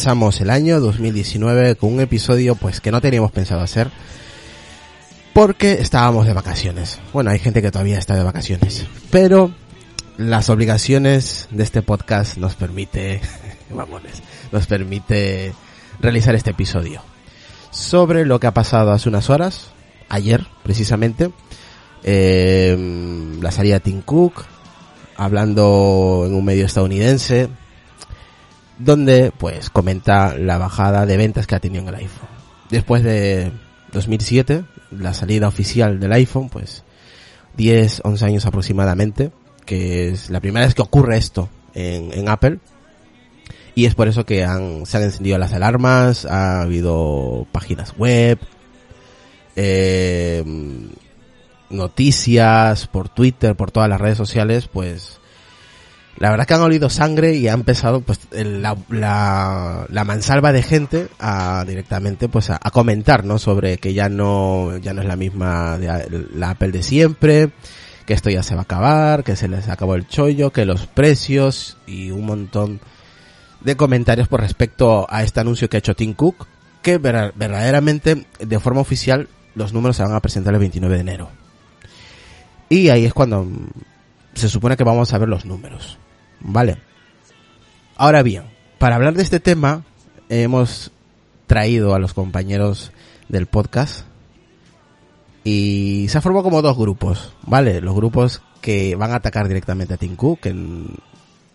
Empezamos el año 2019 con un episodio pues que no teníamos pensado hacer porque estábamos de vacaciones. Bueno, hay gente que todavía está de vacaciones, pero las obligaciones de este podcast nos permite, mamones, nos permite realizar este episodio sobre lo que ha pasado hace unas horas, ayer precisamente, eh, la salida de Tim Cook, hablando en un medio estadounidense, donde pues comenta la bajada de ventas que ha tenido en el iPhone. Después de 2007, la salida oficial del iPhone, pues 10, 11 años aproximadamente, que es la primera vez que ocurre esto en, en Apple. Y es por eso que han, se han encendido las alarmas, ha habido páginas web, eh, noticias por Twitter, por todas las redes sociales, pues la verdad que han olido sangre y ha empezado pues la, la, la mansalva de gente a directamente pues a, comentar no sobre que ya no ya no es la misma de la Apple de siempre que esto ya se va a acabar que se les acabó el chollo que los precios y un montón de comentarios por respecto a este anuncio que ha hecho Tim Cook que ver- verdaderamente de forma oficial los números se van a presentar el 29 de enero. Y ahí es cuando se supone que vamos a ver los números. Vale. Ahora bien, para hablar de este tema, hemos traído a los compañeros del podcast y se ha formado como dos grupos, ¿vale? Los grupos que van a atacar directamente a Cook, que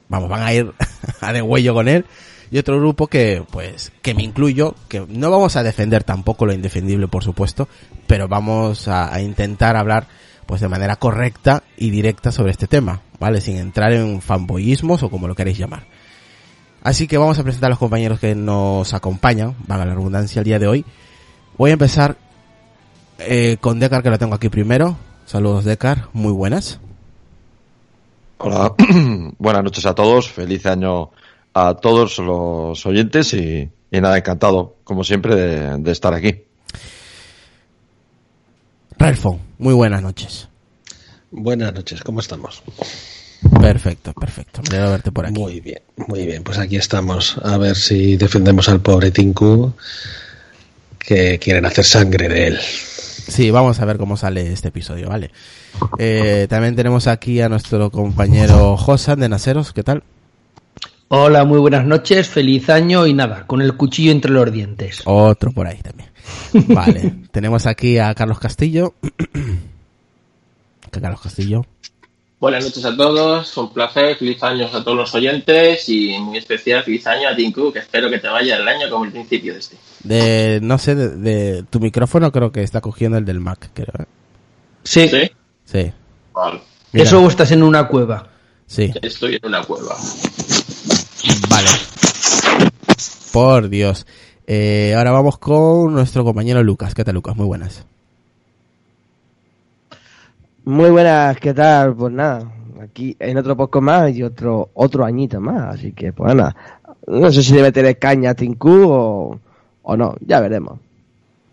vamos, van a ir a de huello con él, y otro grupo que, pues, que me incluyo, que no vamos a defender tampoco lo indefendible, por supuesto, pero vamos a intentar hablar, pues, de manera correcta y directa sobre este tema, ¿vale? Sin entrar en fanboyismos o como lo queréis llamar. Así que vamos a presentar a los compañeros que nos acompañan, van a la redundancia el día de hoy. Voy a empezar eh, con Decar, que lo tengo aquí primero. Saludos, Decar, muy buenas. Hola, buenas noches a todos, feliz año a todos los oyentes y, nada, encantado, como siempre, de estar aquí. Ralfon, muy buenas noches. Buenas noches, ¿cómo estamos? Perfecto, perfecto. Me verte por aquí. Muy bien, muy bien. Pues aquí estamos a ver si defendemos al pobre Tinku, que quieren hacer sangre de él. Sí, vamos a ver cómo sale este episodio, ¿vale? Eh, también tenemos aquí a nuestro compañero Josan de Naceros, ¿qué tal? Hola, muy buenas noches, feliz año y nada, con el cuchillo entre los dientes. Otro por ahí también. Vale, tenemos aquí a Carlos Castillo. ¿Qué Carlos Castillo? Buenas noches a todos, un placer, feliz año a todos los oyentes y muy especial feliz año a Tim Cook, espero que te vaya el año como el principio de este. De, no sé, de, de tu micrófono creo que está cogiendo el del Mac, creo. ¿eh? Sí, ¿Sí? Sí. Vale, Mira, eso o estás en una cueva. Sí, estoy en una cueva. Vale. Por Dios. Eh, ahora vamos con nuestro compañero Lucas. ¿Qué tal, Lucas? Muy buenas. Muy buenas, ¿qué tal? Pues nada, aquí en otro poco más y otro otro añito más, así que pues nada, no sé si le meteré caña a Tinku o, o no, ya veremos.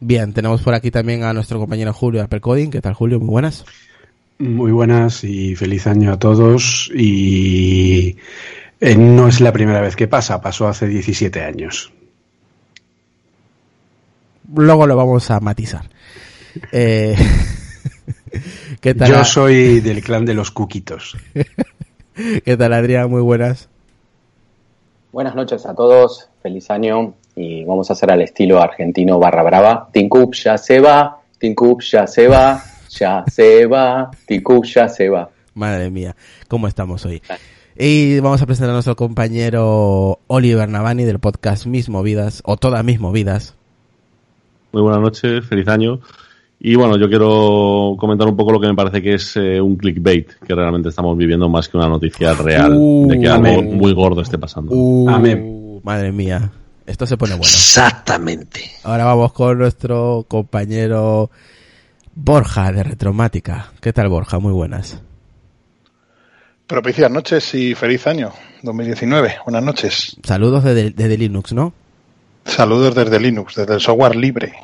Bien, tenemos por aquí también a nuestro compañero Julio Coding. ¿Qué tal, Julio? Muy buenas. Muy buenas y feliz año a todos. Y eh, no es la primera vez que pasa, pasó hace 17 años. Luego lo vamos a matizar. Eh, ¿Qué tal? Yo soy del clan de los cuquitos. ¿Qué tal, Adrián? Muy buenas. Buenas noches a todos, feliz año y vamos a hacer al estilo argentino barra brava. Tincup ya se va, Tincup ya se va, ya se va, Tincup ya se va. Madre mía, ¿cómo estamos hoy? Y vamos a presentar a nuestro compañero Oliver Navani del podcast Mis Movidas, o Todas Mis Movidas. Muy buenas noches, feliz año. Y bueno, yo quiero comentar un poco lo que me parece que es eh, un clickbait que realmente estamos viviendo más que una noticia real Uh, de que algo amén. muy gordo esté pasando. Uh, Amén. Madre mía, esto se pone bueno. Exactamente. Ahora vamos con nuestro compañero Borja de Retromática. ¿Qué tal, Borja? Muy buenas. Propicias noches y feliz año 2019. Buenas noches. Saludos desde, desde Linux, ¿no? Saludos desde Linux, desde el software libre.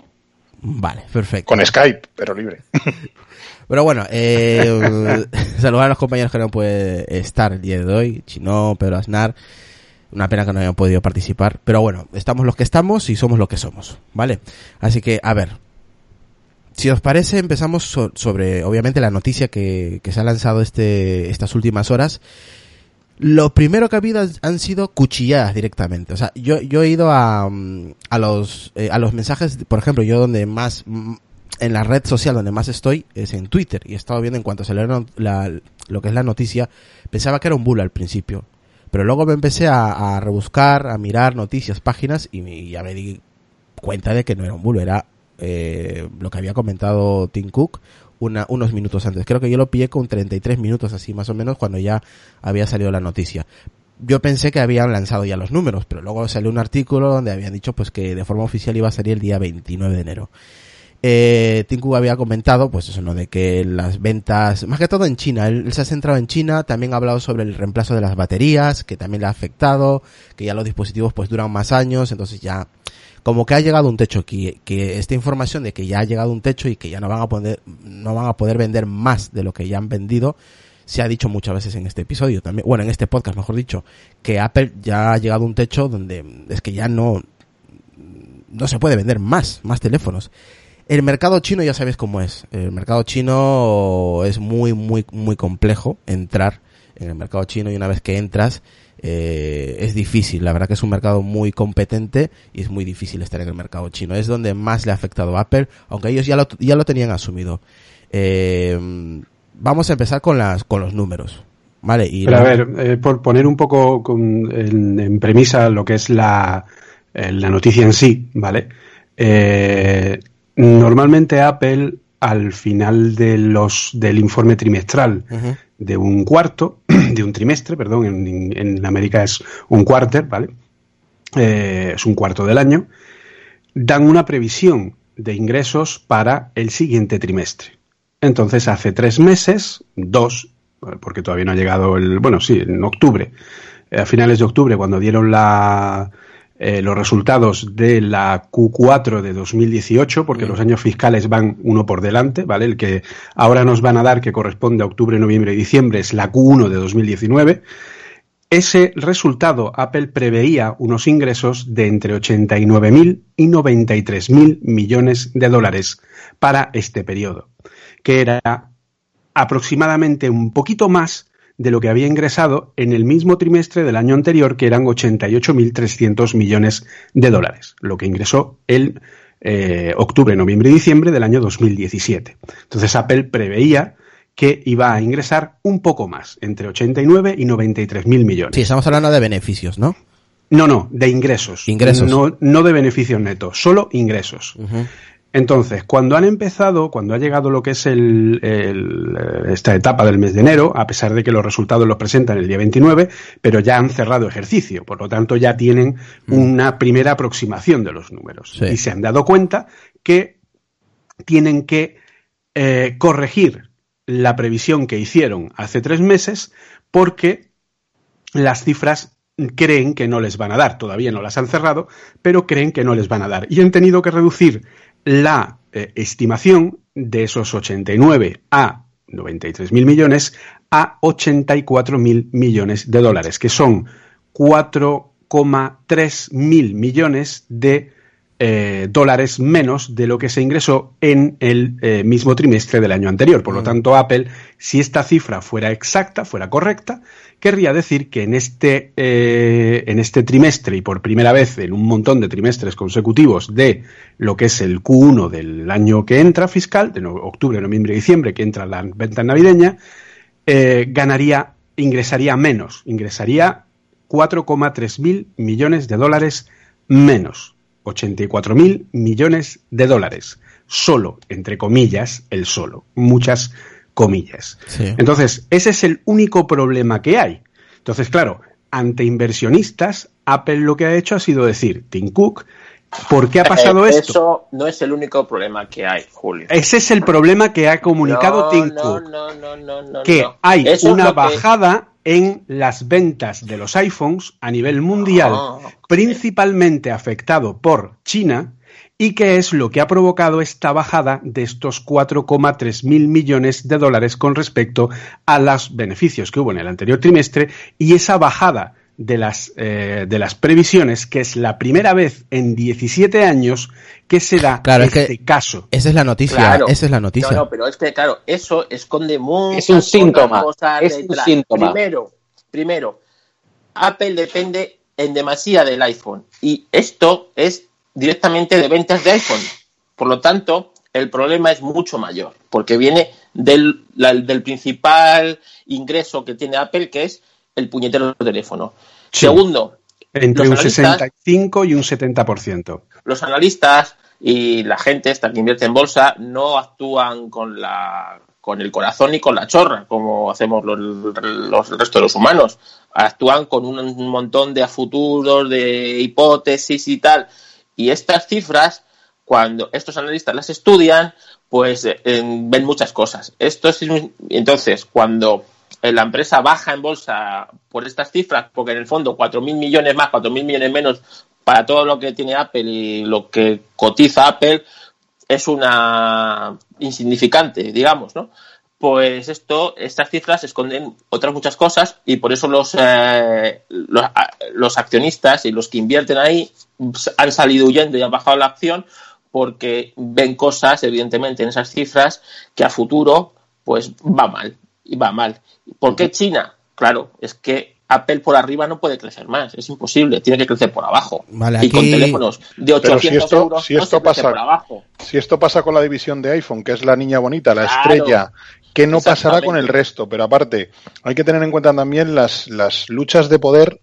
Vale, perfecto. Con Skype, pero libre. Pero bueno, eh, saludar a los compañeros que no pueden estar el día de hoy. Chino, Pedro Aznar. Una pena que no hayan podido participar. Pero bueno, estamos los que estamos y somos lo que somos. ¿Vale? Así que, a ver. Si os parece, empezamos so- sobre, obviamente, la noticia que, que se ha lanzado este, estas últimas horas. Lo primero que ha habido han- sido cuchilladas directamente. O sea, yo, yo he ido a, mm, a los, eh, a los mensajes, por ejemplo, yo donde más, mm, en la red social donde más estoy es en Twitter y he estado viendo en cuanto salió la, la- lo que es la noticia, pensaba que era un bulo al principio. Pero luego me empecé a, a rebuscar, a mirar noticias, páginas y, y ya me di cuenta de que no era un bulo, era eh, lo que había comentado Tim Cook unos minutos antes. Creo que yo lo pillé con 33 minutos así más o menos cuando ya había salido la noticia. Yo pensé que habían lanzado ya los números, pero luego salió un artículo donde habían dicho pues que de forma oficial iba a salir el día 29 de enero. Eh, Tim Cook había comentado, pues eso, ¿no? De que las ventas, más que todo en China, él, él se ha centrado en China, también ha hablado sobre el reemplazo de las baterías, que también le ha afectado, que ya los dispositivos pues duran más años, entonces ya, como que ha llegado un techo que esta información de que ya ha llegado un techo y que ya no van a poder, no van a poder vender más de lo que ya han vendido, se ha dicho muchas veces en este episodio también, bueno, en este podcast mejor dicho, que Apple ya ha llegado un techo donde es que ya no, no se puede vender más, más teléfonos. El mercado chino ya sabéis cómo es. El mercado chino es muy, muy, muy complejo entrar en el mercado chino y una vez que entras eh, es difícil. La verdad que es un mercado muy competente y es muy difícil estar en el mercado chino. Es donde más le ha afectado a Apple, aunque ellos ya lo, ya lo tenían asumido. Eh, vamos a empezar con las con los números. Vale, y Pero a ver, eh, por poner un poco con- en, en premisa lo que es la, eh, la noticia en sí, ¿vale? Normalmente Apple al final de los del informe trimestral de un cuarto, de un trimestre, perdón, en, América es un quarter, ¿vale? Eh, es un cuarto del año, dan una previsión de ingresos para el siguiente trimestre. Entonces, hace tres meses, dos, porque todavía no ha llegado el, bueno, sí, en octubre, eh, a finales de octubre, cuando dieron la, eh, los resultados de la Q4 de 2018, porque los años fiscales van uno por delante, ¿vale? El que ahora nos van a dar, que corresponde a octubre, noviembre y diciembre, es la Q1 de 2019. Ese resultado, Apple preveía unos ingresos de entre 89.000 y 93.000 millones de dólares para este periodo, que era aproximadamente un poquito más de lo que había ingresado en el mismo trimestre del año anterior, que eran 88.300 millones de dólares, lo que ingresó el eh, octubre, noviembre y diciembre del año 2017. Entonces Apple preveía que iba a ingresar un poco más, entre 89 y 93 mil millones. sí, estamos hablando de beneficios, ¿no? No, no, de ingresos. Ingresos. No, no de beneficios netos, solo ingresos. Entonces, cuando han empezado, cuando ha llegado lo que es el, el, eh, esta etapa del mes de enero, a pesar de que los resultados los presentan el día 29, pero ya han cerrado ejercicio, por lo tanto ya tienen una primera aproximación de los números. Sí. Y se han dado cuenta que tienen que eh, corregir la previsión que hicieron hace tres meses porque las cifras creen que no les van a dar. Todavía no las han cerrado, pero creen que no les van a dar. Y han tenido que reducir la eh, estimación de esos 89 a 93 mil millones a 84 mil millones de dólares, que son 4,3 mil millones de eh, dólares menos de lo que se ingresó en el eh, mismo trimestre del año anterior. Por lo tanto, Apple, si esta cifra fuera exacta, fuera correcta, querría decir que en este, eh, en este trimestre y por primera vez en un montón de trimestres consecutivos de lo que es el Q1 del año que entra fiscal, de no- octubre, noviembre y diciembre, que entra la venta navideña, ganaría, ingresaría menos, ingresaría 4,3 mil millones de dólares menos. 84 mil millones de dólares. Solo, entre comillas, el solo. Muchas comillas. Sí. Entonces, ese es el único problema que hay. Entonces, claro, ante inversionistas, Apple lo que ha hecho ha sido decir, Tim Cook, ¿por qué ha pasado Eh, esto? Eso no es el único problema que hay, Julio. Ese es el problema que ha comunicado no, Tim no, Cook. no, no, no, no, que no. hay Eso una bajada en las ventas de los iPhones a nivel mundial, Ah, principalmente afectado por China, y que es lo que ha provocado esta bajada de estos 4,3 mil millones de dólares con respecto a los beneficios que hubo en el anterior trimestre y esa bajada de las, eh, de las previsiones, que es la primera vez en 17 años que se da Claro, es este que caso. esa es la noticia, Claro. esa es la noticia. No, no, pero es que, claro, eso esconde muchas Es un síntoma, otras cosas es un síntoma. Primero, primero, Apple depende en demasía del iPhone y esto es directamente de ventas de iPhone. Por lo tanto, el problema es mucho mayor porque viene del, la- del principal ingreso que tiene Apple, que es el puñetero teléfono. Sí. Segundo, Entre un analistas- 65 y un 70%. los analistas y la gente esta que invierte en bolsa no actúan con la con el corazón y con la chorra como hacemos los, los- el resto de los humanos actúan con un montón de futuros de hipótesis y tal y estas cifras cuando estos analistas las estudian pues eh, ven muchas cosas esto es entonces cuando la empresa baja en bolsa por estas cifras, porque en el fondo 4.000 millones más, 4.000 millones menos para todo lo que tiene Apple y lo que cotiza Apple es una insignificante, digamos, ¿no? Pues esto, estas cifras esconden otras muchas cosas y por eso los, eh, los, los accionistas y los que invierten ahí han salido huyendo y han bajado la acción porque ven cosas, evidentemente, en esas cifras que a futuro pues va mal y va mal. ¿Por qué China? Claro, es que Apple por arriba no puede crecer más, es imposible, tiene que crecer por abajo. Vale, y con teléfonos de 800 Pero si esto, euros si no esto se crece pasa, por abajo. si esto pasa con la división de iPhone, que es la niña bonita, la Claro. estrella, que no pasará con el resto. Pero aparte, hay que tener en cuenta también las, las luchas de poder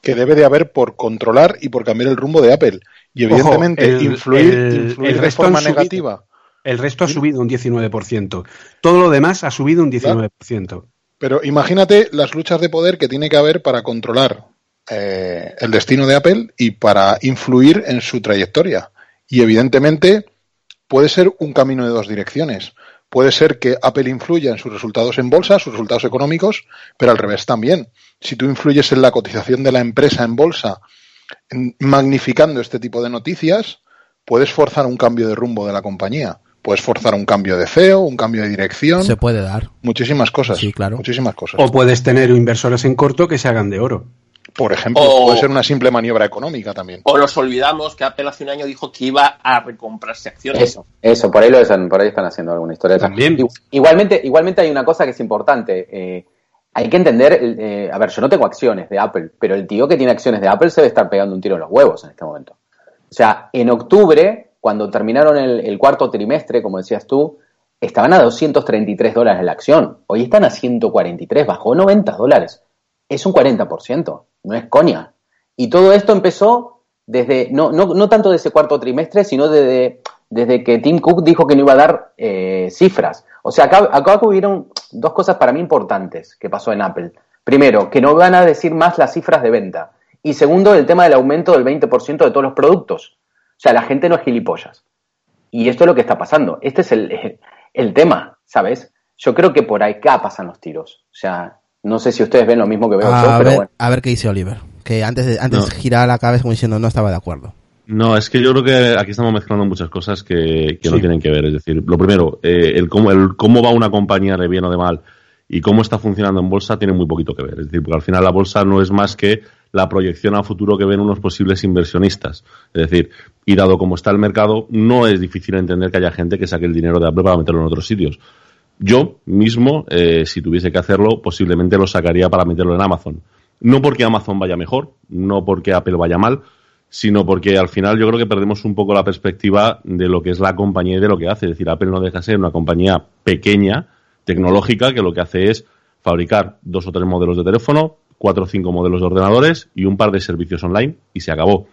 que debe de haber por controlar y por cambiar el rumbo de Apple. Y Ojo, evidentemente, el- influir, el- influir el de forma negativa. El resto ha subido un 19%. Todo lo demás ha subido un 19%. Pero imagínate las luchas de poder que tiene que haber para controlar eh, el destino de Apple y para influir en su trayectoria. Y evidentemente puede ser un camino de dos direcciones. Puede ser que Apple influya en sus resultados en bolsa, sus resultados económicos, pero al revés también. Si tú influyes en la cotización de la empresa en bolsa, magnificando este tipo de noticias, puedes forzar un cambio de rumbo de la compañía. Puedes forzar un cambio de CEO, un cambio de dirección. Se puede dar. Muchísimas cosas. Sí, claro. Muchísimas cosas. O puedes tener inversores en corto que se hagan de oro. Por ejemplo, O- puede ser una simple maniobra económica también. O nos olvidamos que Apple hace un año dijo que iba a recomprarse acciones. Eso, eso, por ahí, lo están, por ahí están haciendo alguna historia. También. Igu- Igualmente, igualmente hay una cosa que es importante. eh, hay que entender, eh, a ver, yo no tengo acciones de Apple, pero el tío que tiene acciones de Apple se debe estar pegando un tiro en los huevos en este momento. O sea, en octubre, cuando terminaron el, cuarto trimestre, como decías tú, estaban a 233 dólares la acción. Hoy están a 143, bajó 90 dólares. Es un 40%, no es coña. Y todo esto empezó desde, no, no, no tanto de ese cuarto trimestre, sino desde, desde que Tim Cook dijo que no iba a dar eh, cifras. O sea, acá, acá hubieron dos cosas para mí importantes que pasó en Apple. Primero, que no van a decir más las cifras de venta. Y segundo, el tema del aumento del 20% de todos los productos. O sea, la gente no es gilipollas. Y esto es lo que está pasando. Este es el, el tema, ¿sabes? Yo creo que por acá pasan los tiros. O sea, no sé si ustedes ven lo mismo que veo yo, A pero ver, bueno. a ver qué dice Oliver. Que antes, de- antes No. giraba la cabeza como diciendo no estaba de acuerdo. No, es que yo creo que aquí estamos mezclando muchas cosas que, que no tienen que ver. Es decir, lo primero, eh, el, cómo, el cómo va una compañía de bien o de mal y cómo está funcionando en bolsa tiene muy poquito que ver. Es decir, porque al final la bolsa no es más que la proyección a futuro que ven unos posibles inversionistas. Es decir, y dado como está el mercado, no es difícil entender que haya gente que saque el dinero de Apple para meterlo en otros sitios. Yo mismo, eh, si tuviese que hacerlo, posiblemente lo sacaría para meterlo en Amazon. No porque Amazon vaya mejor, no porque Apple vaya mal, sino porque al final yo creo que perdemos un poco la perspectiva de lo que es la compañía y de lo que hace. Es decir, Apple no deja de ser una compañía pequeña, tecnológica, que lo que hace es fabricar dos o tres modelos de teléfono, cuatro o cinco modelos de ordenadores y un par de servicios online y se acabó.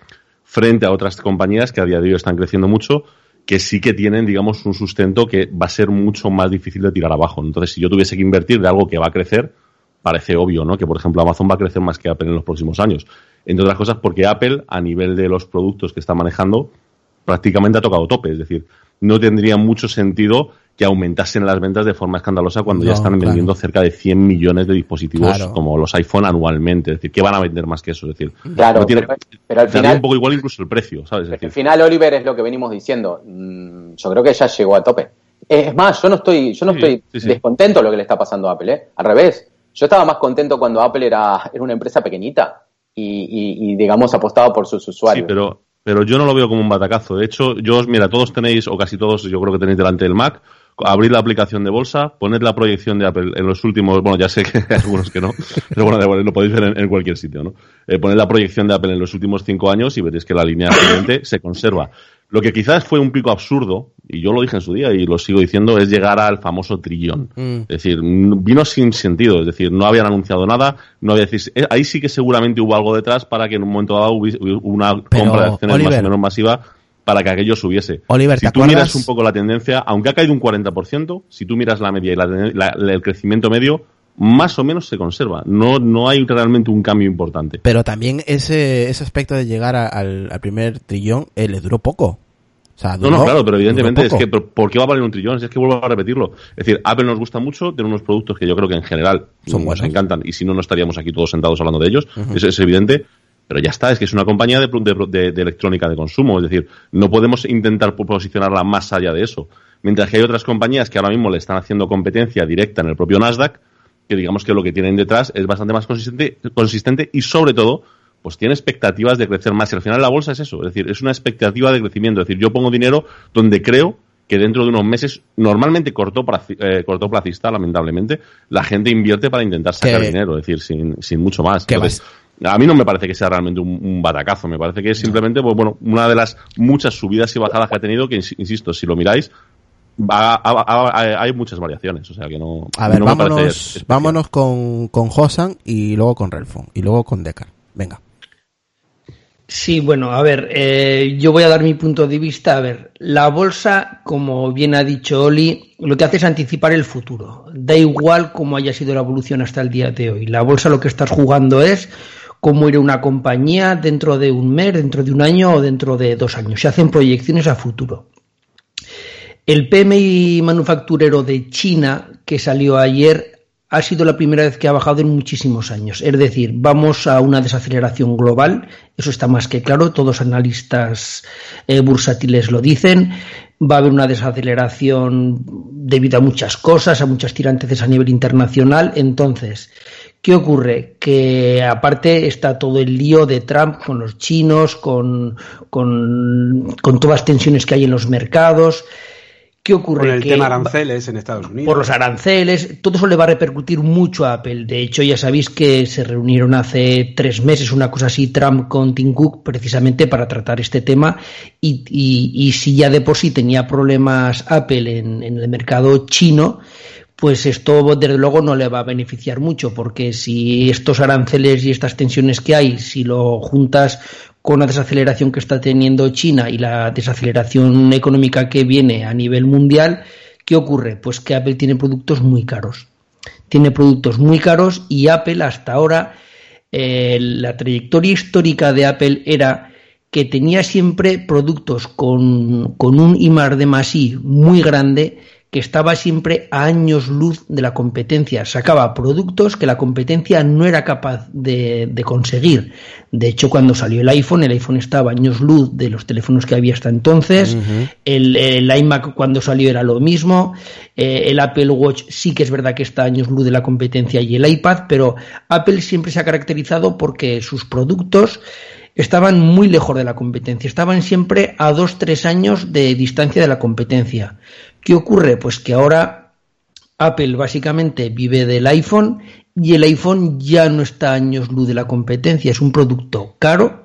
Frente a otras compañías que a día de hoy están creciendo mucho, que sí que tienen, digamos, un sustento que va a ser mucho más difícil de tirar abajo. Entonces, si yo tuviese que invertir de algo que va a crecer, parece obvio, ¿no? Que, por ejemplo, Amazon va a crecer más que Apple en los próximos años. Entre otras cosas, porque Apple, a nivel de los productos que está manejando, prácticamente ha tocado tope. Es decir, no tendría mucho sentido que aumentasen las ventas de forma escandalosa cuando ya están claro. vendiendo cerca de 100 millones de dispositivos Claro. como los iPhone anualmente. Es decir, ¿qué van a vender más que eso? Es decir, Claro, no tiene- pero, pero al final, un poco igual incluso el precio, ¿sabes? Es al decir, final, Oliver, es lo que venimos diciendo. Mm, Yo creo que ya llegó a tope. Es más, yo no estoy, yo no Sí, estoy sí, sí. descontento de lo que le está pasando a Apple, ¿eh? Al revés. Yo estaba más contento cuando Apple era, era una empresa pequeñita y, y- y, digamos, apostaba por sus Sí, usuarios. pero, pero yo no lo veo como un batacazo. De hecho, yo, mira, todos tenéis, o casi todos, yo creo que tenéis delante del Mac, abrir la aplicación de bolsa, poned la proyección de Apple en los últimos, bueno, ya sé que hay algunos que no, pero bueno, igual, lo podéis ver en, cualquier sitio, ¿no? Eh, poned la proyección de Apple en los últimos cinco años y veréis que la línea ascendente se conserva. Lo que quizás fue un pico absurdo, y yo lo dije en su día y lo sigo diciendo, es llegar al famoso trillón. Mm. Es decir, vino sin sentido, es decir, no habían anunciado nada, no había decir, eh, ahí sí que seguramente hubo algo detrás para que en un momento dado hubiese una Pero, compra de acciones más o menos masiva para que aquello subiese. Oliver, si ¿te tú acuerdas? miras un poco la tendencia, aunque ha caído un 40%, si tú miras la media y la, la- la- el crecimiento medio, más o menos se conserva. No, no hay realmente un cambio importante. Pero también ese, ese aspecto de llegar a- al, al primer trillón eh, le duró poco. O sea, No, duró- no, claro, pero evidentemente es que, ¿por qué va a valer un trillón? Si es que vuelvo a repetirlo. Es decir, Apple nos gusta mucho, tiene unos productos que yo creo que en general Son nos buenos. encantan y si no, no estaríamos aquí todos sentados hablando de ellos. Eso es evidente. Pero ya está, es que es una compañía de, de- de- de electrónica de consumo. Es decir, no podemos intentar posicionarla más allá de eso. Mientras que hay otras compañías que ahora mismo le están haciendo competencia directa en el propio Nasdaq, que digamos que lo que tienen detrás es bastante más consistente, consistente y sobre todo pues tiene expectativas de crecer más. Y al final la bolsa es eso, es decir, es una expectativa de crecimiento. Es decir, yo pongo dinero donde creo que dentro de unos meses, normalmente cortoplaci- eh, cortoplacista, lamentablemente, la gente invierte para intentar sacar Que- dinero, es decir, sin, sin mucho más. Entonces, a mí no me parece que sea realmente un, un batacazo, me parece que es simplemente, pues bueno, una de las muchas subidas y bajadas que ha tenido, que ins- insisto, si lo miráis, va- ha- ha- ha- hay muchas variaciones, o sea que no. A ver, no vámonos, vámonos con, con Hosan y luego con Relfon y luego con Decar. Venga. Sí, bueno, a ver, eh, yo voy a dar mi punto de vista. A ver, la bolsa, como bien ha dicho Oli, lo que hace es anticipar el futuro. Da igual cómo haya sido la evolución hasta el día de hoy. La bolsa lo que estás jugando es cómo irá una compañía dentro de un mes, dentro de un año o dentro de dos años. Se hacen proyecciones a futuro. El PMI manufacturero de China, que salió ayer, ha sido la primera vez que ha bajado en muchísimos años. Es decir, vamos a una desaceleración global, eso está más que claro, todos analistas eh, bursátiles lo dicen. Va a haber una desaceleración debido a muchas cosas, a muchas tirantes a nivel internacional. Entonces, ¿Qué ocurre? Que aparte está todo el lío de Trump con los chinos, con, con, con todas las tensiones que hay en los mercados. ¿Qué ocurre? Con el Que tema aranceles en Estados Unidos. por los aranceles, todo eso le va a repercutir mucho a Apple. De hecho, ya sabéis que se reunieron hace tres meses, una cosa así, Trump con Tim Cook, precisamente para tratar este tema. Y, y- y si ya de por sí tenía problemas Apple en, en el mercado chino, pues esto desde luego no le va a beneficiar mucho, porque si estos aranceles y estas tensiones que hay, si lo juntas con la desaceleración que está teniendo China y la desaceleración económica que viene a nivel mundial, ¿qué ocurre? Pues que Apple tiene productos muy caros. Tiene productos muy caros y Apple hasta ahora, eh, la trayectoria histórica de Apple era que tenía siempre productos con, con un IMAR de más I muy grande que estaba siempre a años luz de la competencia. Sacaba productos que la competencia no era capaz de, de conseguir. De hecho, cuando salió el iPhone, el iPhone estaba a años luz de los teléfonos que había hasta entonces. el, el iMac cuando salió era lo mismo. Eh, el Apple Watch sí que es verdad que está a años luz de la competencia y el iPad, pero Apple siempre se ha caracterizado porque sus productos estaban muy lejos de la competencia, estaban siempre a dos, tres años de distancia de la competencia. ¿Qué ocurre? Pues que ahora Apple básicamente vive del iPhone y el iPhone ya no está a años luz de la competencia, es un producto caro,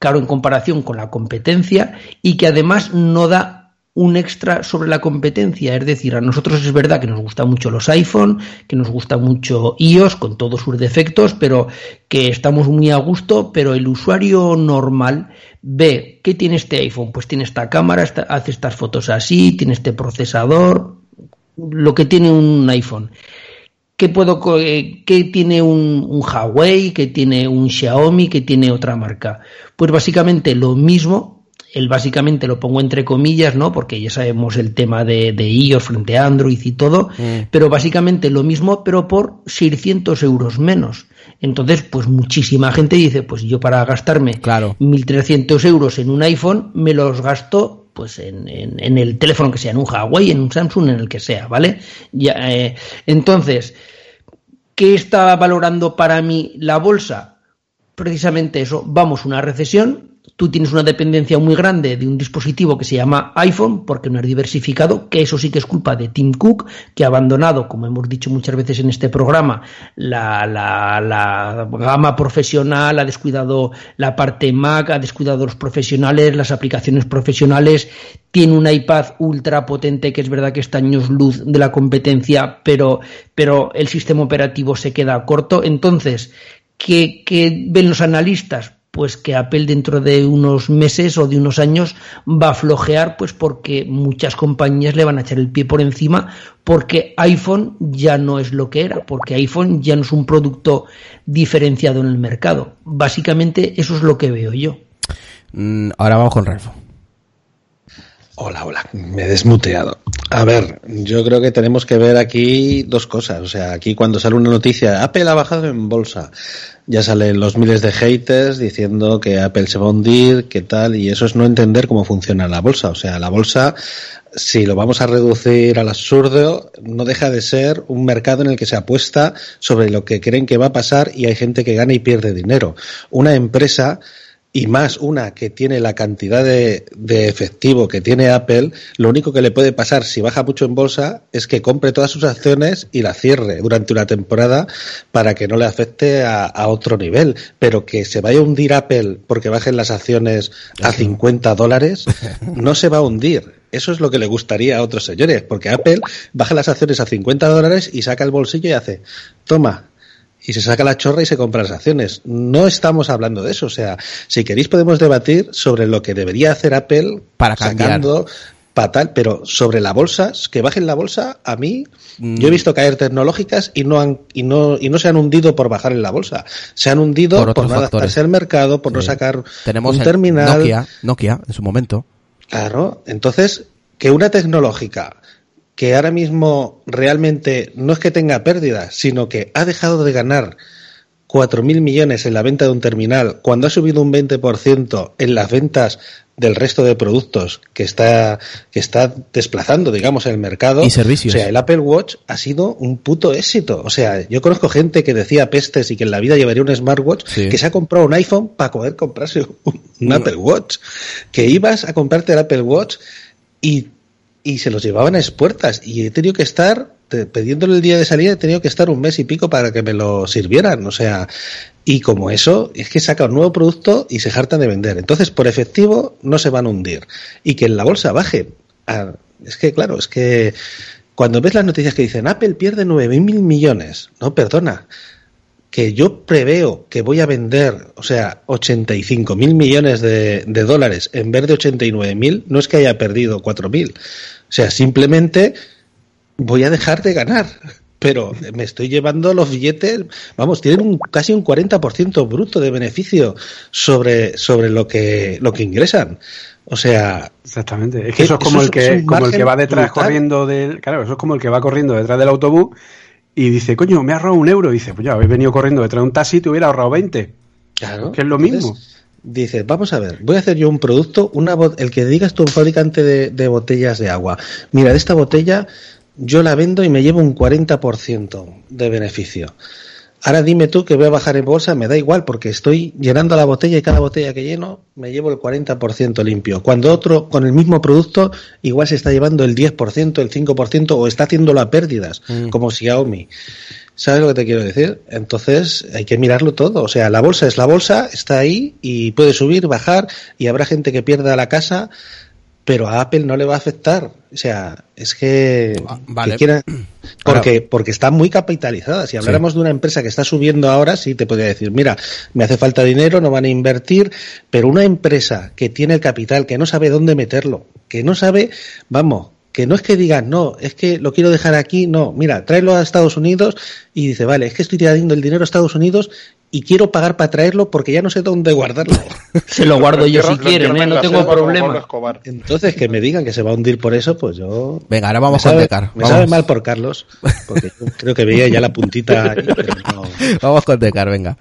caro en comparación con la competencia y que además no da un extra sobre la competencia, es decir, a nosotros es verdad que nos gustan mucho los iPhone, que nos gusta mucho iOS con todos sus defectos, pero que estamos muy a gusto, pero el usuario normal ve qué tiene este iPhone, pues tiene esta cámara, esta- hace estas fotos así, tiene este procesador, lo que tiene un iPhone. ¿Qué, puedo, eh, qué tiene un, un Huawei? ¿Qué tiene un Xiaomi? ¿Qué tiene otra marca? Pues básicamente lo mismo él básicamente lo pongo entre comillas, ¿no? Porque ya sabemos el tema de, de iOS frente a Android y todo, Mm. pero básicamente lo mismo, pero por 600 euros menos. Entonces, pues muchísima gente dice, pues yo para gastarme Claro. 1.300 euros en un iPhone, me los gasto pues en, en- en el teléfono que sea, en un Huawei, en un Samsung, en el que sea, ¿vale? Ya, eh, entonces, ¿qué está valorando para mí la bolsa? Precisamente eso, vamos a una recesión, tú tienes una dependencia muy grande de un dispositivo que se llama iPhone, porque no es diversificado, que eso sí que es culpa de Tim Cook, que ha abandonado, como hemos dicho muchas veces en este programa, la, la, la gama profesional, ha descuidado la parte Mac, ha descuidado los profesionales, las aplicaciones profesionales, tiene un iPad ultra potente que es verdad que está años luz de la competencia, pero, pero el sistema operativo se queda corto. Entonces, ¿qué, qué ven los analistas? Pues que Apple dentro de unos meses o de unos años va a flojear, pues porque muchas compañías le van a echar el pie por encima, porque iPhone ya no es lo que era, porque iPhone ya no es un producto diferenciado en el mercado. Básicamente eso es lo que veo yo. Mm, ahora vamos con Ralfo. Hola, hola, me he desmuteado. A ver, yo creo que tenemos que ver aquí dos cosas. O sea, aquí cuando sale una noticia, Apple ha bajado en bolsa, ya salen los miles de haters diciendo que Apple se va a hundir, que tal, y eso es no entender cómo funciona la bolsa. O sea, la bolsa, si lo vamos a reducir al absurdo, no deja de ser un mercado en el que se apuesta sobre lo que creen que va a pasar y hay gente que gana y pierde dinero. Una empresa y más una que tiene la cantidad de, de, efectivo que tiene Apple, lo único que le puede pasar si baja mucho en bolsa es que compre todas sus acciones y la cierre durante una temporada para que no le afecte a, a otro nivel. Pero que se vaya a hundir Apple porque bajen las acciones a 50 dólares, no se va a hundir. Eso es lo que le gustaría a otros señores, porque Apple baja las acciones a 50 dólares y saca el bolsillo y hace, toma, y se saca la chorra y se compra las acciones. No estamos hablando de eso. O sea, si queréis podemos debatir sobre lo que debería hacer Apple Para cambiar. sacando para tal, pero sobre la bolsa, que bajen la bolsa, a mí, Mm. yo he visto caer tecnológicas y no han, y no, y no se han hundido por bajar en la bolsa. Se han hundido Por por, no factores. adaptarse al mercado, por no sacar Tenemos un terminal. Nokia, Nokia en su momento. Claro, entonces, que una tecnológica que ahora mismo realmente no es que tenga pérdidas, sino que ha dejado de ganar 4.000 millones en la venta de un terminal, cuando ha subido un 20% en las ventas del resto de productos que está, que está desplazando, digamos, el mercado. Y servicios. O sea, el Apple Watch ha sido un puto éxito. O sea, yo conozco gente que decía pestes y que en la vida llevaría un smartwatch, Sí. que se ha comprado un iPhone para poder comprarse un, un. Apple Watch. Que ibas a comprarte el Apple Watch y, y se los llevaban a expuertas. Y he tenido que estar, pidiéndole el día de salida, he tenido que estar un mes y pico para que me lo sirvieran. O sea, y como eso, es que saca un nuevo producto y se hartan de vender. Entonces, por efectivo, no se van a hundir. Y que en la bolsa baje. Ah, es que, claro, es que cuando ves las noticias que dicen Apple pierde 9.000 mil millones, no, perdona, que yo preveo que voy a vender, o sea, 85 mil millones de, de dólares en vez de 89 mil, no es que haya perdido 4 mil. O sea, simplemente voy a dejar de ganar. Pero me estoy llevando los billetes, vamos, tienen un, casi un 40% bruto de beneficio sobre, sobre lo que, lo que ingresan. O sea, Exactamente. Es Que eso es como eso el que, como el que va detrás brutal. corriendo del. Claro, eso es como el que va corriendo detrás del autobús y dice, coño, me ha ahorrado un euro. Y dice, pues ya, habéis venido corriendo detrás de un taxi y te hubiera ahorrado 20. Claro. Que es lo mismo. Dices, vamos a ver, voy a hacer yo un producto, una el que digas tú, un fabricante de, de botellas de agua. Mira, de esta botella yo la vendo y me llevo un 40% de beneficio. Ahora dime tú que voy a bajar en bolsa, me da igual porque estoy llenando la botella y cada botella que lleno me llevo el 40% limpio. Cuando otro con el mismo producto igual se está llevando el 10%, el 5% o está haciéndolo a pérdidas, Mm. como Xiaomi. ¿Sabes lo que te quiero decir? Entonces hay que mirarlo todo. O sea, la bolsa es la bolsa, está ahí y puede subir, bajar y habrá gente que pierda la casa, pero a Apple no le va a afectar. O sea, es que, Ah, vale. que porque, porque está muy capitalizada. Si habláramos de una empresa que está subiendo ahora, sí te podría decir, mira, me hace falta dinero, no van a invertir, pero una empresa que tiene el capital, que no sabe dónde meterlo, que no sabe, vamos, que no es que digas, no, es que lo quiero dejar aquí, no, mira, tráelo a Estados Unidos y dice, vale, es que estoy tirando el dinero a Estados Unidos y quiero pagar para traerlo porque ya no sé dónde guardarlo. Se lo guardo yo si quieren, ¿eh? no tengo problema. Entonces, que me digan que se va a hundir por eso, pues yo... Venga, ahora vamos con sabe, Decar. me Vamos, sabe mal por Carlos, porque yo creo que veía ya la puntita ahí, pero no. vamos con Decar, venga.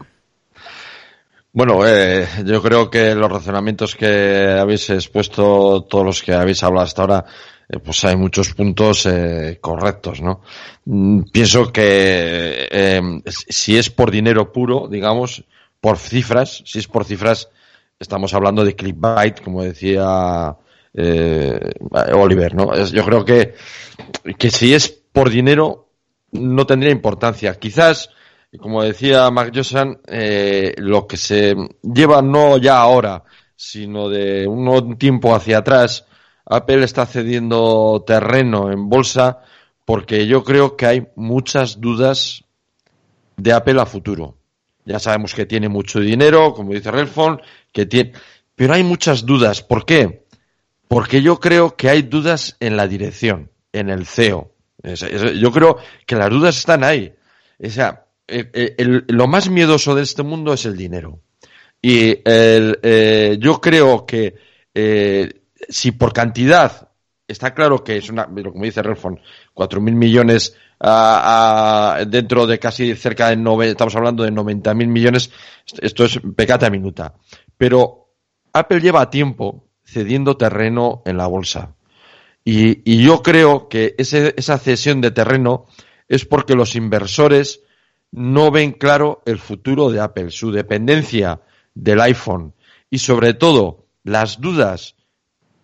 Bueno, eh, yo creo que los razonamientos que habéis expuesto, todos los que habéis hablado hasta ahora, eh, pues hay muchos puntos eh, correctos, ¿no? Mm, Pienso que eh, si es por dinero puro, digamos, por cifras, si es por cifras, estamos hablando de clickbait, como decía eh, Oliver, ¿no? Yo creo que, que si es por dinero, no tendría importancia. Quizás, como decía Mark Josan, eh, lo que se lleva no ya ahora, sino de un tiempo hacia atrás, Apple está cediendo terreno en bolsa porque yo creo que hay muchas dudas de Apple a futuro. Ya sabemos que tiene mucho dinero, como dice Redphone, que tiene, pero hay muchas dudas. ¿Por qué? Porque yo creo que hay dudas en la dirección, en el CEO. Yo creo que las dudas están ahí. O sea, eh, eh, lo más miedoso de este mundo es el dinero. Y el, eh, yo creo que si por cantidad está claro que es una, pero como dice Relfon, cuatro mil millones ah, ah, dentro de casi cerca de nove, estamos hablando de 90 mil millones, esto es pecata minuta. Pero Apple lleva tiempo cediendo terreno en la bolsa. Y, y yo creo que ese- esa cesión de terreno es porque los inversores no ven claro el futuro de Apple, su dependencia del iPhone y sobre todo las dudas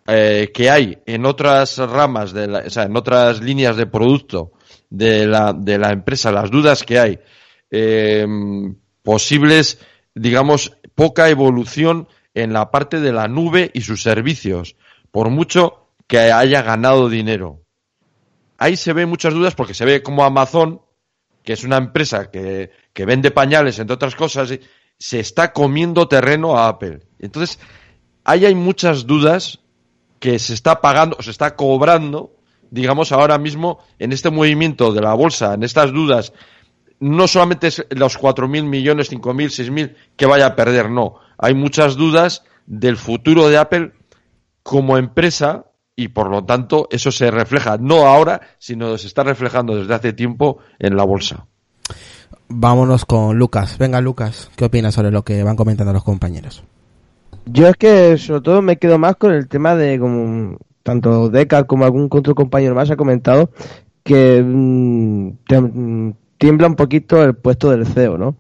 eh, que hay en otras ramas, de la- o sea, en otras líneas de producto de la, de la empresa, las dudas que hay, eh, posibles, digamos, poca evolución en la parte de la nube y sus servicios, por mucho que haya ganado dinero. Ahí se ven muchas dudas porque se ve como Amazon, que es una empresa que, que vende pañales, entre otras cosas, se está comiendo terreno a Apple. Entonces, ahí hay muchas dudas que se está pagando, o se está cobrando, digamos, ahora mismo en este movimiento de la bolsa, en estas dudas, no solamente es los 4.000 millones, 5.000, 6.000 que vaya a perder, no. Hay muchas dudas del futuro de Apple como empresa y por lo tanto eso se refleja no ahora, sino se está reflejando desde hace tiempo en la bolsa. Vámonos con Lucas. Venga, Lucas, ¿qué opinas sobre lo que van comentando los compañeros? Yo es que sobre todo me quedo más con el tema de como tanto Deca como algún otro compañero más ha comentado que mm, tem- mm, tiembla un poquito el puesto del CEO, ¿no?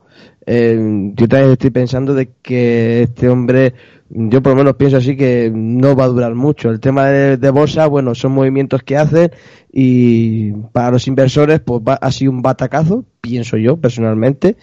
Eh, yo también estoy pensando de que este hombre, yo por lo menos pienso así que no va a durar mucho. El tema de, de bolsa, bueno, son movimientos que hacen y para los inversores pues va, ha sido un batacazo, pienso yo personalmente,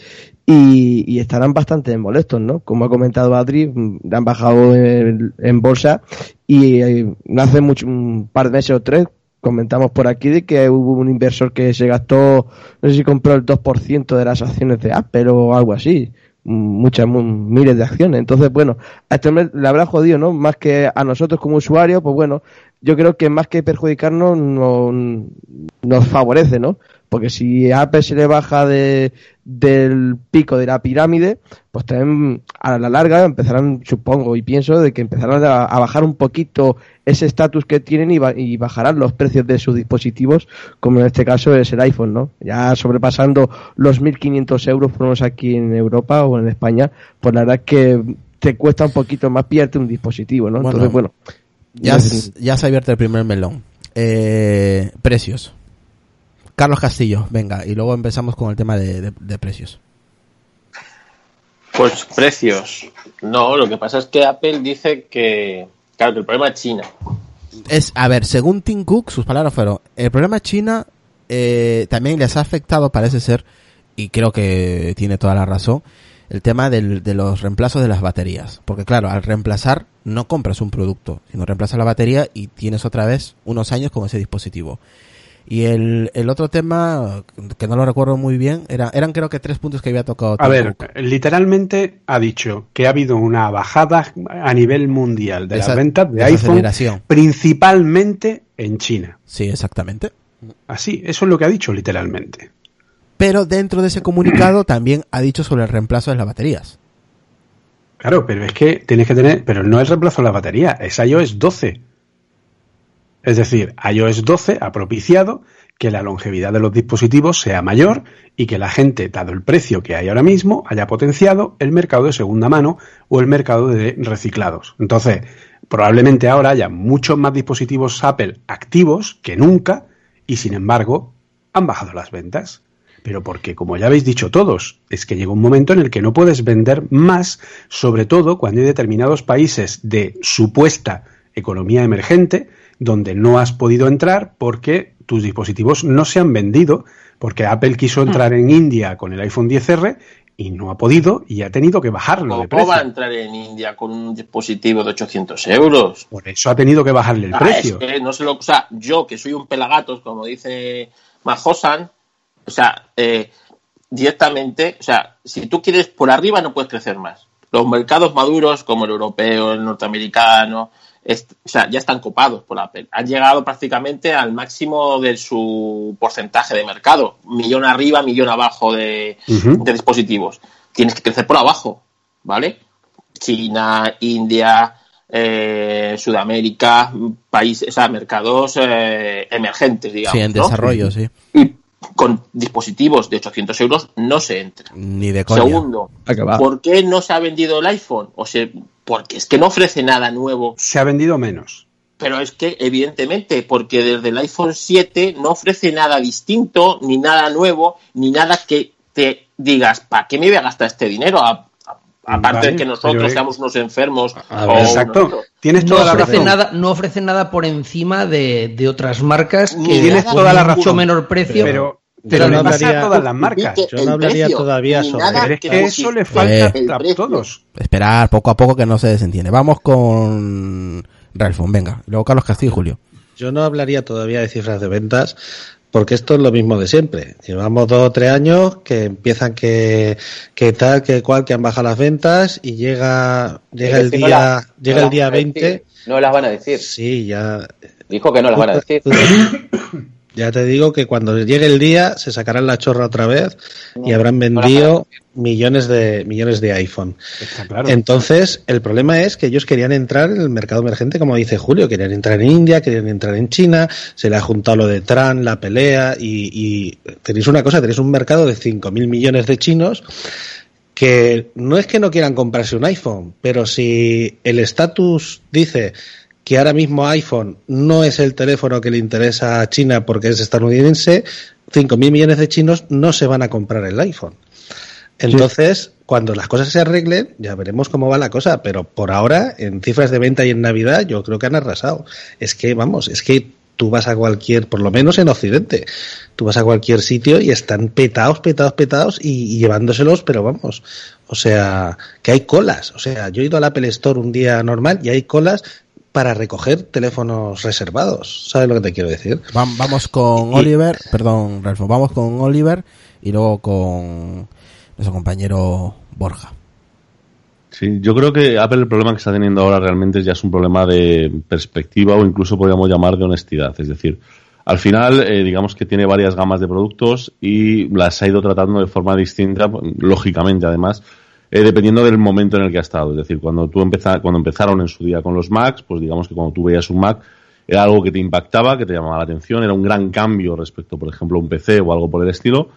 y, y estarán bastante molestos, ¿no? Como ha comentado Adri, han bajado en, bolsa y eh, no hace mucho, un par de meses o tres comentamos por aquí de que hubo un inversor que se gastó, no sé si compró el 2% de las acciones de Apple o algo así, muchas, mu- miles de acciones. Entonces, bueno, a este hombre le habrá jodido, ¿no? Más que a nosotros como usuarios, pues bueno, yo creo que más que perjudicarnos, no- nos favorece, ¿no? Porque si Apple se le baja de, del pico de la pirámide, pues también a la larga empezarán, supongo y pienso, de que empezarán a, a bajar un poquito ese estatus que tienen y, ba- y bajarán los precios de sus dispositivos, como en este caso es el iPhone, ¿no? Ya sobrepasando los 1.500 euros, menos aquí en Europa o en España, pues la verdad es que te cuesta un poquito más pillarte un dispositivo, ¿no? Bueno, Entonces, bueno. Ya, ya se ha abierto el primer melón. Eh, precios. Carlos Castillo, venga, y luego empezamos con el tema de, de- de precios. Pues precios. No, lo que pasa es que Apple dice que, claro, que el problema es China. Es, a ver, según Tim Cook, sus palabras fueron, el problema China eh, también les ha afectado, parece ser, y creo que tiene toda la razón, el tema del- de los reemplazos de las baterías. Porque claro, al reemplazar no compras un producto, sino reemplazas la batería y tienes otra vez unos años con ese dispositivo. Y el, el otro tema, que no lo recuerdo muy bien, era, eran creo que tres puntos que había tocado. A ver, Cook. literalmente ha dicho que ha habido una bajada a nivel mundial de Esa- las ventas de iPhone, principalmente en China. Sí, exactamente. Así, eso es lo que ha dicho literalmente. pero dentro de ese comunicado también ha dicho sobre el reemplazo de las baterías. Claro, pero es que tienes que tener, pero no es reemplazo de la batería, es iOS 12. Es decir, iOS 12 ha propiciado que la longevidad de los dispositivos sea mayor y que la gente, dado el precio que hay ahora mismo, haya potenciado el mercado de segunda mano o el mercado de reciclados. Entonces, probablemente ahora haya muchos más dispositivos Apple activos que nunca y, sin embargo, han bajado las ventas. Pero porque, como ya habéis dicho todos, es que llega un momento en el que no puedes vender más, sobre todo cuando hay determinados países de supuesta economía emergente donde no has podido entrar porque tus dispositivos no se han vendido, porque Apple quiso entrar en India con el iPhone 10R y no ha podido y ha tenido que bajarlo de ¿Cómo precio. va a entrar en India con un dispositivo de 800 euros? Por eso ha tenido que bajarle el Ah, precio. es que no se lo, o sea, yo que soy un pelagatos, como dice Majosan, o sea, eh, directamente, o sea, si tú quieres por arriba no puedes crecer más. Los mercados maduros como el europeo, el norteamericano, o sea, ya están copados por Apple. Han llegado prácticamente al máximo de su porcentaje de mercado. Millón arriba, millón abajo de, dispositivos. Tienes que crecer por abajo, ¿vale? China, India, eh, Sudamérica, países, o sea, mercados eh, emergentes, digamos. Sí, en ¿no? desarrollo, sí. Y con dispositivos de 800 euros no se entra. Ni de coña. Segundo, ¿por qué no se ha vendido el iPhone? O sea, porque es que no ofrece nada nuevo. Se ha vendido menos. Pero es que, evidentemente, porque desde el iPhone 7 no ofrece nada distinto, ni nada nuevo, ni nada que te digas, ¿para qué me voy a gastar este dinero? A- aparte Vale, de que nosotros pero, eh, seamos unos enfermos. A o ver, exacto. nosotros- Tienes no toda la ofrece razón. nada no ofrece nada por encima de, de otras marcas que Tienes toda la mucho razón. menor precio Pero, pero no pasa a hablaría- todas las marcas. Yo no hablaría precio, todavía sobre- nada Pero es que que eso le falta el a todos. Esperar poco a poco que no se desentiende. Vamos con Ralphon, venga. Luego Carlos Castillo y Julio. Yo no hablaría todavía de cifras de ventas porque esto es lo mismo de siempre. Llevamos dos o tres años que empiezan que, que tal, que cual, que han bajado las ventas y llega, llega el día, no llega el día van a decir. 20. No las van a decir. Sí, ya, Dijo que no las van a decir. Ya te digo que cuando llegue el día se sacarán la chorra otra vez y habrán no vendido millones de millones de iPhone. Claro. Entonces, el problema es que ellos querían entrar en el mercado emergente, como dice Julio, querían entrar en India, querían entrar en China, se le ha juntado lo de Trump, la pelea, y, y tenéis una cosa, tenéis un mercado de 5.000 millones de chinos que no es que no quieran comprarse un iPhone, pero si el estatus dice que ahora mismo iPhone no es el teléfono que le interesa a China porque es estadounidense, 5.000 millones de chinos no se van a comprar el iPhone. Entonces, cuando las cosas se arreglen, ya veremos cómo va la cosa, pero por ahora, en cifras de venta y en Navidad, yo creo que han arrasado. Es que, vamos, es que tú vas a cualquier, por lo menos en Occidente, tú vas a cualquier sitio y están petados, petados, petados y, y llevándoselos, pero vamos, o sea, que hay colas. O sea, yo he ido al Apple Store un día normal y hay colas para recoger teléfonos reservados. ¿Sabes lo que te quiero decir? Vam- Vamos con Y- Oliver, perdón, Ralphon, vamos con Oliver y luego con nuestro compañero Borja. Sí, yo creo que Apple el problema que está teniendo ahora realmente ya es un problema de perspectiva o incluso podríamos llamar de honestidad. Es decir, al final, eh, digamos que tiene varias gamas de productos y las ha ido tratando de forma distinta, lógicamente además, eh, dependiendo del momento en el que ha estado. Es decir, cuando tú empeza- cuando empezaron en su día con los Macs, pues digamos que cuando tú veías un Mac era algo que te impactaba, que te llamaba la atención, era un gran cambio respecto, por ejemplo, a un PC o algo por el estilo.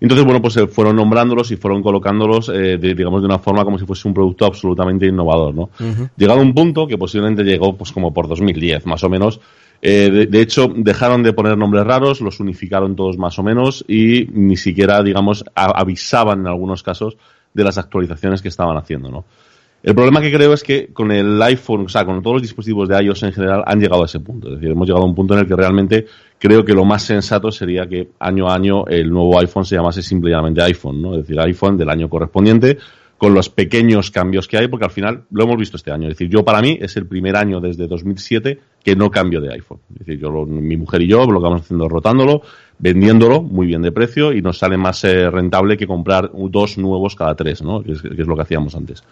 Entonces, bueno, pues fueron nombrándolos y fueron colocándolos, eh, de- digamos, de una forma como si fuese un producto absolutamente innovador, ¿no? Llegado a un punto que posiblemente llegó, pues como por 2010, más o menos. eh, de, de hecho, dejaron de poner nombres raros, los unificaron todos más o menos y ni siquiera, digamos, a- avisaban en algunos casos de las actualizaciones que estaban haciendo, ¿no? El problema que creo es que con el iPhone, o sea, con todos los dispositivos de iOS en general, han llegado a ese punto. Es decir, hemos llegado a un punto en el que realmente creo que lo más sensato sería que año a año el nuevo iPhone se llamase simplemente iPhone, ¿no? Es decir, iPhone del año correspondiente, con los pequeños cambios que hay, porque al final lo hemos visto este año. Es decir, yo para mí es el primer año desde 2007 que no cambio de iPhone. Es decir, yo, mi mujer y yo lo que vamos haciendo rotándolo, vendiéndolo muy bien de precio y nos sale más eh, rentable que comprar dos nuevos cada tres, ¿no? Que es, que es lo que hacíamos antes.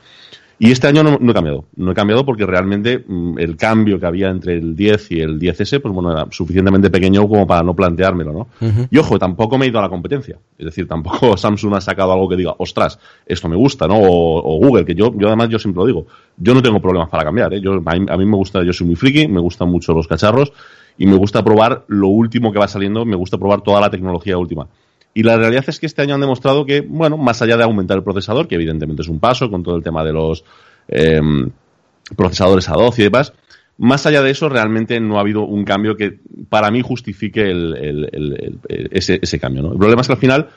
Y este año no, no he cambiado. No he cambiado porque realmente mm, el cambio que había entre el 10 y el 10S, pues bueno, era suficientemente pequeño como para no planteármelo, ¿no? Y ojo, tampoco me he ido a la competencia. Es decir, tampoco Samsung ha sacado algo que diga, ostras, esto me gusta, ¿no? O, o Google, que yo, yo además yo siempre lo digo, yo no tengo problemas para cambiar, ¿eh? Yo, a, mí, a mí me gusta, yo soy muy friki, me gustan mucho los cacharros y me gusta probar lo último que va saliendo, me gusta probar toda la tecnología última. Y la realidad es que este año han demostrado que, bueno, más allá de aumentar el procesador, que evidentemente es un paso con todo el tema de los eh, procesadores A12 y demás, más allá de eso, realmente no ha habido un cambio que para mí justifique el, ese, cambio. El problema es que al final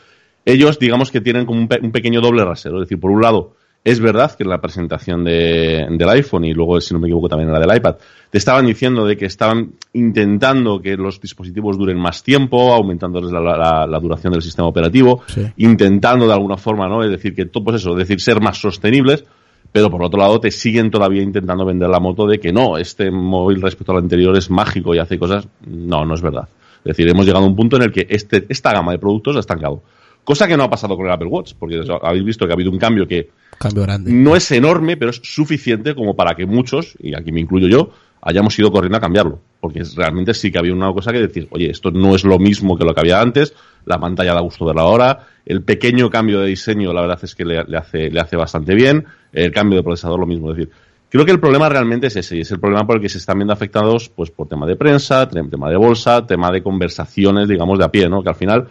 ellos, digamos que tienen como un, pe un pequeño doble rasero. Es decir, por un lado, es verdad que en la presentación de, del iPhone y luego, si no me equivoco, también en la del iPad, te estaban diciendo de que estaban intentando que los dispositivos duren más tiempo, aumentándoles la, la, la duración del sistema operativo, sí. intentando de alguna forma, ¿no? Es decir, que todo, pues eso, es decir, ser más sostenibles, pero por otro lado te siguen todavía intentando vender la moto de que no, este móvil respecto al anterior es mágico y hace cosas. No, no es verdad. Es decir, hemos llegado a un punto en el que este, esta gama de productos ha estancado. Cosa que no ha pasado con el Apple Watch, porque habéis visto que ha habido un cambio que cambio grande. no es enorme, pero es suficiente como para que muchos, y aquí me incluyo yo, hayamos ido corriendo a cambiarlo. Porque realmente sí que había una cosa que decir, oye, esto no es lo mismo que lo que había antes, la pantalla da gusto verla ahora, el pequeño cambio de diseño la verdad es que le, le, hace, le hace bastante bien, el cambio de procesador lo mismo. Es decir, creo que el problema realmente es ese, y es el problema por el que se están viendo afectados pues por tema de prensa, tema de bolsa, tema de conversaciones, digamos, de a pie, ¿no? Que al final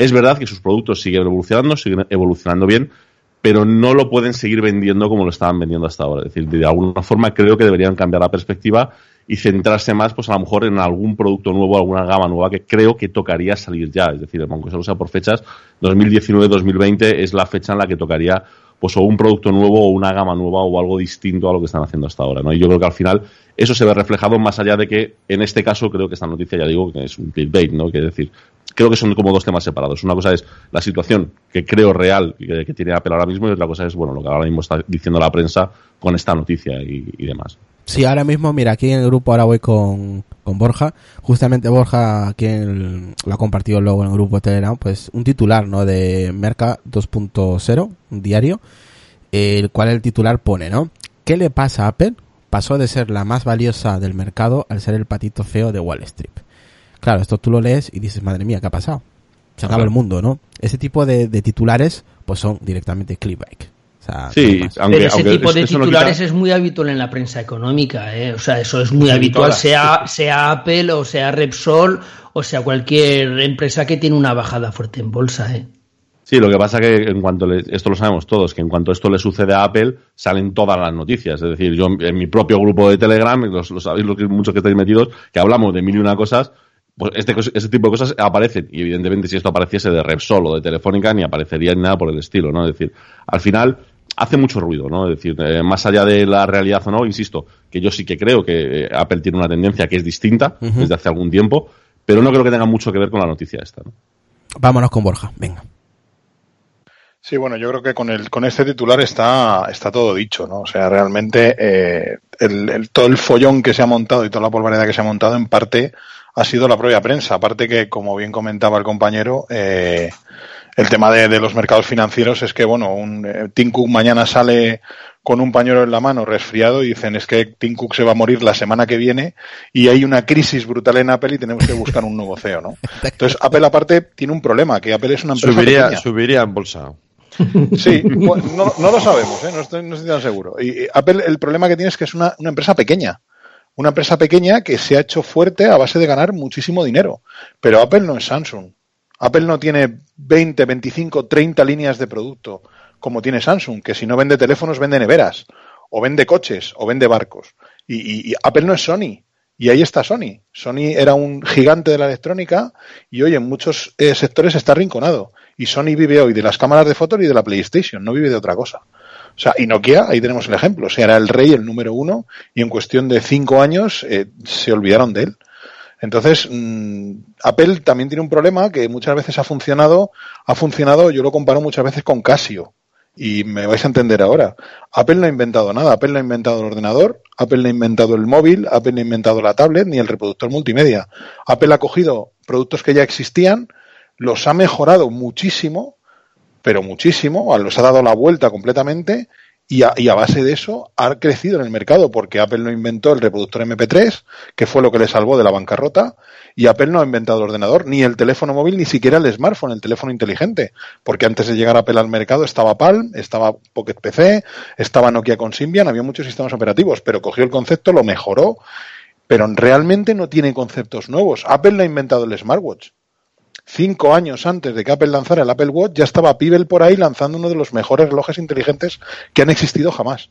es verdad que sus productos siguen evolucionando, siguen evolucionando bien, pero no lo pueden seguir vendiendo como lo estaban vendiendo hasta ahora. Es decir, de alguna forma creo que deberían cambiar la perspectiva y centrarse más, pues a lo mejor en algún producto nuevo, alguna gama nueva que creo que tocaría salir ya. Es decir, aunque solo sea por fechas, 2019-2020 es la fecha en la que tocaría pues o un producto nuevo o una gama nueva o algo distinto a lo que están haciendo hasta ahora, ¿no? Y yo creo que al final eso se ve reflejado más allá de que en este caso creo que esta noticia ya digo que es un clickbait, ¿no? Que decir, creo que son como dos temas separados. Una cosa es la situación que creo real que, que tiene Apple ahora mismo y otra cosa es, bueno, lo que ahora mismo está diciendo la prensa con esta noticia y demás. Sí, ahora mismo, mira, aquí en el grupo ahora voy con, con Borja. Justamente Borja, quien lo ha compartido luego en el grupo de Telegram, pues un titular, ¿no? De Merca 2.0, un diario, el cual el titular pone, ¿no? ¿Qué le pasa a Apple? Pasó de ser la más valiosa del mercado al ser el patito feo de Wall Street. Claro, esto tú lo lees y dices, madre mía, ¿qué ha pasado? Se acaba el mundo, ¿no? Ese tipo de, de titulares, pues son directamente clickbait. Sí, aunque, Pero ese aunque tipo de titulares quita... es muy habitual en la prensa económica, ¿eh? O sea, eso es muy sí, habitual, sea, sea Apple o sea Repsol o sea cualquier empresa que tiene una bajada fuerte en bolsa, ¿eh? Sí, lo que pasa que en cuanto le, esto lo sabemos todos, que en cuanto esto le sucede a Apple, salen todas las noticias. Es decir, yo en mi propio grupo de Telegram, los, lo sabéis los que, muchos que estáis metidos, que hablamos de mil y una cosas, pues este, este tipo de cosas aparecen. Y evidentemente si esto apareciese de Repsol o de Telefónica, ni aparecería ni nada por el estilo, ¿no? Es decir, al final hace mucho ruido, ¿no? Es decir, eh, más allá de la realidad o no, insisto, que yo sí que creo que eh, Apple tiene una tendencia que es distinta uh -huh. desde hace algún tiempo, pero no creo que tenga mucho que ver con la noticia esta, ¿no? Vámonos con Borja, venga. Sí, bueno, yo creo que con el con este titular está está todo dicho, ¿no? O sea, realmente eh, el, el, todo el follón que se ha montado y toda la polvareda que se ha montado en parte ha sido la propia prensa. Aparte que, como bien comentaba el compañero, eh, el tema de, de, los mercados financieros es que, bueno, un eh, Tim Cook mañana sale con un pañuelo en la mano resfriado y dicen es que Tim Cook se va a morir la semana que viene y hay una crisis brutal en Apple y tenemos que buscar un nuevo CEO, ¿no? Entonces, Apple aparte tiene un problema, que Apple es una empresa subiría, pequeña. Subiría en bolsa. Sí, no, no, lo sabemos, ¿eh? no, estoy, no, estoy, tan seguro. Y Apple, el problema que tiene es que es una, una, empresa pequeña. Una empresa pequeña que se ha hecho fuerte a base de ganar muchísimo dinero. Pero Apple no es Samsung. Apple no tiene 20, 25, 30 líneas de producto como tiene Samsung, que si no vende teléfonos, vende neveras, o vende coches, o vende barcos. Y, Apple no es Sony. Y ahí está Sony. Sony era un gigante de la electrónica y hoy en muchos eh, sectores está arrinconado. Y Sony vive hoy de las cámaras de fotos y de la PlayStation, no vive de otra cosa. O sea, y Nokia, ahí tenemos el ejemplo. O sea, era el rey, el número uno, y en cuestión de cinco años eh, se olvidaron de él. Entonces, mmm, Apple también tiene un problema que muchas veces ha funcionado, ha funcionado, yo lo comparo muchas veces con Casio. Y me vais a entender ahora. Apple no ha inventado nada. Apple no ha inventado el ordenador, Apple no ha inventado el móvil, Apple no ha inventado la tablet ni el reproductor multimedia. Apple ha cogido productos que ya existían, los ha mejorado muchísimo, pero muchísimo, los ha dado la vuelta completamente y a, y a base de eso ha crecido en el mercado porque Apple no inventó el reproductor MP3, que fue lo que le salvó de la bancarrota, y Apple no ha inventado el ordenador, ni el teléfono móvil, ni siquiera el smartphone, el teléfono inteligente, porque antes de llegar Apple al mercado estaba Palm, estaba Pocket PC, estaba Nokia con Symbian, había muchos sistemas operativos, pero cogió el concepto, lo mejoró, pero realmente no tiene conceptos nuevos. Apple no ha inventado el smartwatch. Cinco años antes de que Apple lanzara el Apple Watch, ya estaba Pibel por ahí lanzando uno de los mejores relojes inteligentes que han existido jamás.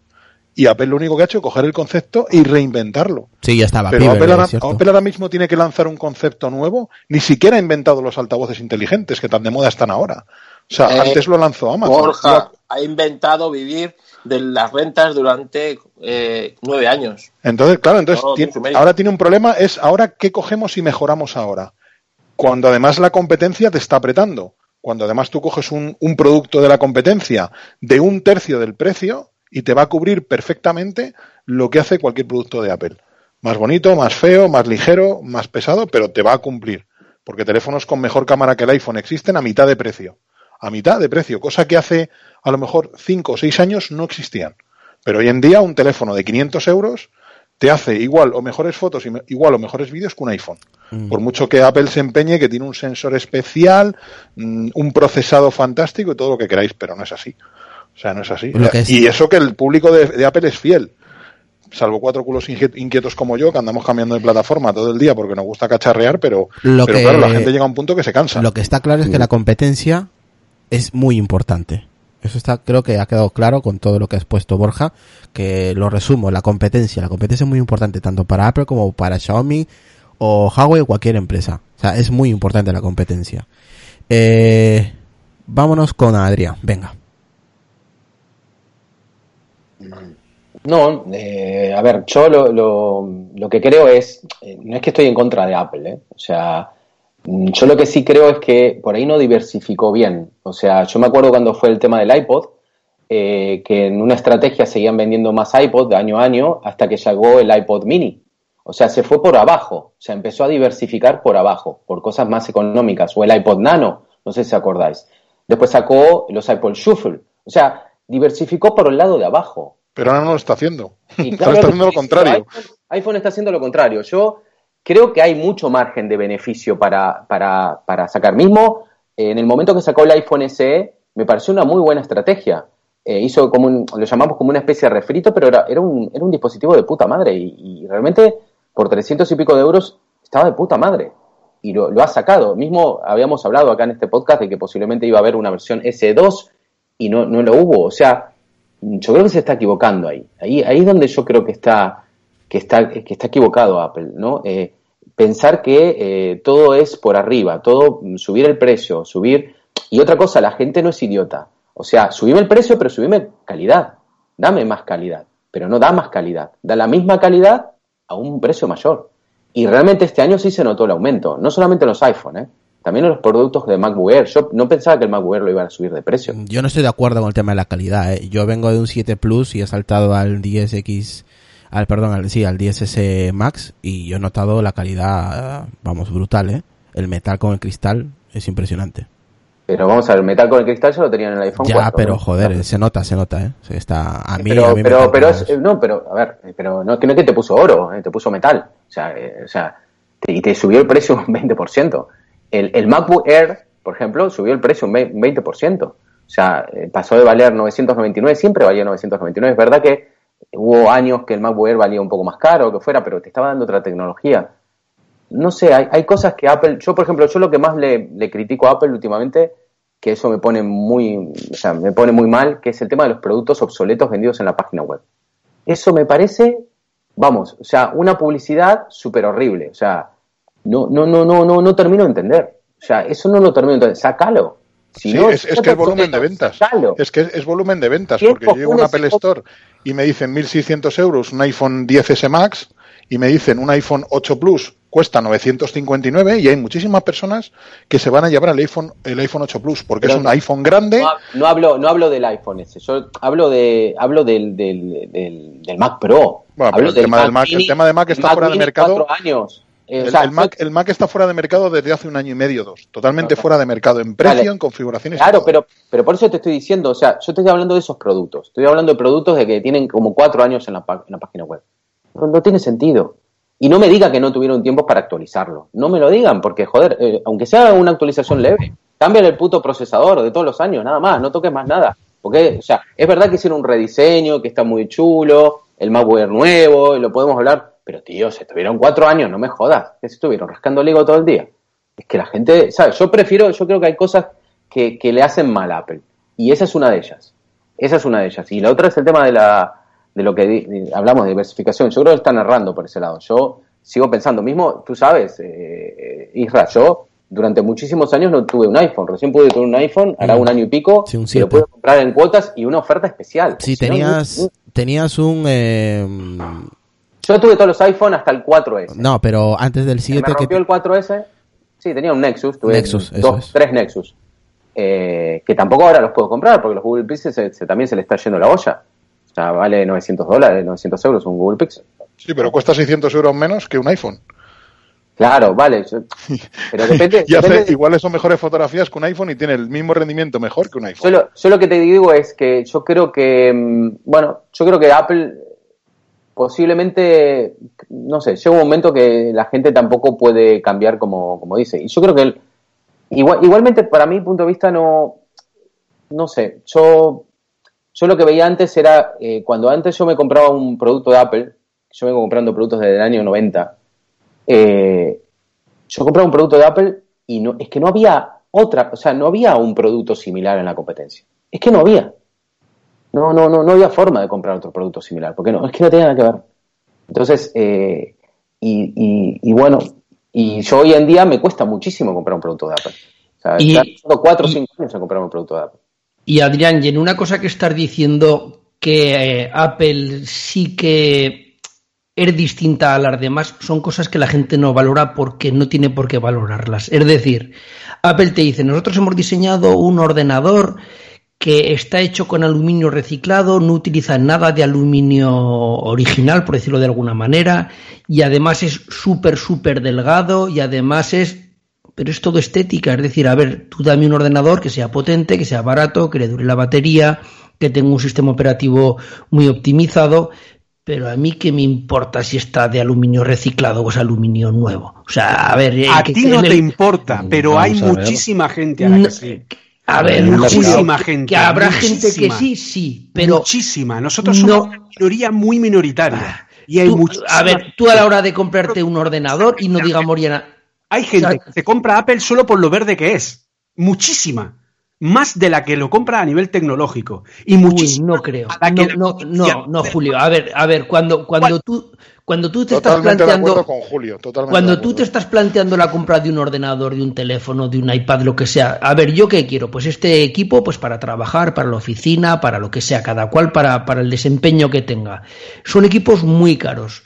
Y Apple lo único que ha hecho es coger el concepto y reinventarlo. Sí, ya estaba. Pero Pibel, Apple, ahora, es cierto. Apple ahora mismo tiene que lanzar un concepto nuevo. Ni siquiera ha inventado los altavoces inteligentes que tan de moda están ahora. O sea, Eh, antes lo lanzó Amazon. Borja ha inventado vivir de las rentas durante eh, nueve años. Entonces, claro, entonces No, tiene- ahora tiene un problema, es ahora qué cogemos y mejoramos ahora. Cuando además la competencia te está apretando. Cuando además tú coges un, producto de la competencia de un tercio del precio y te va a cubrir perfectamente lo que hace cualquier producto de Apple. Más bonito, más feo, más ligero, más pesado, pero te va a cumplir. Porque teléfonos con mejor cámara que el iPhone existen a mitad de precio. A mitad de precio, cosa que hace a lo mejor 5 o 6 años no existían. Pero hoy en día un teléfono de 500 euros te hace igual o mejores fotos igual o mejores vídeos que un iPhone. Mm. Por mucho que Apple se empeñe que tiene un sensor especial, mm, un procesado fantástico y todo lo que queráis, pero no es así. O sea, no es así. Es- Y eso que el público de, de Apple es fiel. Salvo cuatro culos inquietos como yo, que andamos cambiando de plataforma todo el día porque nos gusta cacharrear, pero, Lo pero que- claro, la gente llega a un punto que se cansa. Lo que está claro es que la competencia es muy importante. Eso está, creo que ha quedado claro con todo lo que has puesto Borja, que lo resumo, la competencia, la competencia es muy importante tanto para Apple como para Xiaomi o Huawei o cualquier empresa. O sea, es muy importante la competencia. Eh, vámonos con Adrián, venga. No, eh, a ver, yo lo, lo, lo que creo es, eh, no es que estoy en contra de Apple, o sea, yo lo que sí creo es que por ahí no diversificó bien. O sea, yo me acuerdo cuando fue el tema del iPod, que en una estrategia seguían vendiendo más iPod de año a año hasta que llegó el iPod mini. O sea, se fue por abajo, o sea, empezó a diversificar por abajo, por cosas más económicas, o el iPod Nano, no sé si acordáis. Después sacó los iPod Shuffle, o sea, diversificó por el lado de abajo. Pero ahora no lo está haciendo. Y Ahora claro, está haciendo lo contrario. iPhone, iPhone está haciendo lo contrario. Yo creo que hay mucho margen de beneficio para, para, para sacar. Mismo eh, en el momento que sacó el iPhone SE, me pareció una muy buena estrategia. Eh, hizo como un, lo llamamos como una especie de refrito, pero era, era, un, era un dispositivo de puta madre. Y, y realmente por 300 y pico de euros estaba de puta madre. Y lo, ha sacado. Mismo habíamos hablado acá en este podcast de que posiblemente iba a haber una versión S2 y no, no lo hubo. O sea, yo creo que se está equivocando ahí. Ahí, ahí es donde yo creo que está, que está, que está equivocado Apple, ¿no? Eh, pensar que eh, todo es por arriba, todo mm, subir el precio, subir. Y otra cosa, la gente no es idiota. O sea, subime el precio, pero subime calidad. Dame más calidad. Pero no da más calidad. Da la misma calidad a un precio mayor. Y realmente este año sí se notó el aumento. No solamente en los iPhone, ¿eh? También en los productos de MacBook Air. Yo no pensaba que el MacBook Air lo iban a subir de precio. Yo no estoy de acuerdo con el tema de la calidad. ¿eh? Yo vengo de un 7 Plus y he saltado al 10X, al perdón, al, sí, al 10S Max y yo he notado la calidad, vamos, brutal, ¿eh? El metal con el cristal es impresionante. Pero vamos a ver, el metal con el cristal ya lo tenían en el iPhone Ya, 4. pero ¿no? joder, se nota, se nota, ¿eh? Se está, a mí, pero, a mí me pero, pero es, eh, no, pero, a ver, pero no, que no es que te puso oro, eh, te puso metal. O sea, eh, o sea te- y te subió el precio un 20%. El, el MacBook Air, por ejemplo, subió el precio un ve- un 20%. O sea, eh, pasó de valer 999, siempre valía 999. Es verdad que hubo años que el MacBook Air valía un poco más caro, o que fuera, pero te estaba dando otra tecnología. No sé, hay, hay cosas que Apple, yo por ejemplo, yo lo que más le, critico a Apple últimamente, que eso me pone muy, o sea, me pone muy mal, que es el tema de los productos obsoletos vendidos en la página web. Eso me parece, vamos, o sea, una publicidad súper horrible. O sea, no, no, no, no, no, no termino de entender. O sea, eso no lo termino de entender. Sácalo. Si Sí, no, es, es que es volumen de ventas. sácalo. Es que es, es volumen de ventas, ¿Quién porque yo llego a un Apple Store y me dicen 1.600 euros un iPhone 10S Max y me dicen un iPhone 8 Plus cuesta 959 y hay muchísimas personas que se van a llevar el iPhone, el iPhone 8 Plus porque Pero es un iPhone grande. No, ha- no hablo, no hablo del iPhone ese, yo hablo de, hablo del, del, del, del Mac Pro. Bueno, pero el tema del Mac- el Mini, tema de Mac está el fuera de mercado. Años. Eh, o El, sea, el Mac, el Mac está fuera de mercado desde hace un año y medio, dos. Totalmente fuera de mercado, en precio, Vale. en configuraciones. Claro, pero, pero por eso te estoy diciendo, o sea, yo te estoy hablando de esos productos. Estoy hablando de productos de que tienen como cuatro años en la, en la página web. No, no tiene sentido. Y no me diga que no tuvieron tiempo para actualizarlo. No me lo digan, porque, joder, eh, aunque sea una actualización leve, cámbiale el puto procesador de todos los años, nada más, no toques más nada. Porque, o sea, es verdad que hicieron un rediseño, que está muy chulo, el malware nuevo, y lo podemos hablar, pero tío, se estuvieron cuatro años, no me jodas, que se estuvieron rascando el higo todo el día. Es que la gente, ¿sabes? Yo prefiero, yo creo que hay cosas que, que le hacen mal a Apple. Y esa es una de ellas. Esa es una de ellas. Y la otra es el tema de la de lo que hablamos de diversificación. Yo creo que están errando por ese lado. Yo sigo pensando, mismo, tú sabes, eh, eh, Isra, yo durante muchísimos años no tuve un iPhone. Recién pude tener un iPhone, hará Mm. un año y pico, Sí, un y lo pude comprar en cuotas y una oferta especial. Sí, Si no, tenías, no- tenías un... eh, yo tuve todos los iPhone hasta el 4S. no, pero antes del me 7 que... rompió el 4S. Sí, tenía un Nexus, tuve Nexus, eso dos, es. tres Nexus. Eh, que tampoco ahora los puedo comprar porque los Google Pixel se- se- también se le está yendo la olla. O sea, vale 900 dólares, 900 euros un Google Pixel. Sí, pero cuesta 600 euros menos que un iPhone. Claro, vale. pero depende. Y hace depende- iguales son mejores fotografías que un iPhone y tiene el mismo rendimiento mejor que un iPhone. yo, lo, yo lo que te digo es que yo creo que, mm, bueno, yo creo que Apple posiblemente, no sé, llega un momento que la gente tampoco puede cambiar como, como dice. Y yo creo que igual, igualmente para mi punto de vista no, no sé, yo, yo lo que veía antes era, eh, cuando antes yo me compraba un producto de Apple, yo vengo comprando productos desde el año 90, eh, yo compraba un producto de Apple y no, es que no había otra, o sea, no había un producto similar en la competencia. Es que no había. No, no, no, no había forma de comprar otro producto similar, porque no, es que no tenía nada que ver. Entonces, eh, y, y, y bueno, y yo hoy en día me cuesta muchísimo comprar un producto de Apple. O sea, Y- cuatro o cinco años en comprar un producto de Apple. Y Adrián, y en una cosa que estás diciendo que eh, Apple sí que es distinta a las demás, son cosas que la gente no valora porque no tiene por qué valorarlas. Es decir, Apple te dice, nosotros hemos diseñado un ordenador que está hecho con aluminio reciclado, no utiliza nada de aluminio original, por decirlo de alguna manera, y además es súper, súper delgado y además es pero es todo estética, es decir, a ver, tú dame un ordenador que sea potente, que sea barato, que le dure la batería, que tenga un sistema operativo muy optimizado, pero a mí qué me importa si está de aluminio reciclado o es aluminio nuevo. O sea, a ver, eh, A ti no te el- importa, pero Vamos hay muchísima gente a la No, que sí. A ver, muchísima gente. que habrá gente que sí, sí, pero muchísima. Nosotros somos no- una minoría muy minoritaria. Y hay tú- a ver, tú a la hora de comprarte un ordenador y no diga Moriana, Hay gente que se compra Apple solo por lo verde que es. Muchísima. Más de la que lo compra a nivel tecnológico. Y Uy, muchísima no creo. No, no, no, Julio. A ver, a ver, cuando, cuando tú, cuando tú te estás Totalmente planteando, con Julio. Cuando tú te estás planteando la compra de un ordenador, de un teléfono, de un iPad, lo que sea. A ver, ¿yo qué quiero? Pues este equipo, pues para trabajar, para la oficina, para lo que sea, cada cual para, para el desempeño que tenga. Son equipos muy caros.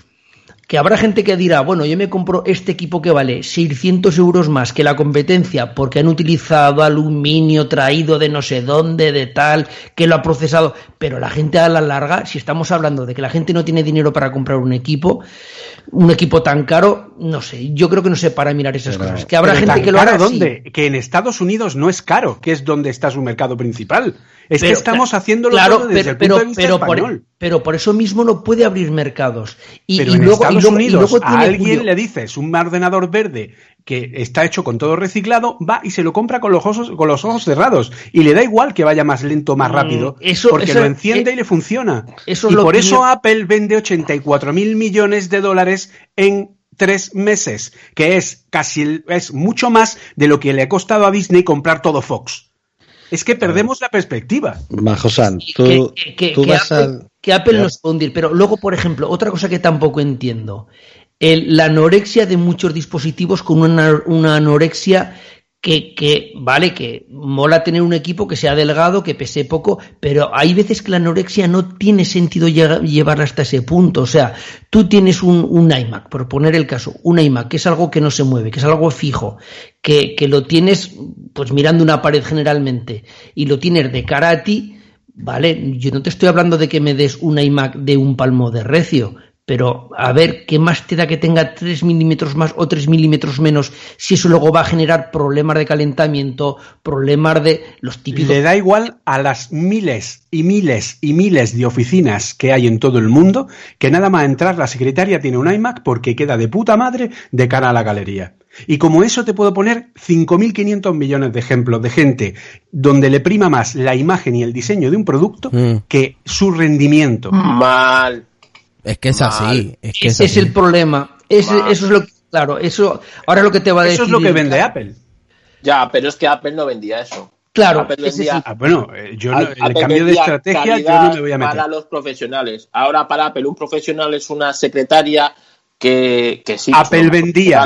Que habrá gente que dirá, bueno, yo me compro este equipo que vale 600 euros más que la competencia porque han utilizado aluminio traído de no sé dónde, de tal, que lo ha procesado. Pero la gente a la larga, si estamos hablando de que la gente no tiene dinero para comprar un equipo, un equipo tan caro, no sé, yo creo que no sé para mirar esas Pero- cosas. Que habrá gente que lo hará sí. ¿dónde? Que en Estados Unidos no es caro, que es donde está su mercado principal. Es que estamos haciéndolo claro, todo desde pero, el pero, punto de vista pero por, español. pero por eso mismo no puede abrir mercados. Y, luego, y y Unidos luego a alguien le dices un ordenador verde que está hecho con todo reciclado, va y se lo compra con los ojos, con los ojos cerrados. Y le da igual que vaya más lento o más Mm, rápido, eso- porque eso- lo enciende eh, y le funciona. eso y por eso yo- Apple vende 84 mil millones de dólares en tres meses, que es casi es mucho más de lo que le ha costado a Disney comprar todo Fox. Es que perdemos la perspectiva. Majosan, que- tú, que, que- tú que vas Apple, al... que Apple nos puede hundir. Pero luego, por ejemplo, otra cosa que tampoco entiendo, el- la anorexia de muchos dispositivos con una, una anorexia que, que, vale, que mola tener un equipo que sea delgado, que pese poco, pero hay veces que la anorexia no tiene sentido llevarla hasta ese punto. O sea, tú tienes un, un iMac, por poner el caso, un iMac, que es algo que no se mueve, que es algo fijo, que, que lo tienes pues mirando una pared generalmente, y lo tienes de cara a ti, Vale, yo no te estoy hablando de que me des un iMac de un palmo de recio, pero a ver qué más te da que tenga 3 milímetros más o 3 milímetros menos si eso luego va a generar problemas de calentamiento, problemas de los típicos... Le da igual a las miles y miles y miles de oficinas que hay en todo el mundo que nada más entrar la secretaria tiene un iMac porque queda de puta madre de cara a la galería. Y como eso te puedo poner 5.500 millones de ejemplos de gente donde le prima más la imagen y el diseño de un producto Mm. que su rendimiento. Mal. Es que es así. Es que es Ese es así. el problema. Eso es lo que, claro, eso ahora lo que te va a decir. Eso es lo que vende Apple. Ya, pero es que Apple no vendía eso. Claro, Apple vendía, sí. Ah, bueno, eh, yo no- Apple el cambio de estrategia yo calidad no me voy a meter. Para los profesionales. Ahora para Apple un profesional es una secretaria que, que sí. Apple una vendía.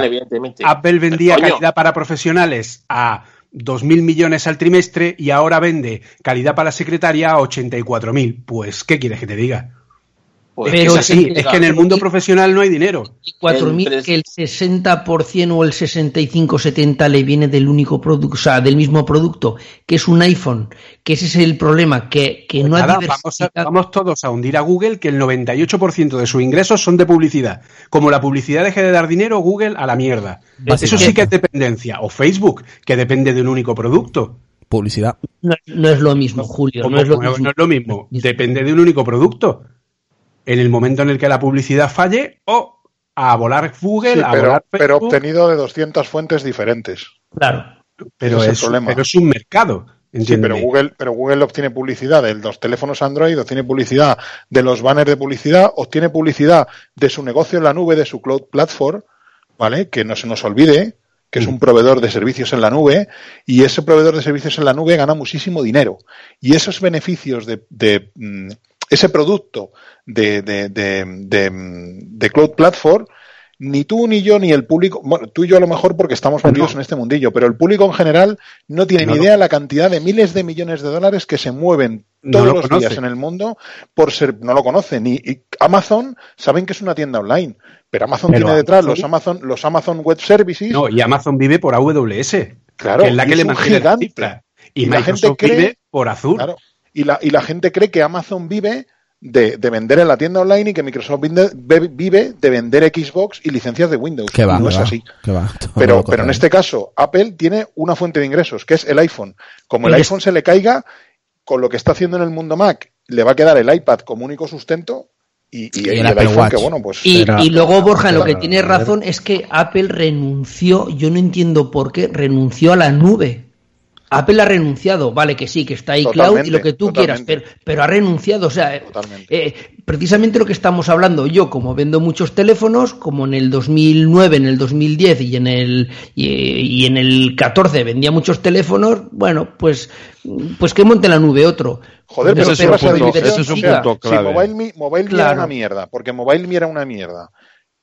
Apple vendía Pero, coño, calidad para profesionales a 2.000 millones al trimestre y ahora vende calidad para la secretaria a 84.000. Pues, ¿qué quieres que te diga? Pues, es que Pero es así, que- es que en el mundo profesional no hay dinero. 4.000 el que el 60% o el 65-70 le viene del único producto, o sea, del mismo producto, que es un iPhone, que ese es el problema, que, que no Nada, ha vamos, a- diversificado. vamos todos a hundir a Google que el 98% de sus ingresos son de publicidad. Como la publicidad deje de dar dinero, Google a la mierda. Eso sí que es dependencia. O Facebook, que depende de un único producto. Publicidad. No, no es lo mismo, Julio, Como- no es lo como mismo. no es lo mismo. Depende de un único producto. En el momento en el que la publicidad falle, o a volar Google, Sí, a pero, volar pero obtenido de 200 fuentes diferentes. Claro. pero, es el es, problema. pero es un mercado. Sí, pero Google, pero Google obtiene publicidad de los teléfonos Android, obtiene publicidad de los banners de publicidad, obtiene publicidad de su negocio en la nube, de su cloud platform, ¿vale? Que no se nos olvide que es un proveedor de servicios en la nube y ese proveedor de servicios en la nube gana muchísimo dinero. Y esos beneficios de, de, mm, ese producto de, de, de, cloud platform ni tú ni yo ni el público, bueno, tú y yo a lo mejor porque estamos metidos en este mundillo, pero el público en general no tiene No ni idea de la cantidad de miles de millones de dólares que se mueven todos lo los conoce. días en el mundo por ser, no lo conocen. Y, y Amazon saben que es una tienda online, pero Amazon Pero tiene detrás Amazon- los Amazon, los Amazon Web Services, No, y Amazon vive por AWS, claro, que es la y que le mantiene la cifra. Y, Y la gente cree- vive por Azure. Claro. Y la, y la gente cree que Amazon vive de, de vender en la tienda online y que Microsoft vive de vender Xbox y licencias de Windows. Que va, no que es va, así. que va. Pero, pero en este caso, Apple tiene una fuente de ingresos, que es el iPhone. Como el es- iPhone se le caiga, con lo que está haciendo en el mundo Mac, le va a quedar el iPad como único sustento y, y- Y el y el, Apple iPhone, Watch. que bueno, pues... Y, luego, Borja, en lo que tienes razón es que Apple renunció, yo no entiendo por qué, renunció a la nube. Apple ha renunciado, vale que sí, que está iCloud y Totalmente, lo que tú quieras, pero, pero ha renunciado, o sea, eh, eh, precisamente lo que estamos hablando, yo como vendo muchos teléfonos, como en el 2009, en el 2010 y en el y, y en el 14 vendía muchos teléfonos, bueno, pues pues que monte en la nube otro. Joder, pero, Ese es ¿qué un punto- ese es un punto Si clave. Mobile, Me- Mobile Me era una mierda, porque Mobile Me era una mierda,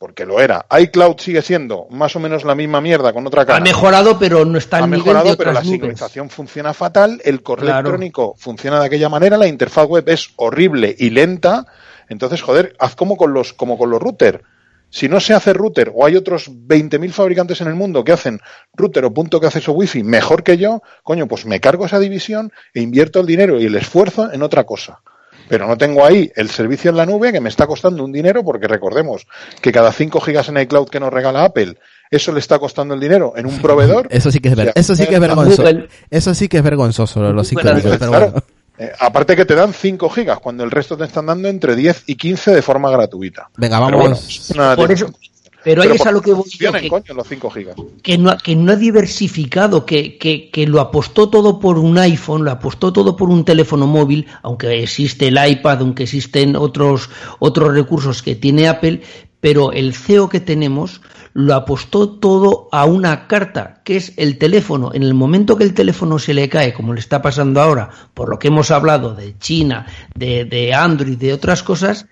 porque lo era. iCloud sigue siendo más o menos la misma mierda con otra cara. Ha mejorado, pero no está ha al nivel mejorado, de pero la nubes. sincronización funciona fatal, el correo Claro. electrónico funciona de aquella manera, la interfaz web es horrible y lenta. Entonces, joder, haz como con los, como con los router. Si no se hace router o hay otros 20.000 fabricantes en el mundo que hacen router o punto que acceso wifi mejor que yo, coño, pues me cargo esa división e invierto el dinero y el esfuerzo en otra cosa. Pero no tengo ahí el servicio en la nube que me está costando un dinero porque recordemos que cada 5 gigas en iCloud que nos regala Apple, eso le está costando el dinero en un proveedor. Eso sí que es ver- eso sí que es vergonzoso. Eso sí que es vergonzoso, los Google- Claro. Eh, aparte que te dan 5 gigas, cuando el resto te están dando entre 10 y 15 de forma gratuita. Venga, vamos. bueno, Por eso, pero ahí pero es a lo que voy yo, que, coño, los 5 gigas. que no, que no ha diversificado, que, que, que lo apostó todo por un iPhone, lo apostó todo por un teléfono móvil, aunque existe el iPad, aunque existen otros, otros recursos que tiene Apple, pero el CEO que tenemos lo apostó todo a una carta, que es el teléfono. En el momento que el teléfono se le cae, como le está pasando ahora, por lo que hemos hablado de China, de, de Android, de otras cosas,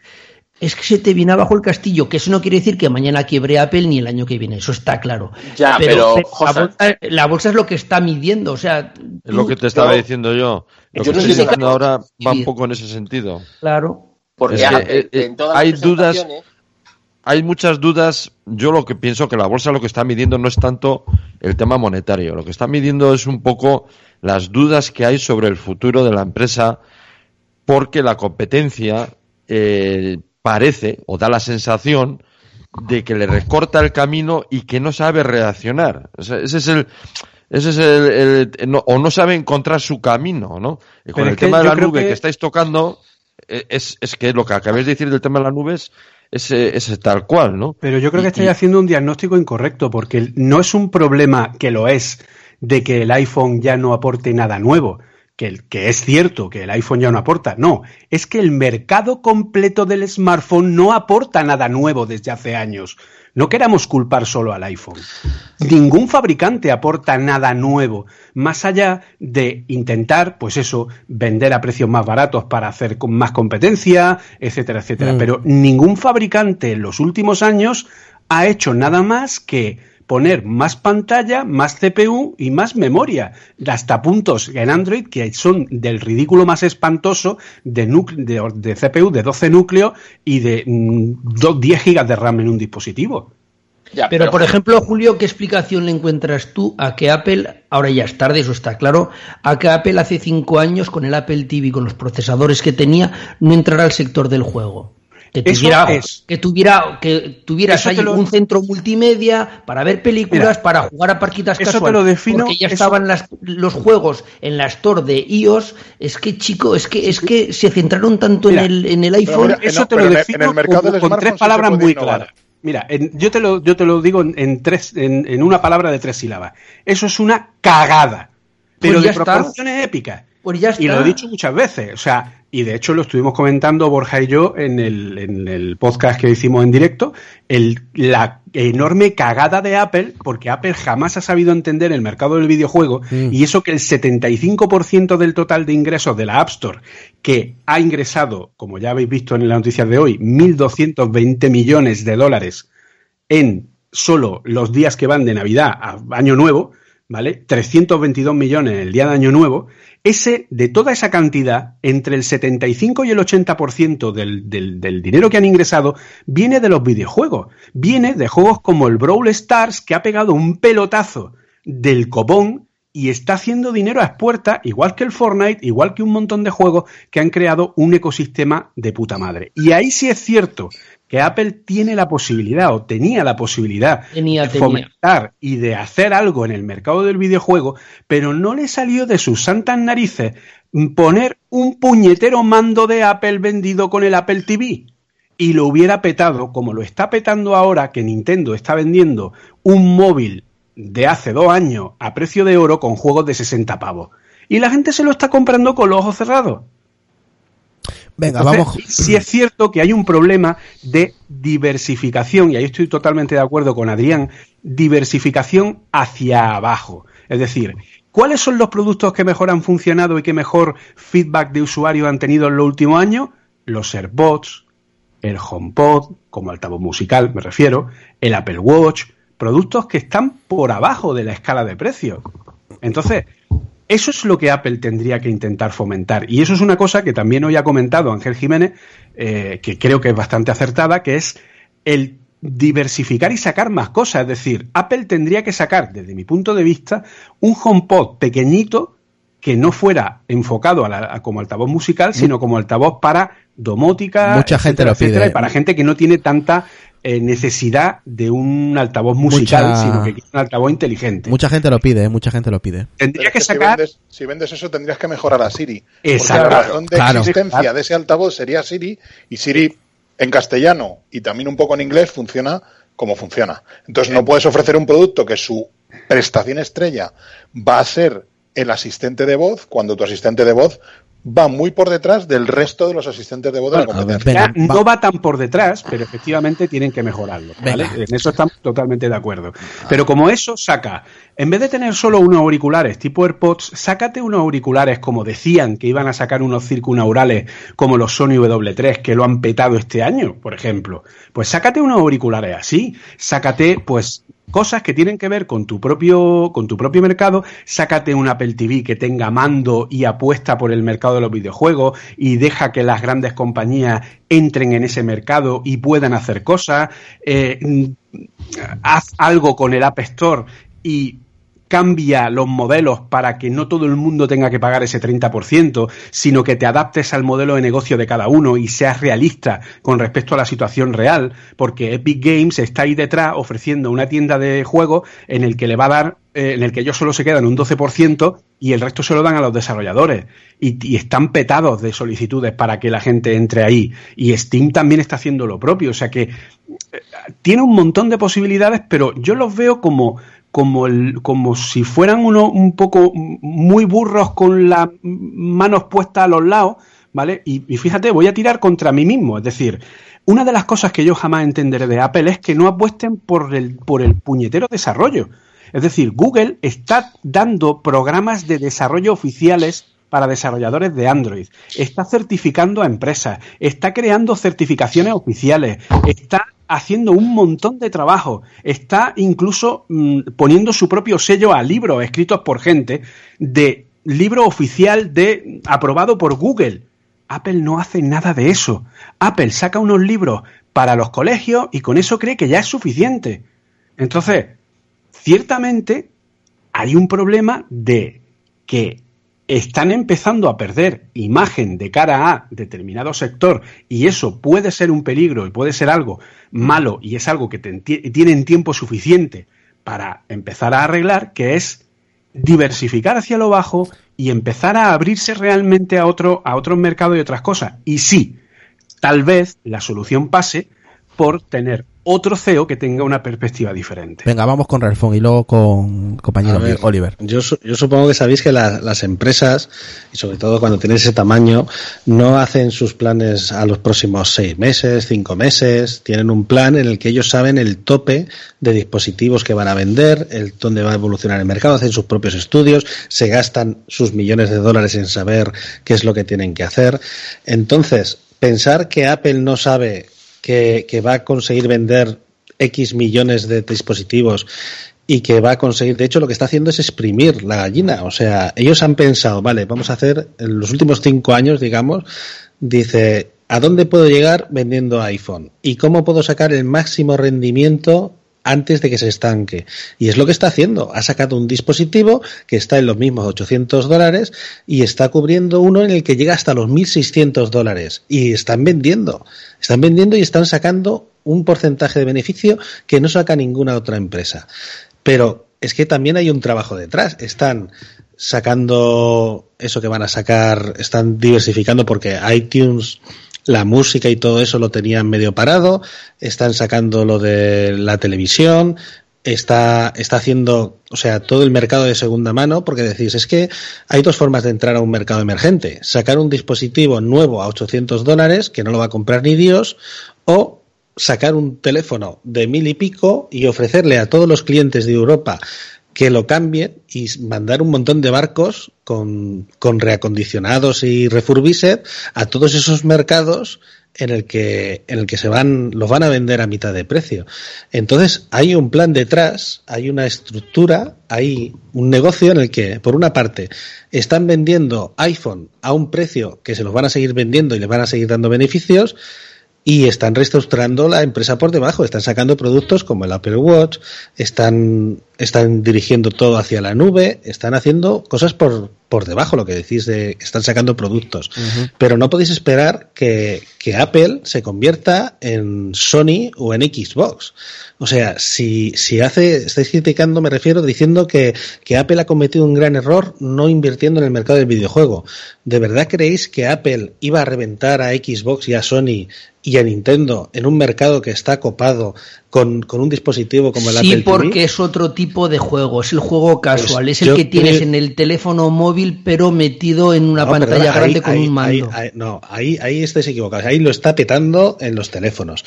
es que se te viene abajo el castillo, que eso no quiere decir que mañana quiebre Apple ni el año que viene, eso está claro. Ya, pero, la, José- bolsa, la bolsa es lo que está midiendo, o sea, Es lo que te estaba diciendo yo. Lo yo que no estoy diciendo ahora va un poco en ese sentido. claro. Porque Es que, Apple, eh, eh, en todas hay las dudas- Hay muchas dudas. Yo lo que pienso que la bolsa lo que está midiendo no es tanto el tema monetario. Lo que está midiendo es un poco las dudas que hay sobre el futuro de la empresa porque la competencia eh, parece o da la sensación de que le recorta el camino y que no sabe reaccionar. O sea, ese es el, ese es el, el- no- o no sabe encontrar su camino, ¿no? Y con Pero el tema de la nube que... que- estáis tocando, eh, es, es que lo que acabáis de decir del tema de la nube es, es, tal cual, ¿no? Pero yo creo que estáis y- haciendo un diagnóstico incorrecto, porque no es un problema que lo es de que el iPhone ya no aporte nada nuevo, que, el- que es cierto que el iPhone ya no aporta, no, es que el mercado completo del smartphone no aporta nada nuevo desde hace años. No queramos culpar solo al iPhone. Ningún fabricante aporta nada nuevo, más allá de intentar, pues eso, vender a precios más baratos para hacer con más competencia, etcétera, etcétera. Mm. Pero ningún fabricante en los últimos años ha hecho nada más que poner más pantalla, más CPU y más memoria, hasta puntos en Android que son del ridículo más espantoso de, de, de CPU de 12 núcleos y de mm, do- 10 gigas de RAM en un dispositivo. Ya, Pero, por ejemplo, Julio, ¿qué explicación le encuentras tú a que Apple, ahora ya es tarde, eso está claro, a que Apple hace cinco años con el Apple TV, con los procesadores que tenía, no entrara al sector del juego? Que Eso tuviera, es. que tuviera, que tuvieras ahí te lo- un centro multimedia para ver películas, Mira, para jugar a parquitas eso te casual, lo defino, porque ya eso- estaban las- los juegos en la store de iOS. Es que, chico, es que, es que se centraron tanto Mira, en el, en el pero iPhone. Eso no, te pero lo en el- defino en el mercado con, tres palabras muy innovar. claras. Mira, en- yo, te lo, yo te lo digo en, en tres, en, en una palabra de tres sílabas. Eso es una cagada, pero Pues ya de está. proporciones épicas. Pues ya Y lo he dicho muchas veces, o sea, y de hecho lo estuvimos comentando Borja y yo en el, en el podcast que hicimos en directo, el, la enorme cagada de Apple, porque Apple jamás ha sabido entender el mercado del videojuego, y eso que el 75% del total de ingresos de la App Store, que ha ingresado, como ya habéis visto en las noticias de hoy, 1.220 millones de dólares en solo los días que van de Navidad a Año Nuevo, ¿vale? 322 millones el día de Año Nuevo, ese, de toda esa cantidad, entre el 75 y el 80% del, del, del dinero que han ingresado viene de los videojuegos. Viene de juegos como el Brawl Stars, que ha pegado un pelotazo del copón y está haciendo dinero a expuerta, igual que el Fortnite, igual que un montón de juegos que han creado un ecosistema de puta madre. Y ahí sí es cierto que Apple tiene la posibilidad o tenía la posibilidad Tenía, de tenía. fomentar y de hacer algo en el mercado del videojuego, pero no le salió de sus santas narices poner un puñetero mando de Apple vendido con el Apple TV. Y lo hubiera petado, como lo está petando ahora que Nintendo está vendiendo un móvil de hace dos años a precio de oro con juegos de 60 pavos. Y la gente se lo está comprando con los ojos cerrados. Venga, Entonces, vamos. Sí es cierto que hay un problema de diversificación, y ahí estoy totalmente de acuerdo con Adrián, diversificación hacia abajo. Es decir, ¿cuáles son los productos que mejor han funcionado y que mejor feedback de usuario han tenido en los últimos años? Los AirPods, el HomePod, como altavoz musical me refiero, el Apple Watch, productos que están por abajo de la escala de precios. Entonces, eso es lo que Apple tendría que intentar fomentar. Y eso es una cosa que también hoy ha comentado Ángel Jiménez, eh, que creo que es bastante acertada, que es el diversificar y sacar más cosas. Es decir, Apple tendría que sacar, desde mi punto de vista, un HomePod pequeñito que no fuera enfocado a la- a como altavoz musical, sino como altavoz para domótica, Mucha gente etcétera, lo pide. etcétera, y para gente que no tiene tanta eh, necesidad de un altavoz musical, Mucha- sino que quiere un altavoz inteligente. Mucha gente lo pide, ¿eh? mucha gente lo pide. Que si sacar vendes, si vendes eso tendrías que mejorar a Siri. Exacto. Porque la razón de Claro. existencia de ese altavoz sería Siri y Siri en castellano y también un poco en inglés funciona como funciona. Entonces no puedes ofrecer un producto que su prestación estrella va a ser el asistente de voz cuando tu asistente de voz va muy por detrás del resto de los asistentes de voz de la competencia. venga, Ya va- no va tan por detrás, pero efectivamente tienen que mejorarlo. En eso estamos totalmente de acuerdo. Pero como eso saca, en vez de tener solo unos auriculares tipo AirPods, sácate unos auriculares como decían que iban a sacar unos circunaurales como los Sony W3 que lo han petado este año, por ejemplo. Pues sácate unos auriculares así, sácate pues cosas que tienen que ver con tu propio con tu propio mercado, sácate un Apple TV que tenga mando y apuesta por el mercado de los videojuegos y deja que las grandes compañías entren en ese mercado y puedan hacer cosas, eh, mm, haz algo con el App Store y cambia los modelos para que no todo el mundo tenga que pagar ese 30%, sino que te adaptes al modelo de negocio de cada uno y seas realista con respecto a la situación real, porque Epic Games está ahí detrás ofreciendo una tienda de juegos en el que le va a dar eh, en el que ellos solo se quedan un 12% y el resto se lo dan a los desarrolladores. Y, están petados de solicitudes para que la gente entre ahí. Y Steam también está haciendo lo propio. O sea que eh, tiene un montón de posibilidades, pero yo los veo como, como, el, como si fueran uno un poco muy burros con las manos puestas a los lados, ¿vale? Y, y fíjate, voy a tirar contra mí mismo. Es decir, una de las cosas que yo jamás entenderé de Apple es que no apuesten por el, por el puñetero desarrollo. Es decir, Google está dando programas de desarrollo oficiales para desarrolladores de Android, está certificando a empresas, está creando certificaciones oficiales, está haciendo un montón de trabajo, está incluso mmm, poniendo su propio sello a libros escritos por gente de libro oficial de aprobado por Google. Apple no hace nada de eso. Apple saca unos libros para los colegios y con eso cree que ya es suficiente. Entonces, ciertamente hay un problema de que están empezando a perder imagen de cara a determinado sector y eso puede ser un peligro y puede ser algo malo y es algo que tienen tiempo suficiente para empezar a arreglar, que es diversificar hacia lo bajo y empezar a abrirse realmente a otro a otros mercados y otras cosas. Y sí, tal vez la solución pase por tener otro CEO que tenga una perspectiva diferente. Venga, vamos con Ralfón y luego con compañero ver, Oliver. Yo, yo, supongo que sabéis que la, las empresas, y sobre todo cuando tienen ese tamaño, no hacen sus planes a los próximos seis meses, cinco meses. Tienen un plan en el que ellos saben el tope de dispositivos que van a vender, el dónde va a evolucionar el mercado, hacen sus propios estudios, se gastan sus millones de dólares en saber qué es lo que tienen que hacer. Entonces, pensar que Apple no sabe que, que, va a conseguir vender X millones de dispositivos y que va a conseguir, de hecho lo que está haciendo es exprimir la gallina, o sea, ellos han pensado, vale, vamos a hacer en los últimos cinco años, digamos, dice, ¿a dónde puedo llegar vendiendo iPhone? ¿Y cómo puedo sacar el máximo rendimiento antes de que se estanque. Y es lo que está haciendo. Ha sacado un dispositivo que está en los mismos 800 dólares y está cubriendo uno en el que llega hasta los 1.600 dólares. Y están vendiendo. Están vendiendo y están sacando un porcentaje de beneficio que no saca ninguna otra empresa. Pero es que también hay un trabajo detrás. Están sacando eso que van a sacar, están diversificando porque iTunes la música y todo eso lo tenían medio parado, están sacando lo de la televisión, está, está haciendo, o sea, todo el mercado de segunda mano, porque decís, es que hay dos formas de entrar a un mercado emergente. Sacar un dispositivo nuevo a 800 dólares, que no lo va a comprar ni Dios, o sacar un teléfono de mil y pico y ofrecerle a todos los clientes de Europa que lo cambien y mandar un montón de barcos con, con reacondicionados y refurbished a todos esos mercados en el que en el que se van los van a vender a mitad de precio. Entonces, hay un plan detrás, hay una estructura, hay un negocio en el que por una parte están vendiendo iPhone a un precio que se los van a seguir vendiendo y les van a seguir dando beneficios y están reestructurando la empresa por debajo, están sacando productos como el Apple Watch, están, están dirigiendo todo hacia la nube, están haciendo cosas por, por debajo, lo que decís de están sacando productos. Uh -huh. Pero no podéis esperar que, que, Apple se convierta en Sony o en Xbox. O sea, si, si hace, estáis criticando, me refiero, diciendo que, que Apple ha cometido un gran error no invirtiendo en el mercado del videojuego. ¿De verdad creéis que Apple iba a reventar a Xbox y a Sony y a Nintendo en un mercado que está copado con, con un dispositivo como el sí, Apple TV? porque es otro tipo de juego, es el juego casual, pues es el que tienes en el teléfono móvil pero metido en una no, pantalla perdona, grande ahí, con ahí, un mando. Ahí, no, ahí, ahí estáis equivocados, ahí lo está petando en los teléfonos.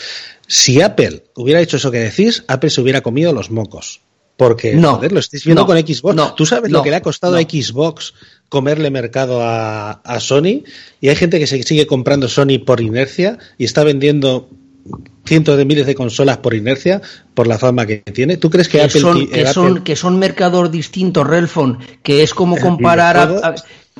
Si Apple hubiera hecho eso que decís, Apple se hubiera comido los mocos. Porque, no, joder, lo estáis viendo no, con Xbox. No, Tú sabes no, lo que le ha costado a Xbox comerle mercado a, a, Sony y hay gente que se sigue comprando Sony por inercia y está vendiendo cientos de miles de consolas por inercia por la fama que tiene. ¿Tú crees que, que Apple, son, que, Apple... son que son mercados distintos, Relfon, que es como comparar a, a,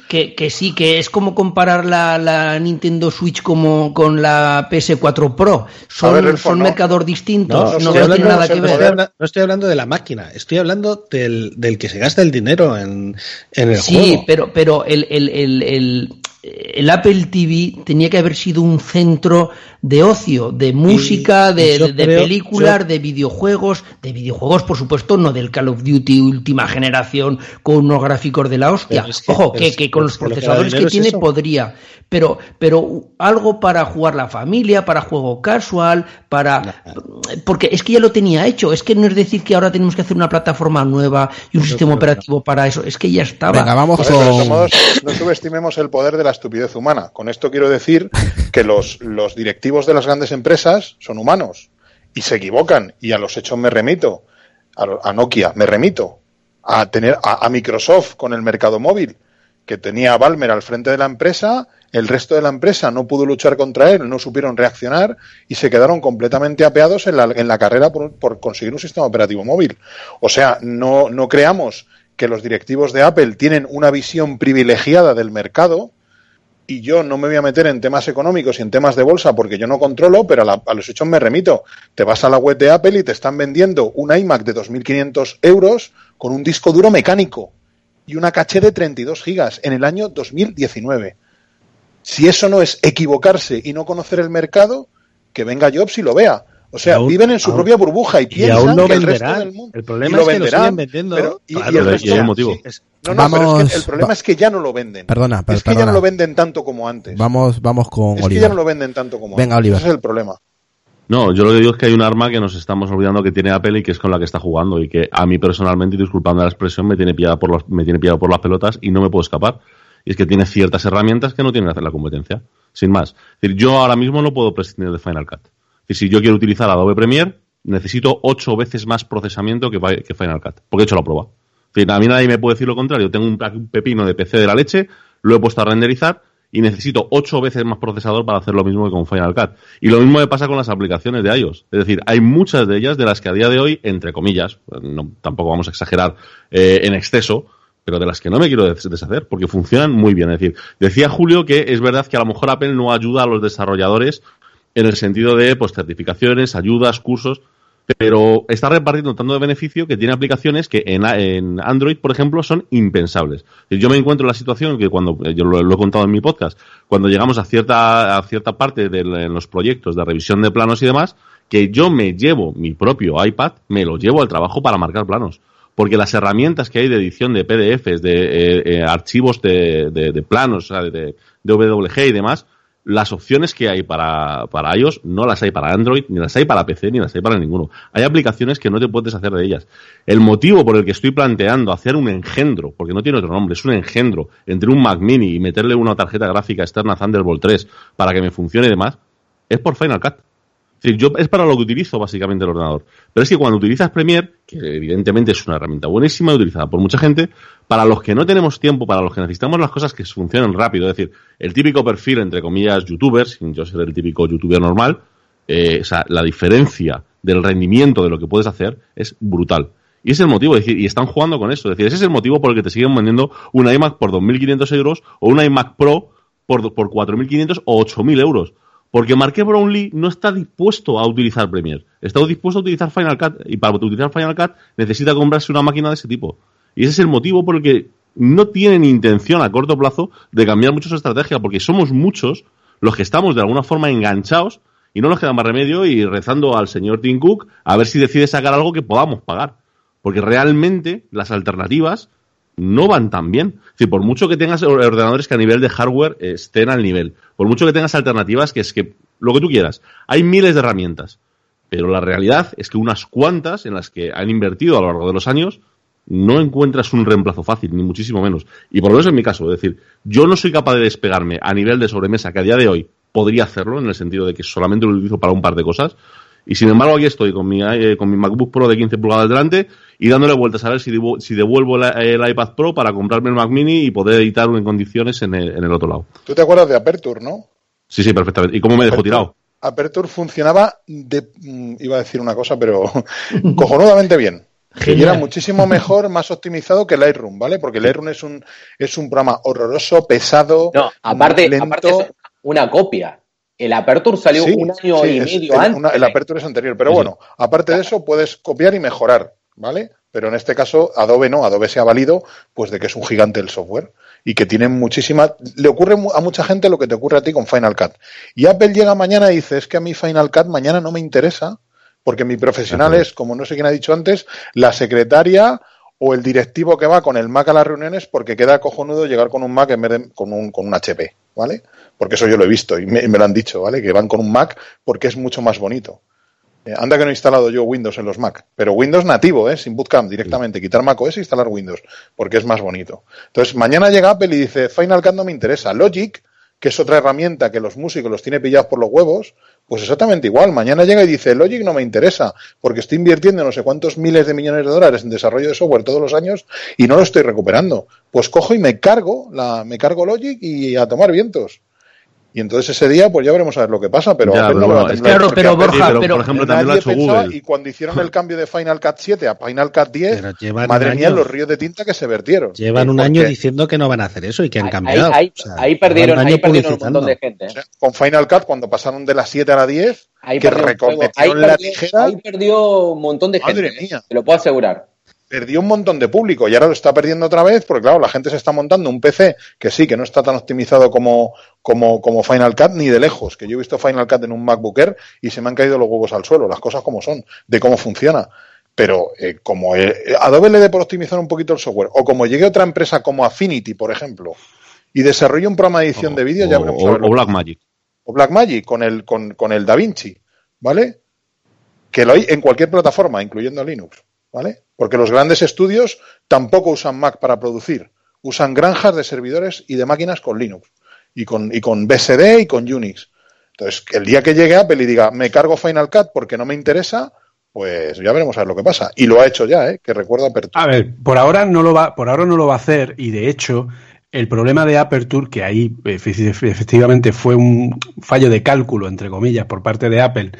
Que, que sí, que es como comparar la, la Nintendo Switch como con la PS4 Pro. Son, ver, son no. mercados distintos, no, estoy no tiene hablando- nada que ver. estoy habla- no estoy hablando de la máquina, estoy hablando del, del que se gasta el dinero en, en el Sí, juego. pero, pero el, el, el, el, el Apple TV tenía que haber sido un centro de ocio, de música, de, yo de- de creo- películas, yo- de videojuegos, de videojuegos, por supuesto, no del Call of Duty última generación con unos gráficos de la hostia. Es que- Ojo, que, es- que con los lo que procesadores que es tiene podría, pero, pero algo para jugar la familia, para juego casual, para... Porque es que ya lo tenía hecho, es que no es decir que ahora tenemos que hacer una plataforma nueva y un sistema operativo para eso, es que ya estaba. Venga, vamos de todos modos, no subestimemos el poder de la estupidez humana. Con esto quiero decir que los, los directivos de las grandes empresas son humanos y se equivocan. Y a los hechos me remito. A, a Nokia me remito. A tener a, a Microsoft con el mercado móvil, que tenía a Balmer al frente de la empresa, el resto de la empresa no pudo luchar contra él, no supieron reaccionar y se quedaron completamente apeados en la, en la carrera por, por conseguir un sistema operativo móvil. O sea, no, no creamos que los directivos de Apple tienen una visión privilegiada del mercado y yo no me voy a meter en temas económicos y en temas de bolsa porque yo no controlo, pero a, la- los hechos me remito. Te vas a la web de Apple y te están vendiendo un iMac de 2.500 euros con un disco duro mecánico y una caché de 32 gigas en el año 2019. Si eso no es equivocarse y no conocer el mercado, que venga Jobs y lo vea. O sea, Y aún- viven en su aún- propia burbuja y y piensan aún lo que el resto venderán. del mundo El y problema lo es que lo siguen vendiendo. pero- y- y Claro, el y resto- hay un motivo. sí, es- no, no, pero es que el problema va- es que ya no lo venden. Perdona, pero es que ya no lo venden tanto como antes. Vamos, vamos con es que Oliver. ya no lo venden tanto como Venga, antes. Oliver. Ese es el problema. No, yo lo que digo es que hay un arma que nos estamos olvidando que tiene Apple y que es con la que está jugando y que a mí personalmente, y disculpando la expresión, me tiene pillado por los, me tiene pillado por las pelotas y no me puedo escapar. Y es que tiene ciertas herramientas que no tienen que hacer la competencia. Sin más. Es decir, yo ahora mismo no puedo prescindir de Final Cut. Decir, si yo quiero utilizar Adobe Premiere, necesito ocho veces más procesamiento que, Fi- que Final Cut. Porque he hecho la prueba. A mí nadie me puede decir lo contrario. Tengo un, pepino de PC de la leche, lo he puesto a renderizar y necesito ocho veces más procesador para hacer lo mismo que con Final Cut. Y lo mismo me pasa con las aplicaciones de iOS. Es decir, hay muchas de ellas de las que a día de hoy, entre comillas, no, tampoco vamos a exagerar eh, en exceso, pero de las que no me quiero des- deshacer porque funcionan muy bien. Es decir, decía Julio que es verdad que a lo mejor Apple no ayuda a los desarrolladores en el sentido de pues certificaciones, ayudas, cursos, pero está repartiendo tanto de beneficio que tiene aplicaciones que en, en Android, por ejemplo, son impensables. Yo me encuentro en la situación que cuando, eh, yo lo, he contado en mi podcast, cuando llegamos a cierta, a cierta parte de los proyectos de revisión de planos y demás, que yo me llevo mi propio iPad, me lo llevo al trabajo para marcar planos. Porque las herramientas que hay de edición de PDFs, de eh, eh, archivos de, de- de planos, o sea, de, de WG y demás, las opciones que hay para, para iOS no las hay para Android, ni las hay para PC, ni las hay para ninguno. Hay aplicaciones que no te puedes hacer de ellas. El motivo por el que estoy planteando hacer un engendro, porque no tiene otro nombre, es un engendro entre un Mac Mini y meterle una tarjeta gráfica externa Thunderbolt 3 para que me funcione y demás, es por Final Cut. Yo es para lo que utilizo básicamente el ordenador. Pero es que cuando utilizas Premiere, que evidentemente es una herramienta buenísima utilizada por mucha gente, para los que no tenemos tiempo, para los que necesitamos las cosas que funcionen rápido, es decir, el típico perfil, entre comillas, youtuber, sin yo ser el típico youtuber normal, eh, o sea, la diferencia del rendimiento de lo que puedes hacer es brutal. Y es el motivo, es decir, y están jugando con eso. Es decir, ese es el motivo por el que te siguen vendiendo un iMac por 2.500 euros o un iMac Pro por, por 4.500 o 8.000 euros. Porque Marque Brownlee no está dispuesto a utilizar Premiere. Está dispuesto a utilizar Final Cut. Y para utilizar Final Cut necesita comprarse una máquina de ese tipo. Y ese es el motivo por el que no tienen intención a corto plazo de cambiar mucho su estrategia. Porque somos muchos los que estamos de alguna forma enganchados y no nos queda más remedio y rezando al señor Tim Cook a ver si decide sacar algo que podamos pagar. Porque realmente las alternativas no van tan bien. Por mucho que tengas ordenadores que a nivel de hardware estén al nivel, por mucho que tengas alternativas que es que lo que tú quieras, hay miles de herramientas, pero la realidad es que unas cuantas en las que han invertido a lo largo de los años no encuentras un reemplazo fácil, ni muchísimo menos. Y por lo menos en mi caso, es decir, yo no soy capaz de despegarme a nivel de sobremesa que a día de hoy podría hacerlo, en el sentido de que solamente lo utilizo para un par de cosas, y sin embargo, aquí estoy con mi, eh, con mi MacBook Pro de 15 pulgadas delante y dándole vueltas a ver si, devu- si devuelvo la- el iPad Pro para comprarme el Mac Mini y poder editarlo en condiciones en el, en el otro lado. Tú te acuerdas de Aperture, ¿no? Sí, sí, perfectamente. ¿Y cómo me dejó tirado? Aperture funcionaba de, mm, iba a decir una cosa, pero cojonudamente bien. Genial. Y era muchísimo mejor, más optimizado que Lightroom, ¿vale? Porque Lightroom es un, es un programa horroroso, pesado, No, aparte, lento. aparte es una copia. El Aperture salió Sí, un año sí, y es- medio el, antes. una- el Aperture es anterior, pero bueno, aparte de eso puedes copiar y mejorar, ¿vale? Pero en este caso Adobe no, Adobe se ha valido pues de que es un gigante del software y que tiene muchísima le ocurre a mucha gente lo que te ocurre a ti con Final Cut. Y Apple llega mañana y dice, "Es que a mí Final Cut mañana no me interesa porque mi profesional Ajá. es, como no sé quién ha dicho antes, la secretaria o el directivo que va con el Mac a las reuniones porque queda cojonudo llegar con un Mac en vez de con un, con un HP, ¿vale? Porque eso yo lo he visto y me, lo han dicho, ¿vale? Que van con un Mac porque es mucho más bonito. Eh, anda que no he instalado yo Windows en los Mac, pero Windows nativo, ¿eh? sin bootcamp directamente, quitar Mac OS e instalar Windows, porque es más bonito. Entonces, mañana llega Apple y dice, Final Cut no me interesa. Logic, que es otra herramienta que los músicos los tiene pillados por los huevos, pues exactamente igual. Mañana llega y dice, Logic no me interesa, porque estoy invirtiendo no sé cuántos miles de millones de dólares en desarrollo de software todos los años y no lo estoy recuperando. Pues cojo y me cargo, la, me cargo Logic y a tomar vientos. Y entonces ese día, pues ya veremos a ver lo que pasa, pero Ya, Apple pero bueno, es Claro, pero Borja, pero, pero por ejemplo, también lo ha hecho Google. y cuando hicieron el cambio de Final Cut 7 a Final Cut 10, Pero llevan madre mía, los ríos de tinta que se vertieron. Llevan Eh, un año diciendo que no van a hacer eso y que han cambiado. ahí- O sea, ahí perdieron, ahí perdieron un montón de gente. o sea, con Final Cut, cuando pasaron de la 7 a la 10, Ahí que perdió. Ahí la perdió- tijera, ahí perdió un montón de gente. Madre mía. Te lo puedo asegurar. Perdió un montón de público y ahora lo está perdiendo otra vez porque, claro, la gente se está montando un PC que sí, que no está tan optimizado como, como, como Final Cut ni de lejos, que yo he visto Final Cut en un MacBook Air y se me han caído los huevos al suelo, las cosas como son, de cómo funciona. Pero eh, como eh, Adobe le dé por optimizar un poquito el software, o como llegue otra empresa como Affinity, por ejemplo, y desarrolle un programa de edición de vídeo, ya o, veremos o- o Blackmagic. o Blackmagic con el, con, con el DaVinci, ¿vale? Que lo hay en cualquier plataforma, incluyendo Linux, ¿vale? Porque los grandes estudios tampoco usan Mac para producir, usan granjas de servidores y de máquinas con Linux, y con, y con BSD y con Unix. Entonces, el día que llegue Apple y diga, me cargo Final Cut porque no me interesa, pues ya veremos a ver lo que pasa. Y lo ha hecho ya, ¿eh? Que recuerdo Apertura. A ver, por ahora no lo va, por ahora no lo va a hacer y de hecho el problema de Aperture, que ahí efe- efectivamente fue un fallo de cálculo entre comillas por parte de Apple,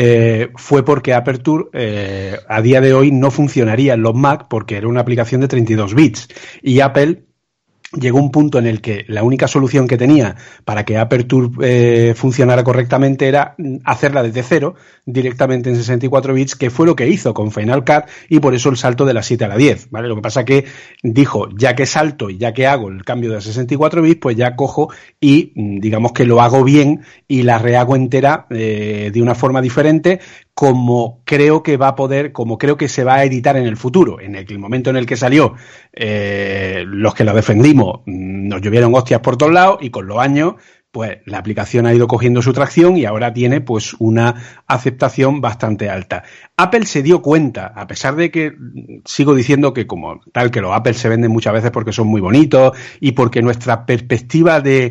eh, fue porque Aperture eh, a día de hoy no funcionaría en los Mac porque era una aplicación de 32 bits y Apple llegó un punto en el que la única solución que tenía para que Aperture eh, funcionara correctamente era mm, hacerla desde cero, directamente en 64 bits, que fue lo que hizo con Final Cut y por eso el salto de la 7 a la 10, ¿vale? Lo que pasa que dijo, ya que salto y ya que hago el cambio de 64 bits, pues ya cojo y mm, digamos que lo hago bien y la rehago entera eh, de una forma diferente como creo que va a poder, como creo que se va a editar en el futuro. En el momento en el que salió, eh, los que lo defendimos mm, nos llovieron hostias por todos lados y con los años, pues la aplicación ha ido cogiendo su tracción y ahora tiene pues una aceptación bastante alta. Apple se dio cuenta, a pesar de que mm, sigo diciendo que como tal que los Apple se venden muchas veces porque son muy bonitos y porque nuestra perspectiva de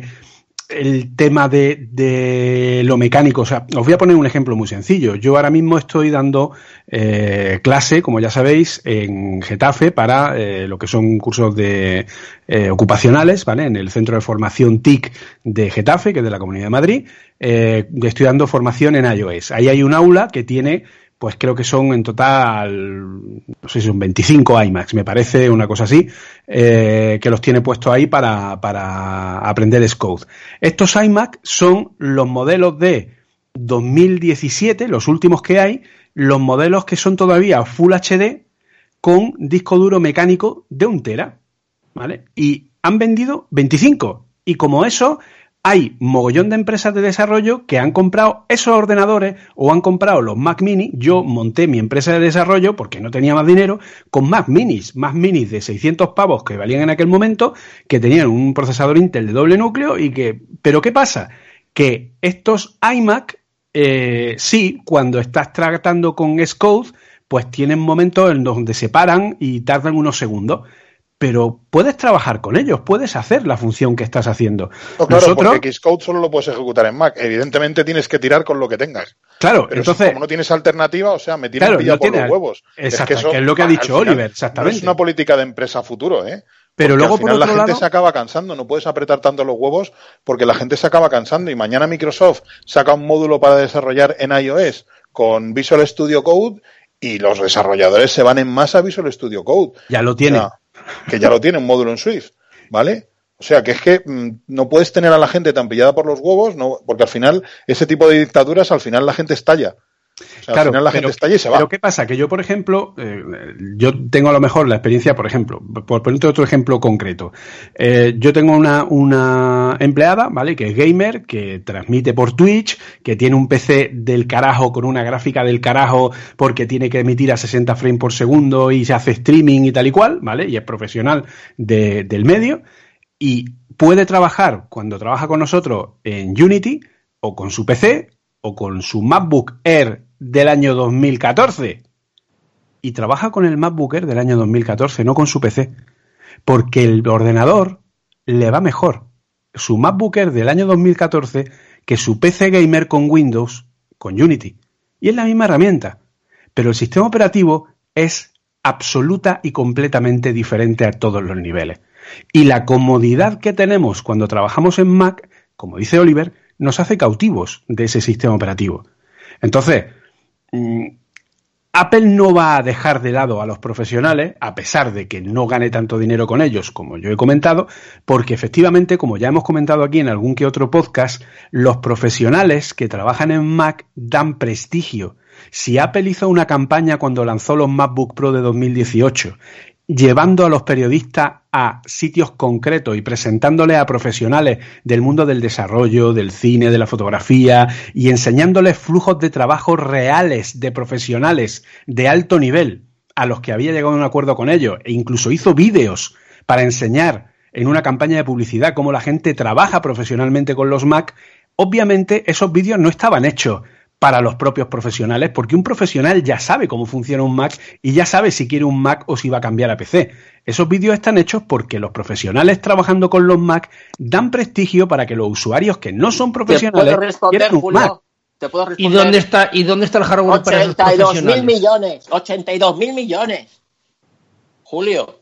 el tema de, de lo mecánico. O sea, os voy a poner un ejemplo muy sencillo. Yo ahora mismo estoy dando eh, clase, como ya sabéis, en Getafe para eh, lo que son cursos de eh, ocupacionales, ¿vale? En el Centro de Formación TIC de Getafe, que es de la Comunidad de Madrid. Eh, estoy dando formación en iOS. Ahí hay un aula que tiene pues creo que son en total, no sé si son 25 iMacs, me parece una cosa así, eh, que los tiene puestos ahí para, para aprender Scode. Estos iMac son los modelos de 2017, los últimos que hay, los modelos que son todavía Full HD con disco duro mecánico de un tera, ¿vale? Y han vendido 25. Y como eso, hay mogollón de empresas de desarrollo que han comprado esos ordenadores o han comprado los Mac Mini. Yo monté mi empresa de desarrollo porque no tenía más dinero con Mac Minis, Mac Minis de 600 pavos que valían en aquel momento, que tenían un procesador Intel de doble núcleo y que... Pero ¿qué pasa? Que estos iMac, eh, sí, cuando estás tratando con Xcode, pues tienen momentos en donde se paran y tardan unos segundos pero puedes trabajar con ellos, puedes hacer la función que estás haciendo. No, claro, Nosotros, porque Xcode solo lo puedes ejecutar en Mac. Evidentemente tienes que tirar con lo que tengas. claro, Pero entonces, si como no tienes alternativa, o sea, me tienen Claro, no por los huevos. Exacto, eso, que es lo que ha dicho final, Oliver, exactamente. No es una política de empresa futuro, ¿eh? Pero Porque luego, al por final otro la gente lado- se acaba cansando, no puedes apretar tanto los huevos porque la gente se acaba cansando y mañana Microsoft saca un módulo para desarrollar en iOS con Visual Studio Code y los desarrolladores se van en masa a Visual Studio Code. Ya lo tiene. O sea, que ya lo tiene un módulo en Swift, ¿vale? O sea, que es que mm, no puedes tener a la gente tan pillada por los huevos, no, porque al final, ese tipo de dictaduras, al final la gente estalla. O sea, al final la gente estalla y se va. Pero ¿qué pasa? Que yo, por ejemplo, eh, yo tengo a lo mejor la experiencia, por ejemplo, por ponerte otro ejemplo concreto. Eh, yo tengo una, una empleada, ¿vale? Que es gamer, que transmite por Twitch, que tiene un PC del carajo con una gráfica del carajo porque tiene que emitir a 60 frames por segundo y se hace streaming y tal y cual, ¿vale? Y es profesional de- del medio y puede trabajar cuando trabaja con nosotros en Unity o con su PC o con su MacBook Air del año 2014 y trabaja con el MacBook Air del año 2014, no con su PC, porque el ordenador le va mejor su MacBook Air del año 2014 que su PC gamer con Windows con Unity. Y es la misma herramienta, pero el sistema operativo es absoluta y completamente diferente a todos los niveles. Y la comodidad que tenemos cuando trabajamos en Mac, como dice Oliver, nos hace cautivos de ese sistema operativo. Entonces, Apple no va a dejar de lado a los profesionales, a pesar de que no gane tanto dinero con ellos, como yo he comentado, porque efectivamente, como ya hemos comentado aquí en algún que otro podcast, los profesionales que trabajan en Mac dan prestigio. Si Apple hizo una campaña cuando lanzó los MacBook Pro de 2018, llevando a los periodistas a sitios concretos y presentándoles a profesionales del mundo del desarrollo, del cine, de la fotografía y enseñándoles flujos de trabajo reales de profesionales de alto nivel a los que había llegado a un acuerdo con ellos e incluso hizo vídeos para enseñar en una campaña de publicidad cómo la gente trabaja profesionalmente con los Mac, obviamente esos vídeos no estaban hechos para los propios profesionales, porque un profesional ya sabe cómo funciona un Mac y ya sabe si quiere un Mac o si va a cambiar a PC. Esos vídeos están hechos porque los profesionales trabajando con los Mac dan prestigio para que los usuarios que no son ¿Te profesionales puedo responder, quieran un Mac. Julio? ¿Te puedo ¿Y dónde está, y dónde está el hardware para esos 82 mil millones. 82 mil millones. Julio.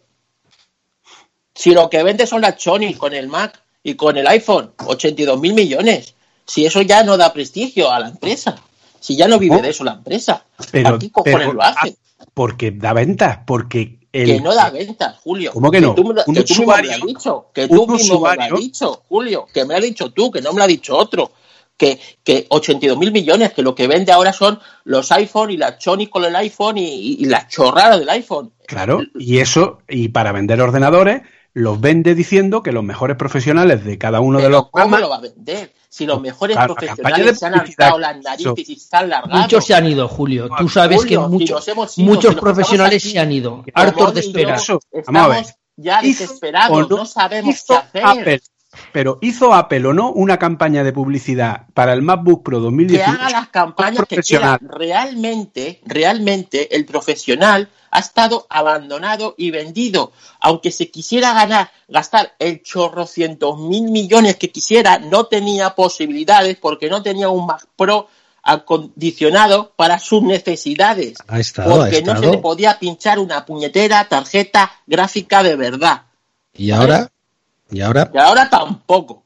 Si lo que vende son las Sony con el Mac y con el iPhone, 82 mil millones. Si eso ya no da prestigio a la empresa. Si ya no vive ¿Cómo? de eso la empresa. Pero, ¿A qué cojones pero- lo hace? ah, porque da ventas, porque el, que no da ventas, Julio. ¿Cómo que no? tú, Un que tú mismo me has dicho. Que tú mismo me lo has dicho, Julio. Que me lo has dicho tú, que no me lo ha dicho otro. Que, que 82 mil millones, que lo que vende ahora son los iPhone y la Sony con el iPhone y, y, y la chorrada del iPhone. Claro, y eso, y para vender ordenadores, los vende diciendo que los mejores profesionales de cada uno de los ¿cómo programas- lo va a vender? Si los mejores Claro, la campaña profesionales se han hartado las narices y se han largado. Muchos se han ido, Julio. Tú sabes Julio, que muchos, nos hemos ido, muchos si profesionales aquí, se han ido, hartos de esperar. Estamos ya desesperados, no- no sabemos hizo qué hacer. Apple, pero hizo Apple o no una campaña de publicidad para el MacBook Pro que 2018 haga las campañas que profesional. quiera. Realmente, realmente el profesional ha estado abandonado y vendido. Aunque se quisiera ganar, gastar el chorrocientos mil millones que quisiera, no tenía posibilidades porque no tenía un Mac Pro acondicionado para sus necesidades. Ha estado, ha porque no se le podía pinchar una puñetera tarjeta gráfica de verdad. Y ahora, y ahora, Y ahora tampoco.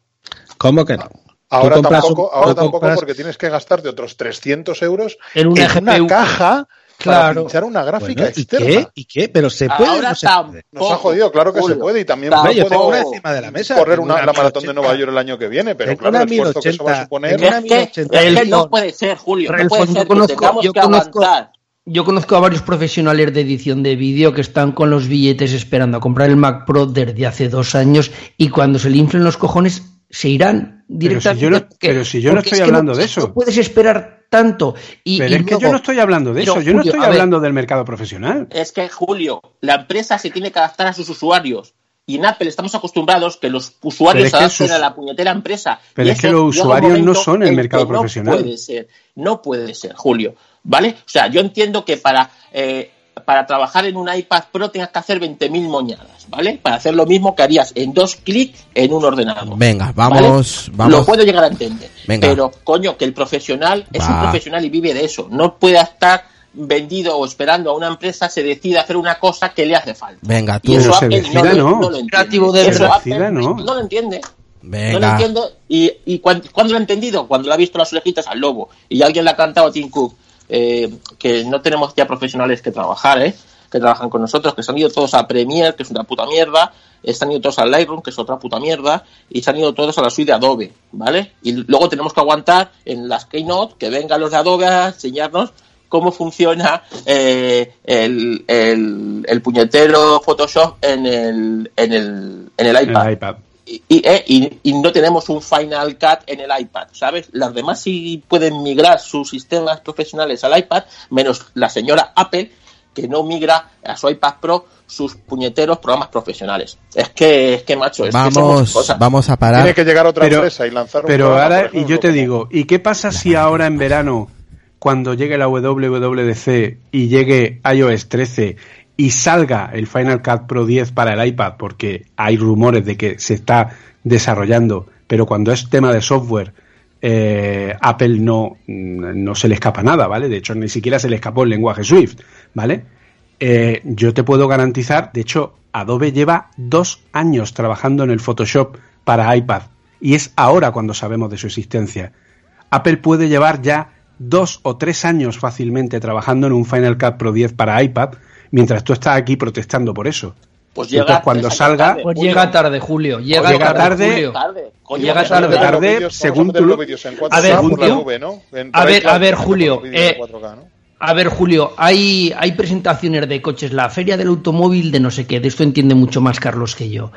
¿cómo que no? Ahora tampoco, un- ahora tampoco compras- porque tienes que gastarte otros 300 euros En una una GPU. caja para Claro. pinchar una gráfica Bueno, ¿Y externa. qué? ¿Y qué? Pero se puede. Ahora no se tampoco. puede? Nos ha jodido, claro que se Julio. puede y también una encima de la mesa. correr tengo una, la maratón de 1080. Nueva York el año que viene, pero Tengo claro, una el esfuerzo que eso va a 1080. suponer. Una Es que, 1080. es que El- no puede ser, Julio. No puede yo ser que conozco- tengamos yo que conozco- aguantar. Yo conozco a varios profesionales de edición de vídeo que están con los billetes esperando a comprar el Mac Pro desde hace dos años y cuando se le inflen los cojones se irán Pero si directamente. yo no- porque- pero si yo no estoy es hablando de eso. No puedes esperar tanto. Y, Pero y es que yo no estoy hablando de Pero, eso, yo no estoy ver, hablando del mercado profesional. Es que, Julio, la empresa se tiene que adaptar a sus usuarios. Y en Apple estamos acostumbrados que los usuarios Pero es se que adapten sus- a la puñetera empresa. Pero Y es que los usuarios no son el mercado profesional. No puede ser, no puede ser, Julio. ¿Vale? O sea, yo entiendo que para, eh, para trabajar en un iPad Pro tengas que hacer 20.000 moñadas, ¿vale? Para hacer lo mismo que harías en dos clics en un ordenador. Venga, ¿vale? vamos. Lo puedo llegar a entender. Venga. Pero, coño, que el profesional es un profesional y vive de eso. No puede estar vendido o esperando a una empresa se decida hacer una cosa que le hace falta. Venga, tú. Y eso Apple no, lo- no. no lo entiende. Creativo de Eso. Apple no. no lo entiende. No lo Venga. entiendo. ¿Y, y cuándo lo ha entendido? Cuando le ha visto las orejitas al lobo y alguien le ha cantado a Tim Cook. Eh, que no tenemos ya profesionales que trabajar, ¿eh? que trabajan con nosotros, que se han ido todos a Premiere, que es una puta mierda, se han ido todos a Lightroom, que es otra puta mierda, y se han ido todos a la suite de Adobe, ¿vale? Y luego tenemos que aguantar en las Keynote que vengan los de Adobe a enseñarnos cómo funciona eh, el, el, el puñetero Photoshop en el, en el, en el iPad. El iPad. Y, y, eh, y- y no tenemos un Final Cut en el iPad, ¿sabes? Las demás sí pueden migrar sus sistemas profesionales al iPad, menos la señora Apple, que no migra a su iPad Pro sus puñeteros programas profesionales. Es que, es que macho, es que somos Vamos, cosas. vamos a parar. Tiene que llegar otra Pero- empresa y lanzar un Pero programa, ahora, y yo te como- digo, ¿y qué pasa si ahora en verano, cuando llegue la WWDC y llegue iOS 13 y salga el Final Cut Pro 10 para el iPad, porque hay rumores de que se está desarrollando, pero cuando es tema de software, eh, Apple no, mm, no se le escapa nada, ¿vale? De hecho, ni siquiera se le escapó el lenguaje Swift, ¿vale? Eh, yo te puedo garantizar, de hecho, Adobe lleva dos años trabajando en el Photoshop para iPad y es ahora cuando sabemos de su existencia. Apple puede llevar ya dos o tres años fácilmente trabajando en un Final Cut Pro 10 para iPad, mientras tú estás aquí protestando por eso. Pues llega Entonces, cuando salga, tarde, Pues llega tarde, Julio. Llega, llega tarde. Julio. Tarde. Coño, Llega tarde. tarde, según tú- los vídeos en 4K A ver, por la Julio. nube, ¿no? A ver, a ver, Julio, eh, 4K, ¿no? A ver, Julio, hay, hay presentaciones de coches, la feria del automóvil de no sé qué, de esto entiende mucho más Carlos que yo.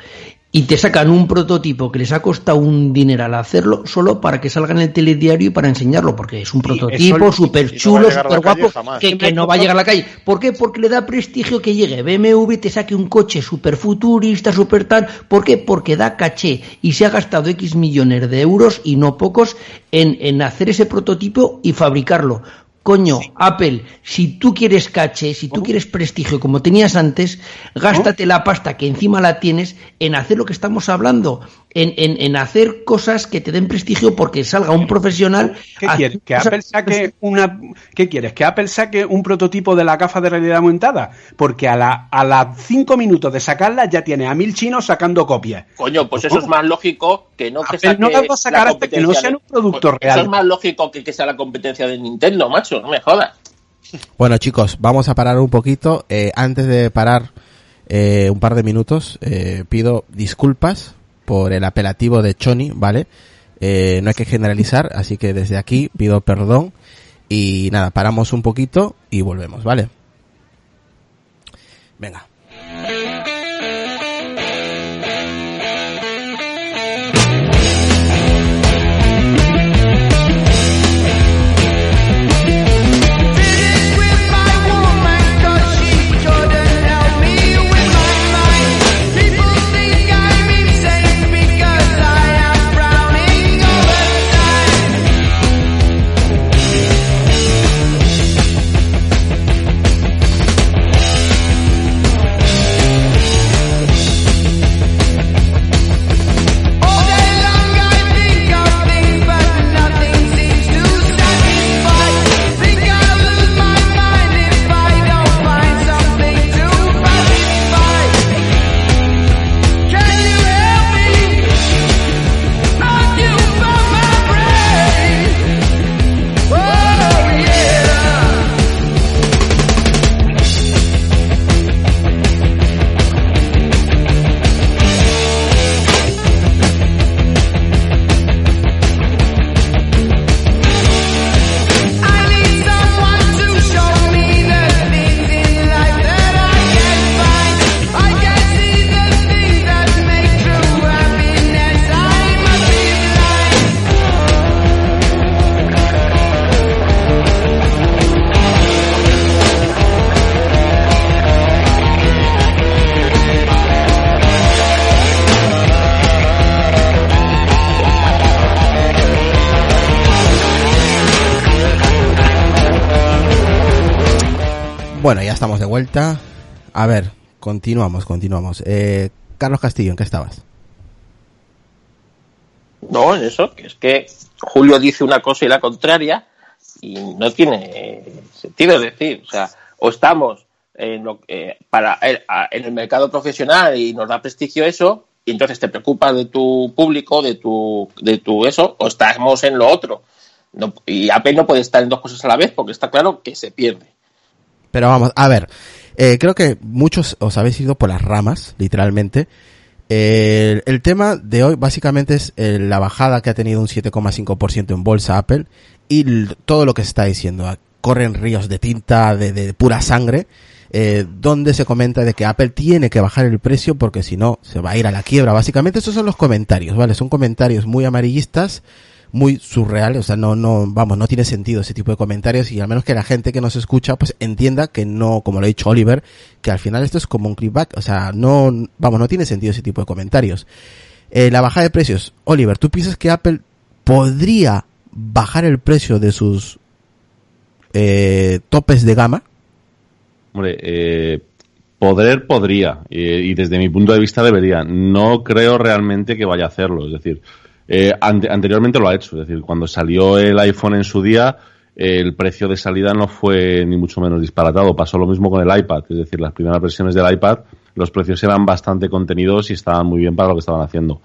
Y te sacan un prototipo que les ha costado un dineral hacerlo solo para que salga en el telediario y para enseñarlo, porque es un prototipo súper chulo, súper guapo, que, que no va a llegar a la calle. ¿Por qué? Porque le da prestigio que llegue BMW, te saque un coche súper futurista, súper tal. ¿Por qué? Porque da caché y se ha gastado X millones de euros y no pocos en, en hacer ese prototipo y fabricarlo. Coño, Apple, si tú quieres caché, si tú quieres prestigio como tenías antes, gástate la pasta que encima la tienes en hacer lo que estamos hablando, en, en, en hacer cosas que te den prestigio porque salga un profesional. ¿Qué a- quieres? ¿Que Apple saque una ¿Qué quieres? ¿Que Apple saque un prototipo de la gafa de realidad aumentada? Porque a la a las cinco minutos de sacarla ya tiene a mil chinos sacando copias. Coño, pues eso es más lógico que no que Apple saque no las va a sacar la hasta que no competencia sea de- un producto Pues real. Eso es más lógico que que sea la competencia de Nintendo, macho, no me jodas. Bueno, chicos, vamos a parar un poquito. Eh, antes de parar eh, un par de minutos, eh, pido disculpas por el apelativo de Choni, ¿vale? Eh, no hay que generalizar, así que desde aquí pido perdón. Y nada, paramos un poquito y volvemos, ¿vale? Venga. Bueno, ya estamos de vuelta. A ver, continuamos, continuamos. Eh, Carlos Castillo, ¿en qué estabas? No, en eso, que es que Julio dice una cosa y la contraria y no tiene sentido. Es decir, o sea, o estamos en, lo, eh, para, eh, a- en el mercado profesional y nos da prestigio eso, y entonces te preocupas de tu público, de tu, de tu eso, o estamos en lo otro. No- y Apple no puede estar en dos cosas a la vez porque está claro que se pierde. Pero vamos, a ver, eh, creo que muchos os habéis ido por las ramas, literalmente. Eh, el, tema de hoy básicamente es eh, la bajada que ha tenido un 7,5% en bolsa Apple y todo lo que se está diciendo. Corren ríos de tinta, de, de pura sangre, eh, donde se comenta de que Apple tiene que bajar el precio porque si no se va a ir a la quiebra. Básicamente esos son los comentarios, ¿vale? Son comentarios muy amarillistas muy surreal, o sea, no, no, vamos, no tiene sentido ese tipo de comentarios y al menos que la gente que nos escucha pues entienda que no, como lo ha dicho Oliver, que al final esto es como un clipback, o sea, no, vamos, no tiene sentido ese tipo de comentarios. Eh, la bajada de precios, Oliver, ¿tú piensas que Apple podría bajar el precio de sus eh, topes de gama? Hombre, eh, poder podría, eh, y desde mi punto de vista debería. No creo realmente que vaya a hacerlo. Es decir, eh, ante- anteriormente lo ha hecho. Es decir, cuando salió el iPhone en su día, eh, el precio de salida no fue ni mucho menos disparatado. Pasó lo mismo con el iPad. Es decir, las primeras versiones del iPad, los precios eran bastante contenidos y estaban muy bien para lo que estaban haciendo.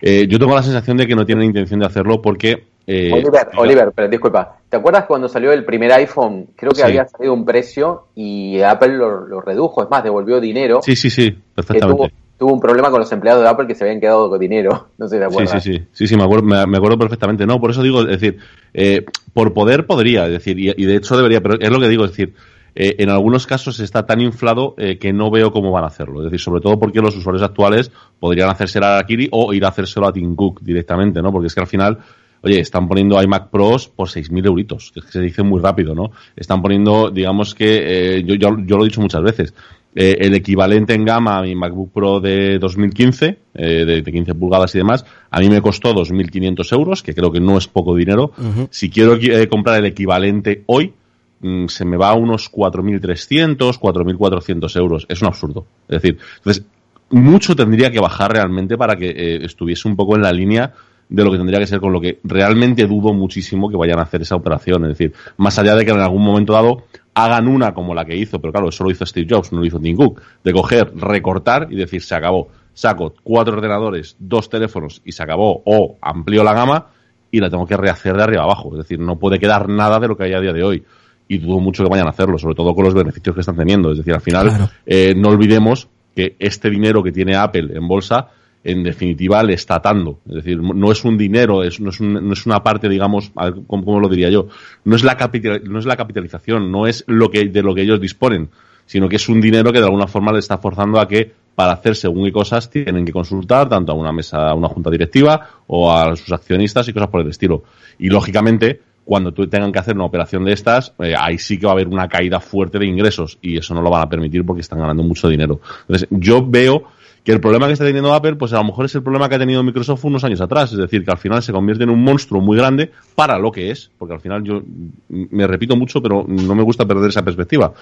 Eh, yo tengo la sensación de que no tienen intención de hacerlo porque... eh, Oliver, Oliver, pero disculpa, ¿te acuerdas cuando salió el primer iPhone? Creo que Sí. había salido un precio y Apple lo, lo redujo, es más, devolvió dinero. Sí, sí, sí, perfectamente. Tuvo, un problema con los empleados de Apple que se habían quedado con dinero. No sé si te Sí, acuerdas. sí, sí, sí, sí, me acuerdo, me, acuerdo perfectamente. No, por eso digo, es decir, eh, por poder podría, es decir, y, y de hecho debería, pero es lo que digo, es decir, eh, en algunos casos está tan inflado eh, que no veo cómo van a hacerlo. Es decir, sobre todo porque los usuarios actuales podrían hacérselo a Kiri o ir a hacérselo a Tim Cook directamente, ¿no? Porque es que al final, oye, están poniendo iMac Pros por 6.000 euritos, que es que se dice muy rápido, ¿no? Están poniendo, digamos que, eh, yo, yo, yo lo he dicho muchas veces, eh, el equivalente en gama a mi MacBook Pro de 2015, eh, de, de 15 pulgadas y demás, a mí me costó 2.500 euros, que creo que no es poco dinero. Si quiero eh, comprar el equivalente hoy, mm, se me va a unos 4.300, 4.400 euros. Es un absurdo. Es decir, entonces, mucho tendría que bajar realmente para que eh, estuviese un poco en la línea de lo que tendría que ser, con lo que realmente dudo muchísimo que vayan a hacer esa operación. Es decir, más allá de que en algún momento dado hagan una como la que hizo, pero claro, eso lo hizo Steve Jobs, no lo hizo Tim Cook, de coger, recortar y decir, se acabó. Saco cuatro ordenadores, dos teléfonos y se acabó, o amplío la gama y la tengo que rehacer de arriba abajo. Es decir, no puede quedar nada de lo que hay a día de hoy. Y dudo mucho que vayan a hacerlo, sobre todo con los beneficios que están teniendo. Es decir, al final, Claro. eh, no olvidemos que este dinero que tiene Apple en bolsa, en definitiva, le está atando. Es decir, no es un dinero, no, es no es una parte, digamos, a ver, ¿cómo, lo diría yo? No es, la capital, no es la capitalización, no es lo que, de lo que ellos disponen, sino que es un dinero que de alguna forma le está forzando a que para hacer según qué cosas tienen que consultar tanto a una mesa, a una junta directiva o a sus accionistas y cosas por el estilo. Y lógicamente, cuando tengan que hacer una operación de estas, eh, ahí sí que va a haber una caída fuerte de ingresos y eso no lo van a permitir porque están ganando mucho dinero. Entonces, yo veo que el problema que está teniendo Apple, pues a lo mejor es el problema que ha tenido Microsoft unos años atrás, es decir, que al final se convierte en un monstruo muy grande para lo que es, porque al final yo me repito mucho, pero no me gusta perder esa perspectiva.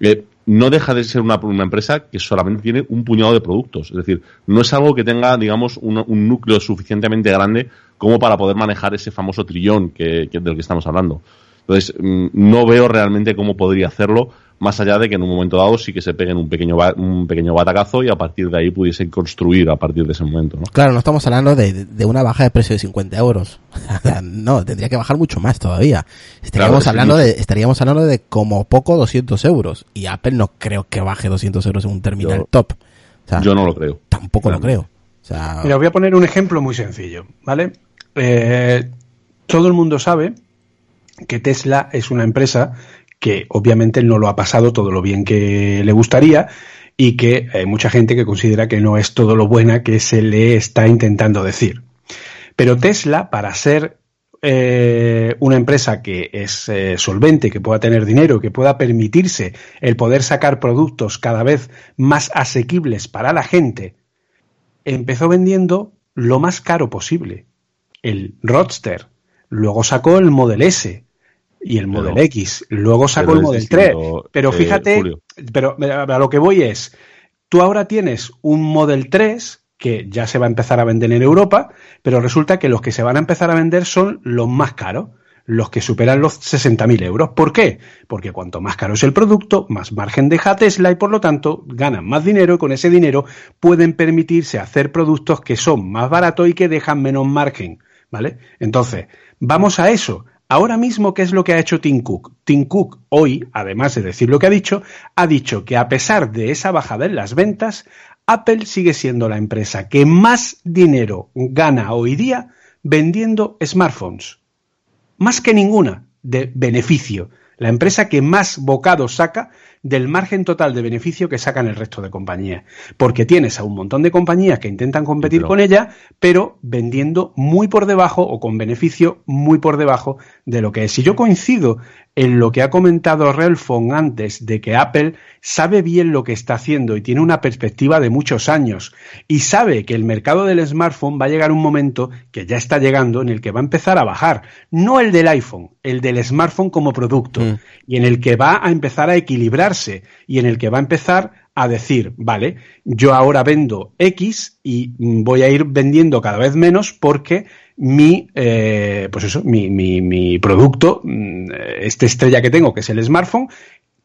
Eh, no deja de ser una, una empresa que solamente tiene un puñado de productos, es decir, no es algo que tenga, digamos, un, un núcleo suficientemente grande como para poder manejar ese famoso trillón que, que- del que estamos hablando. Entonces, mm, no veo realmente cómo podría hacerlo, más allá de que en un momento dado sí que se peguen un pequeño, ba- un pequeño batacazo y a partir de ahí pudiesen construir a partir de ese momento, ¿no? Claro, no estamos hablando de, de una baja de precio de 50 euros. No, tendría que bajar mucho más todavía. Estaríamos Claro, sí. hablando de, estaríamos hablando de como poco 200 euros. Y Apple no creo que baje 200 euros en un terminal Yo- top. O sea, Yo no lo creo. tampoco lo creo. O sea, Mira, voy a poner un ejemplo muy sencillo, ¿vale? Eh, todo el mundo sabe que Tesla es una empresa que obviamente no lo ha pasado todo lo bien que le gustaría y que hay mucha gente que considera que no es todo lo buena que se le está intentando decir. Pero Tesla, para ser eh, una empresa que es eh, solvente, que pueda tener dinero, que pueda permitirse el poder sacar productos cada vez más asequibles para la gente, empezó vendiendo lo más caro posible, el Roadster. Luego sacó el Model S y el Model Pero- X. Luego sacó el Model 3. distinto, Pero eh, fíjate, pero a lo que voy es, tú ahora tienes un Model 3 que ya se va a empezar a vender en Europa, pero resulta que los que se van a empezar a vender son los más caros, los que superan los 60.000 euros. ¿Por qué? Porque cuanto más caro es el producto, más margen deja Tesla y por lo tanto ganan más dinero y con ese dinero pueden permitirse hacer productos que son más baratos y que dejan menos margen. ¿Vale? Entonces, vamos a eso, Ahora mismo, ¿qué es lo que ha hecho Tim Cook? Tim Cook hoy, además de decir lo que ha dicho, ha dicho que a pesar de esa bajada en las ventas, Apple sigue siendo la empresa que más dinero gana hoy día vendiendo smartphones. Más que ninguna de beneficio. La empresa que más bocado saca del margen total de beneficio que sacan el resto de compañías. Porque tienes a un montón de compañías que intentan competir Pero- con ella, pero vendiendo muy por debajo o con beneficio muy por debajo de lo que es. Si yo coincido en lo que ha comentado Relfon antes de que Apple sabe bien lo que está haciendo y tiene una perspectiva de muchos años y sabe que el mercado del smartphone va a llegar un momento que ya está llegando en el que va a empezar a bajar, no el del iPhone, el del smartphone como producto Mm. y en el que va a empezar a y en el que va a empezar a decir, vale, yo ahora vendo X y voy a ir vendiendo cada vez menos porque mi, eh, pues eso, mi, mi, mi producto, mm, este estrella que tengo, que es el smartphone,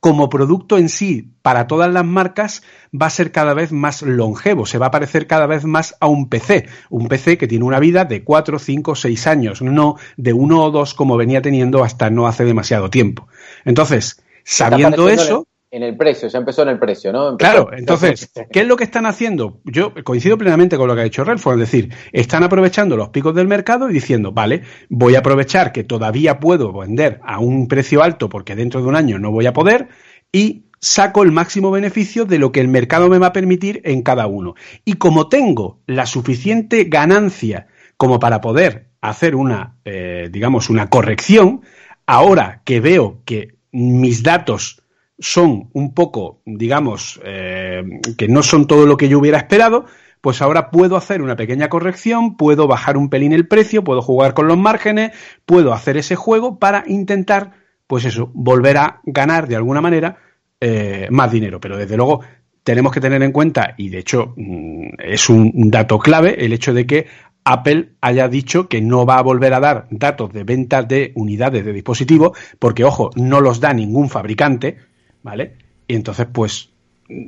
como producto en sí, para todas las marcas, va a ser cada vez más longevo, se va a parecer cada vez más a un PC, un PC que tiene una vida de 4, 5, 6 años, no de uno o dos como venía teniendo hasta no hace demasiado tiempo. Entonces, sabiendo eso, En el, precio, ya empezó en el precio, ¿no? Empezó- Claro, entonces, ¿qué es lo que están haciendo? Yo coincido plenamente con lo que ha dicho Relford, es decir, están aprovechando los picos del mercado y diciendo, vale, voy a aprovechar que todavía puedo vender a un precio alto porque dentro de un año no voy a poder y saco el máximo beneficio de lo que el mercado me va a permitir en cada uno. Y como tengo la suficiente ganancia como para poder hacer una, eh, digamos, una corrección, ahora que veo que mis datos son un poco, digamos, eh, que no son todo lo que yo hubiera esperado, pues ahora puedo hacer una pequeña corrección, puedo bajar un pelín el precio, puedo jugar con los márgenes, puedo hacer ese juego para intentar, pues eso, volver a ganar de alguna manera eh, más dinero. Pero desde luego tenemos que tener en cuenta, y de hecho mm, es un dato clave, el hecho de que Apple haya dicho que no va a volver a dar datos de ventas de unidades de dispositivos, porque, ojo, no los da ningún fabricante, ¿vale? Y entonces, pues, mm,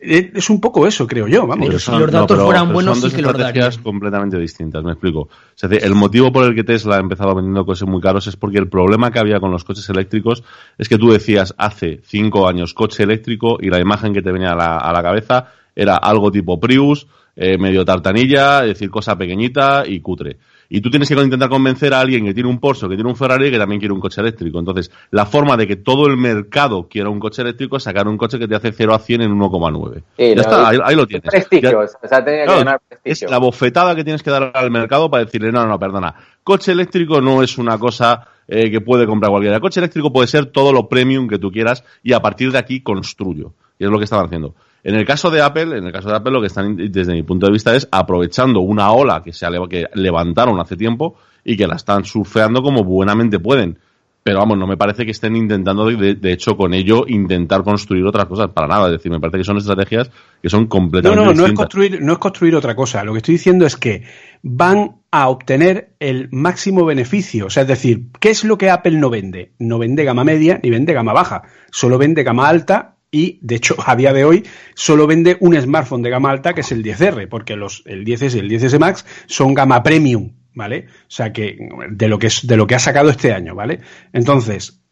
es un poco eso, creo yo, vamos. Pero si los datos pero- fueran pero buenos, son sí dos que los estrategias darían. completamente distintas, me explico. Es decir, el motivo por el que Tesla ha empezado vendiendo coches muy caros es porque el problema que había con los coches eléctricos es que tú decías hace cinco años coche eléctrico y la imagen que te venía a la, a la cabeza era algo tipo Prius, eh, medio tartanilla, es decir, cosa pequeñita y cutre. Y tú tienes que intentar convencer a alguien que tiene un Porsche, que tiene un Ferrari, que también quiere un coche eléctrico. Entonces, la forma de que todo el mercado quiera un coche eléctrico es sacar un coche que te hace 0 a 100 en 1,9. Sí, ya no, está, y- ahí, ahí lo tienes. Prestigio, Ya- o sea, tenía que Claro, ganar es la bofetada que tienes que dar al mercado para decirle, no, no, no, perdona. Coche eléctrico no es una cosa eh, que puede comprar cualquiera. Coche eléctrico puede ser todo lo premium que tú quieras y a partir de aquí construyo. Y es lo que estaban haciendo. En el caso de Apple, en el caso de Apple lo que están, desde mi punto de vista, es aprovechando una ola que se que levantaron hace tiempo y que la están surfeando como buenamente pueden. Pero vamos, no me parece que estén intentando, de, de hecho, con ello intentar construir otras cosas para nada. Es decir, me parece que son estrategias que son No, completamente no, no es distintas. construir, no es construir otra cosa. Lo que estoy diciendo es que van a obtener el máximo beneficio. O sea, es decir, ¿qué es lo que Apple no vende? No vende gama media ni vende gama baja. Solo vende gama alta y, de hecho, a día de hoy solo vende un smartphone de gama alta que es el 10R, porque los, el 10S y el 10S Max son gama premium, ¿vale? O sea, que de lo que, de lo que ha sacado este año, ¿vale? Entonces,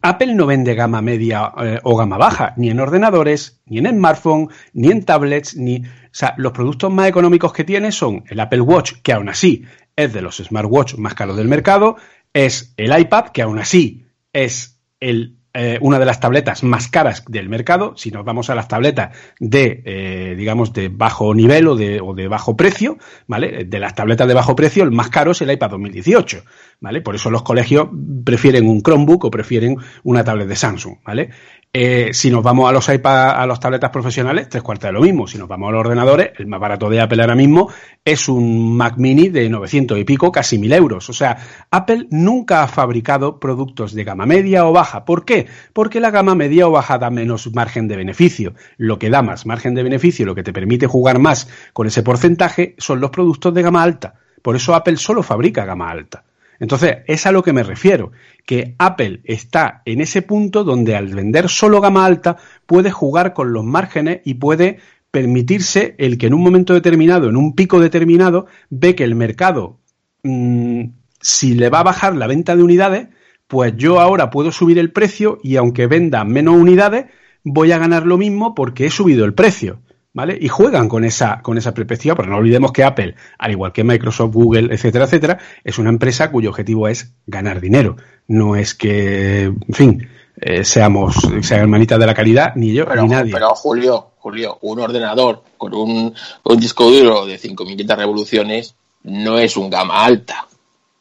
Apple no vende gama media eh, o gama baja, ni en ordenadores, ni en smartphone, ni en tablets, ni. O sea, los productos más económicos que tiene son el Apple Watch, que aún así es de los smartwatch más caros del mercado, es el iPad, que aún así es el, eh, una de las tabletas más caras del mercado. Si nos vamos a las tabletas de, eh, digamos, de bajo nivel o de, o de bajo precio, ¿vale? De las tabletas de bajo precio, el más caro es el iPad 2018, ¿vale? Por eso los colegios prefieren un Chromebook o prefieren una tablet de Samsung, ¿vale? Eh, si nos vamos a los iPad, a las tabletas profesionales, tres cuartos de lo mismo. Si nos vamos a los ordenadores, el más barato de Apple ahora mismo es un Mac Mini de 900 y pico, casi 1000 euros. O sea, Apple nunca ha fabricado productos de gama media o baja. ¿Por qué? Porque la gama media o baja da menos margen de beneficio. Lo que da más margen de beneficio, lo que te permite jugar más con ese porcentaje, son los productos de gama alta. Por eso Apple solo fabrica gama alta. Entonces, es a lo que me refiero, que Apple está en ese punto donde al vender solo gama alta puede jugar con los márgenes y puede permitirse el que en un momento determinado, en un pico determinado, ve que el mercado mm, si le va a bajar la venta de unidades, pues yo ahora puedo subir el precio y aunque venda menos unidades, voy a ganar lo mismo porque he subido el precio. ¿Vale? Y juegan con esa, con esa perspectiva, porque no olvidemos que Apple, al igual que Microsoft, Google, etcétera, etcétera, es una empresa cuyo objetivo es ganar dinero. No es que, en fin, eh, seamos, hermanitas de la calidad, ni yo, Pero, ni nadie. pero Julio, Julio, un ordenador con un, un disco duro de 5.500 revoluciones no es un gama alta.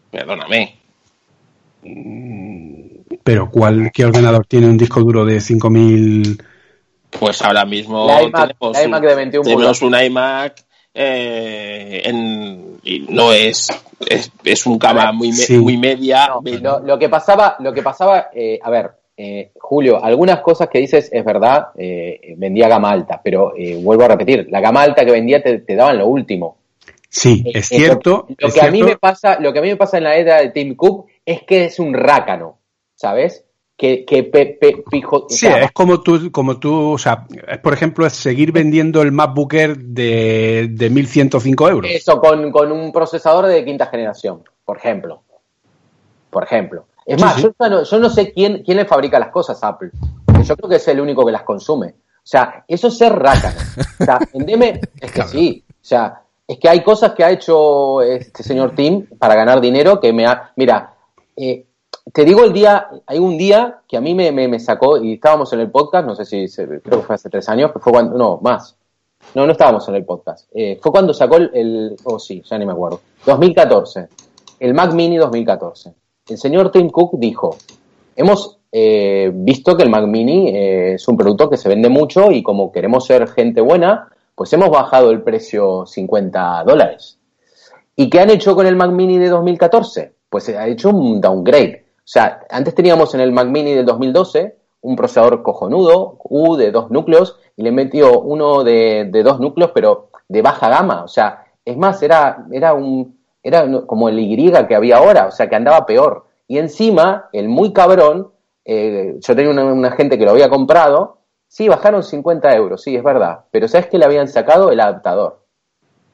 Perdóname. Pero ¿cuál, ¿qué ordenador tiene un disco duro de 5000? Pues ahora mismo La iMac- tenemos, la iMac un, de 21 tenemos pulgadas. un iMac eh, en- y no es, es, es un gama muy, me- Sí. muy media. No, lo, lo que pasaba, lo que pasaba, eh, a ver, eh, Julio, algunas cosas que dices es verdad, eh, vendía gama alta, pero eh, vuelvo a repetir, la gama alta que vendía te, te daban lo último. Sí, es eh, cierto. Lo, lo es que a mí me pasa, lo que a mí me pasa en la era de Tim Cook es que es un rácano, ¿sabes? Que, que pe- pe- pijo- o Sí, sea, es como tú, como tú, o sea, es, por ejemplo, es seguir vendiendo el MacBook Air de, de 1105 euros. Eso con, con un procesador de quinta generación, por ejemplo. Por ejemplo. Es Sí, más, sí. Yo, no, yo no sé quién, quién le fabrica las cosas a Apple. Yo creo que es el único que las consume. O sea, eso es ser rácano. O sea, vendeme, es que sí. O sea, es que hay cosas que ha hecho este señor Tim para ganar dinero que me ha. Mira, eh, te digo el día, hay un día que a mí me, me, sacó, y estábamos en el podcast, no sé si, se- creo que fue hace tres años, fue cuando, no, más. No, no estábamos en el podcast. Eh, fue cuando sacó el, el- oh sí, ya ni me acuerdo. 2014. El Mac Mini 2014. El señor Tim Cook dijo, hemos eh, visto que el Mac Mini eh, es un producto que se vende mucho y como queremos ser gente buena, pues hemos bajado el precio 50 dólares. ¿Y qué han hecho con el Mac Mini de 2014? Pues ha hecho un downgrade. O sea, antes teníamos en el Mac Mini del 2012 un procesador cojonudo, U de dos núcleos, y le metió uno de, dos núcleos, pero de baja gama. O sea, es más, era, era un, era como el Y que había ahora, o sea, que andaba peor. Y encima, el muy cabrón, eh, yo tenía una, una gente que lo había comprado, sí, bajaron 50 euros, sí, es verdad, pero ¿sabes que le habían sacado? El adaptador.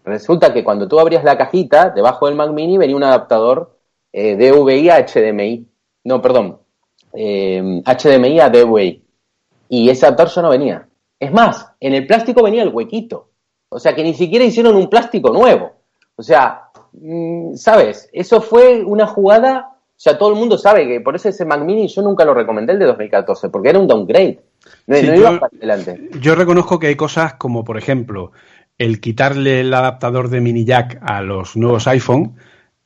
Resulta que cuando tú abrías la cajita, debajo del Mac Mini venía un adaptador eh, DVI a HDMI. No, perdón. eh, HDMI a DVI. Y ese adaptador ya no venía. Es más, en el plástico venía el huequito. O sea que ni siquiera hicieron un plástico nuevo. O sea, mm, ¿sabes? Eso fue una jugada. O sea, todo el mundo sabe que por eso ese Mac Mini yo nunca lo recomendé el de 2014, porque era un downgrade. No, Sí, no yo- iba para adelante. Yo reconozco que hay cosas como, por ejemplo, el quitarle el adaptador de mini jack a los nuevos iPhone,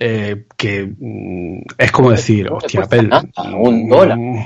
eh, que mm, es como decir, hostia, Apple. nada, un dólar. mm,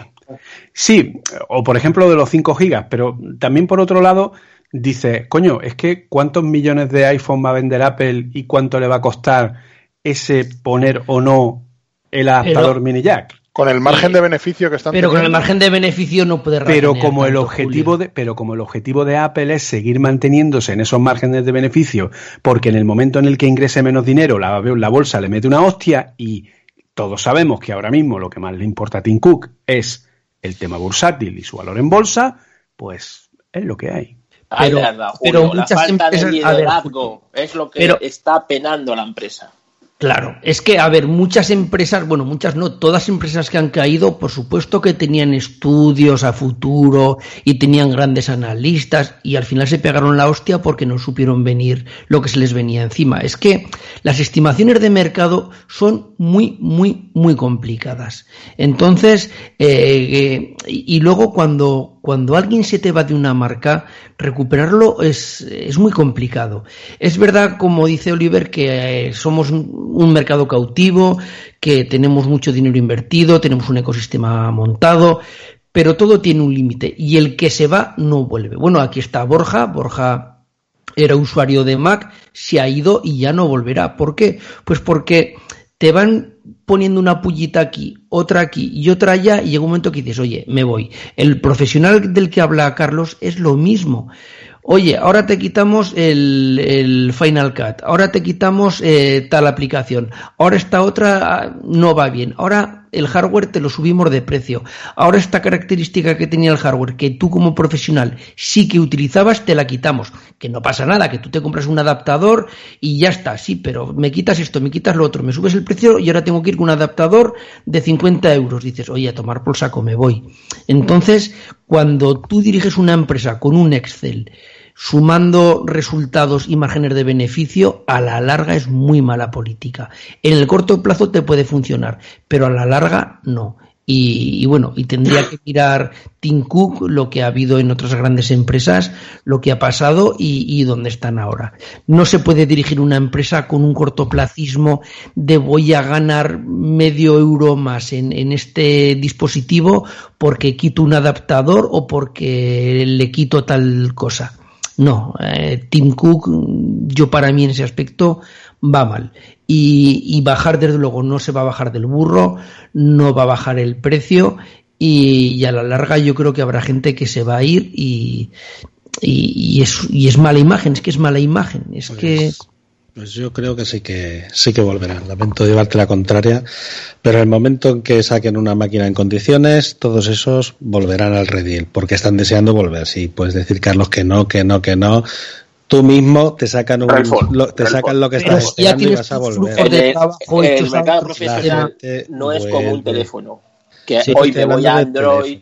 Sí, o por ejemplo de los 5 gigas, pero también por otro lado dice, coño, es que cuántos millones de iPhone va a vender Apple y cuánto le va a costar ese poner o no el adaptador mini jack. Con el margen de beneficio que están Pero con el margen de beneficio no puede pero como el objetivo Julio. de pero como el objetivo de Apple es seguir manteniéndose en esos márgenes de beneficio porque en el momento en el que ingrese menos dinero la, la bolsa le mete una hostia y todos sabemos que ahora mismo lo que más le importa a Tim Cook es el tema bursátil y su valor en bolsa pues es lo que hay Ay, Pero- verdad, pero la muchas falta de ver, liderazgo es lo que pero- está penando a la empresa. Claro, es que, a ver, muchas empresas, bueno, muchas no, todas empresas que han caído, por supuesto que tenían estudios a futuro y tenían grandes analistas y al final se pegaron la hostia porque no supieron venir lo que se les venía encima. Es que las estimaciones de mercado son muy, muy, muy complicadas. Entonces, eh, eh, y y luego cuando, cuando alguien se te va de una marca, recuperarlo es, es muy complicado. Es verdad, como dice Oliver, que eh, somos un un mercado cautivo, que tenemos mucho dinero invertido, tenemos un ecosistema montado, pero todo tiene un límite y el que se va no vuelve. Bueno, aquí está Borja, Borja era usuario de Mac, se ha ido y ya no volverá. ¿Por qué? Pues porque te van poniendo una pullita aquí, otra aquí y otra allá y llega un momento que dices, oye, me voy. El profesional del que habla Carlos es lo mismo. Oye, ahora te quitamos el, el Final Cut, ahora te quitamos eh, tal aplicación, ahora esta otra ah, no va bien, ahora el hardware te lo subimos de precio. Ahora esta característica que tenía el hardware, que tú como profesional sí que utilizabas, te la quitamos. Que no pasa nada, que tú te compras un adaptador y ya está, sí, pero me quitas esto, me quitas lo otro, me subes el precio y ahora tengo que ir con un adaptador de 50 euros. Dices, oye, a tomar por saco, me voy. Entonces, cuando tú diriges una empresa con un Excel, sumando resultados y márgenes de beneficio, a la larga es muy mala política. En el corto plazo te puede funcionar, pero a la larga no. Y, bueno, y tendría que mirar Tim Cook lo que ha habido en otras grandes empresas, lo que ha pasado y, y dónde están ahora. No se puede dirigir una empresa con un cortoplacismo de voy a ganar medio euro más en, en este dispositivo porque quito un adaptador o porque le quito tal cosa. No, eh, Tim Cook, yo para mí en ese aspecto va mal. Y, y, bajar, desde luego, no se va a bajar del burro, no va a bajar el precio. Y, y a la larga yo creo que habrá gente que se va a ir y, y, es, y es mala imagen, es que es mala imagen. Es Pues- que. Pues yo creo que sí que sí que volverán. Lamento llevarte la contraria, pero el momento en que saquen una máquina en condiciones, todos esos volverán al redil, porque están deseando volver. Sí, puedes decir Carlos que no, que no, que no. Tú mismo te sacan un, lo- te sacan lo que Pero estás esperando y vas a volver. El, el mercado profesional no es como un teléfono. Que Sí, hoy me voy a Android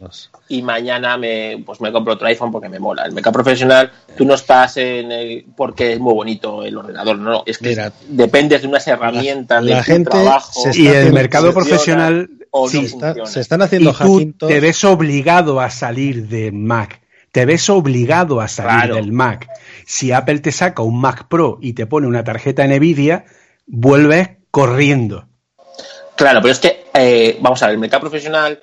y mañana me, pues me compro otro iPhone porque me mola. El mercado profesional, tú no estás en el, porque es muy bonito el ordenador, no, no, es que Mira, dependes de unas herramientas la de tu gente trabajo. Y el mercado profesional o sí, no está- funciona. se están haciendo y tú te ves obligado a salir de Mac. Te ves obligado a salir Claro. del Mac. Si Apple te saca un Mac Pro y te pone una tarjeta Nvidia, vuelves corriendo. Claro, pero es que, eh, vamos a ver, el mercado profesional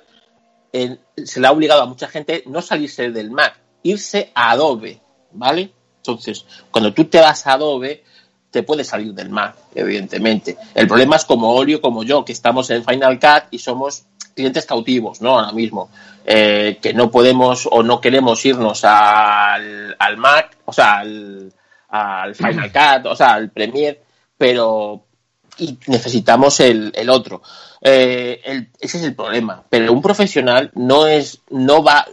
eh, se le ha obligado a mucha gente no salirse del Mac, irse a Adobe, ¿vale? Entonces, cuando tú te vas a Adobe, te puedes salir del Mac, evidentemente. El problema es como Olio, como yo, que estamos en Final Cut y somos clientes cautivos, ¿no? Ahora mismo. Eh, que no podemos o no queremos irnos al, al Mac, o sea, al, al Final Cut, o sea, al Premiere, pero y necesitamos el, el otro. Eh, el- ese es el problema. Pero un profesional no es, no va,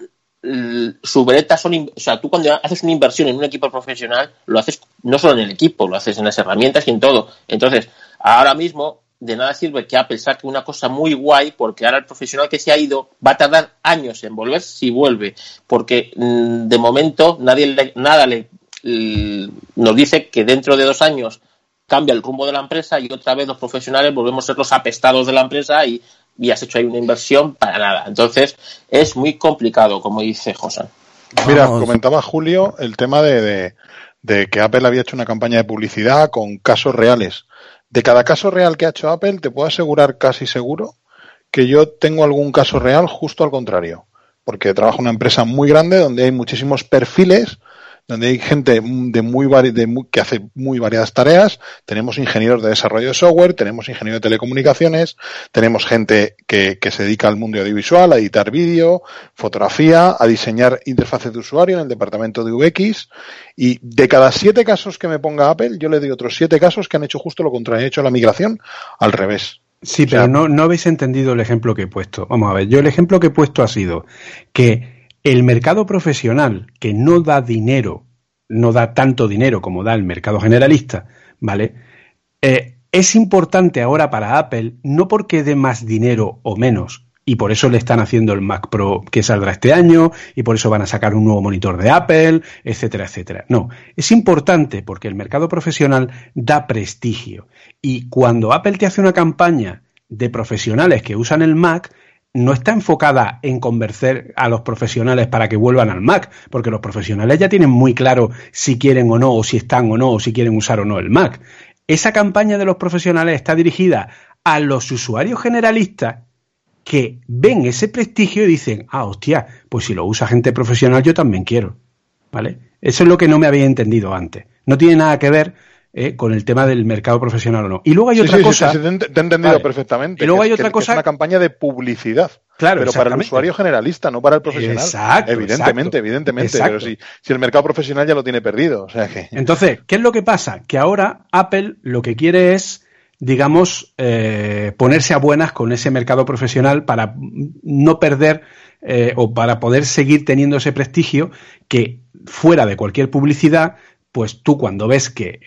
l- su breta son, o sea, tú cuando haces una inversión en un equipo profesional, lo haces no solo en el equipo, lo haces en las herramientas y en todo. Entonces, ahora mismo, de nada sirve que Apple saque una cosa muy guay, porque ahora el profesional que se ha ido va a tardar años en volver si vuelve, porque mm, de momento nadie le- nada le, l- nos dice que dentro de dos años cambia el rumbo de la empresa y otra vez los profesionales volvemos a ser los apestados de la empresa y, y has hecho ahí una inversión para nada. Entonces es muy complicado, como dice José. Mira, Vamos. comentaba Julio el tema de, de- de que Apple había hecho una campaña de publicidad con casos reales. De cada caso real que ha hecho Apple, te puedo asegurar casi seguro que yo tengo algún caso real justo al contrario. Porque trabajo en una empresa muy grande donde hay muchísimos perfiles, donde hay gente de muy, vari- de muy- que hace muy variadas tareas. Tenemos ingenieros de desarrollo de software, tenemos ingenieros de telecomunicaciones, tenemos gente que, que se dedica al mundo audiovisual, a editar vídeo, fotografía, a diseñar interfaces de usuario en el departamento de UX. Y de cada siete casos que me ponga Apple, yo le doy otros siete casos que han hecho justo lo contrario, han hecho la migración al revés. Sí, O sea- pero no, no habéis entendido el ejemplo que he puesto. Vamos a ver, yo el ejemplo que he puesto ha sido que el mercado profesional, que no da dinero, no da tanto dinero como da el mercado generalista, ¿vale? Eh, es importante ahora para Apple, no porque dé más dinero o menos, y por eso le están haciendo el Mac Pro que saldrá este año, y por eso van a sacar un nuevo monitor de Apple, etcétera, etcétera. No, es importante porque el mercado profesional da prestigio. Y cuando Apple te hace una campaña de profesionales que usan el Mac, no está enfocada en convencer a los profesionales para que vuelvan al Mac, porque los profesionales ya tienen muy claro si quieren o no, o si están o no, o si quieren usar o no el Mac. Esa campaña de los profesionales está dirigida a los usuarios generalistas que ven ese prestigio y dicen, ah, hostia, pues si lo usa gente profesional yo también quiero. ¿Vale? Eso es lo que no me había entendido antes. No tiene nada que ver eh, con el tema del mercado profesional o no. Y luego hay otra sí, sí, cosa. sí, te, he- te he entendido Vale. perfectamente. Y luego que hay otra que- que cosa- es una campaña de publicidad. Claro, pero para el usuario generalista, no para el profesional. Exacto, evidentemente, exacto. evidentemente. Exacto. Pero si, si el mercado profesional ya lo tiene perdido. O sea que. Entonces, ¿qué es lo que pasa? Que ahora Apple lo que quiere es digamos, eh, ponerse a buenas con ese mercado profesional para no perder eh, o para poder seguir teniendo ese prestigio que fuera de cualquier publicidad, pues tú cuando ves que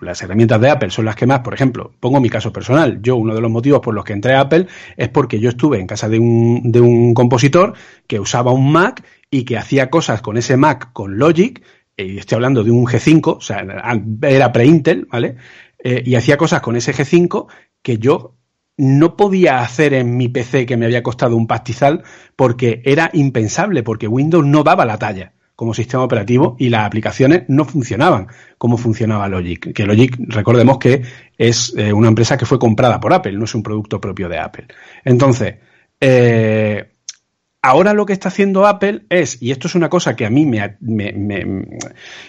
las herramientas de Apple son las que más, por ejemplo, pongo mi caso personal, yo uno de los motivos por los que entré a Apple es porque yo estuve en casa de un, de un compositor que usaba un Mac y que hacía cosas con ese Mac con Logic, y estoy hablando de un G5, o sea, era pre-Intel, ¿vale? Eh, y hacía cosas con ese G5 que yo no podía hacer en mi PC que me había costado un pastizal porque era impensable, porque Windows no daba la talla como sistema operativo y las aplicaciones no funcionaban como funcionaba Logic. Que Logic, recordemos que es eh, una empresa que fue comprada por Apple, no es un producto propio de Apple. Entonces, eh, ahora lo que está haciendo Apple es, y esto es una cosa que a mí me, me, me-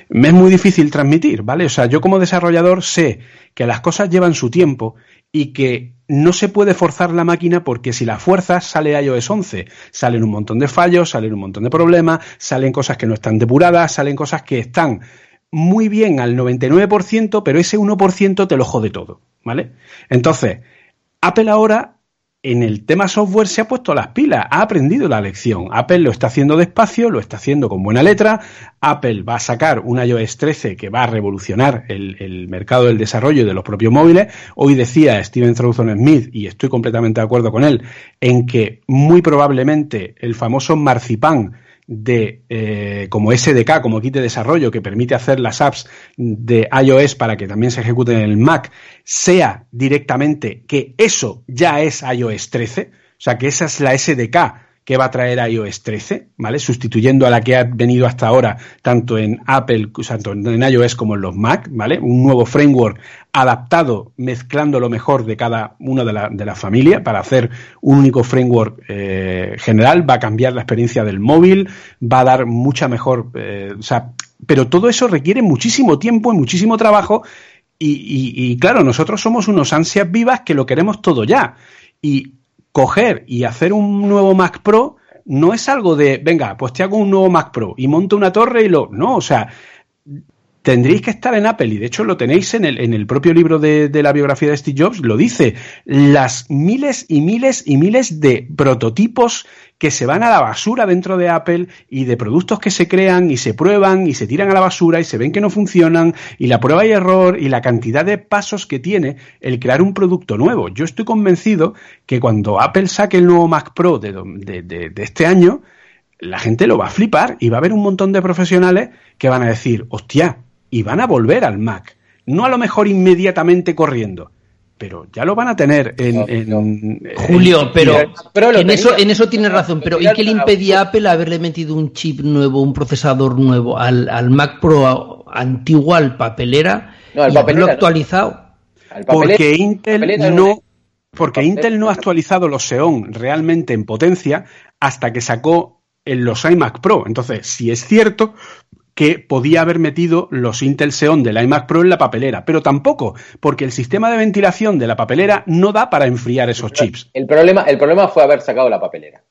me es muy difícil transmitir, ¿vale? O sea, yo como desarrollador sé que las cosas llevan su tiempo y que no se puede forzar la máquina porque si la fuerzas sale iOS 11, salen un montón de fallos, salen un montón de problemas, salen cosas que no están depuradas, salen cosas que están muy bien al 99%, pero ese 1% te lo jode todo, ¿vale? Entonces, Apple ahora en el tema software se ha puesto las pilas, ha aprendido la lección. Apple lo está haciendo despacio, lo está haciendo con buena letra. Apple va a sacar un iOS 13 que va a revolucionar el, mercado del desarrollo de los propios móviles. Hoy decía Steven Troughton Smith, y estoy completamente de acuerdo con él, en que muy probablemente el famoso marcipán de eh, como SDK, como kit de desarrollo que permite hacer las apps de iOS para que también se ejecuten en el Mac, sea directamente que eso ya es iOS 13, o sea que esa es la SDK que va a traer iOS 13, ¿vale? Sustituyendo a la que ha venido hasta ahora tanto en Apple, tanto en iOS como en los Mac, ¿vale? Un nuevo framework adaptado, mezclando lo mejor de cada una de la, de la familia para hacer un único framework eh, general, va a cambiar la experiencia del móvil, va a dar mucha mejor, eh, o sea, pero todo eso requiere muchísimo tiempo y muchísimo trabajo y, y- y, claro, nosotros somos unos ansias vivas que lo queremos todo ya. Y coger y hacer un nuevo Mac Pro no es algo de, venga, pues te hago un nuevo Mac Pro y monto una torre y lo... No, o sea, tendréis que estar en Apple y de hecho lo tenéis en el, en el propio libro de, de la biografía de Steve Jobs, lo dice, las miles y miles y miles de prototipos que se van a la basura dentro de Apple y de productos que se crean y se prueban y se tiran a la basura y se ven que no funcionan y la prueba y error y la cantidad de pasos que tiene el crear un producto nuevo. Yo estoy convencido que cuando Apple saque el nuevo Mac Pro de, de- de- de este año, la gente lo va a flipar y va a haber un montón de profesionales que van a decir, hostia, y van a volver al Mac. No a lo mejor inmediatamente corriendo, pero ya lo van a tener en... en- Julio, en- pero en eso, en eso tienes razón, pero ¿y qué le impedía a Apple haberle metido un chip nuevo, un procesador nuevo al, al Mac Pro antiguo, al papelera, No, al y papelera actualizado? Porque Intel no porque Intel no ha actualizado los Xeon realmente en potencia hasta que sacó en los iMac Pro. Entonces, si es cierto que podía haber metido los Intel Xeon del iMac Pro en la papelera, pero tampoco, porque el sistema de ventilación de la papelera no da para enfriar esos chips. El problema, el problema fue haber sacado la papelera.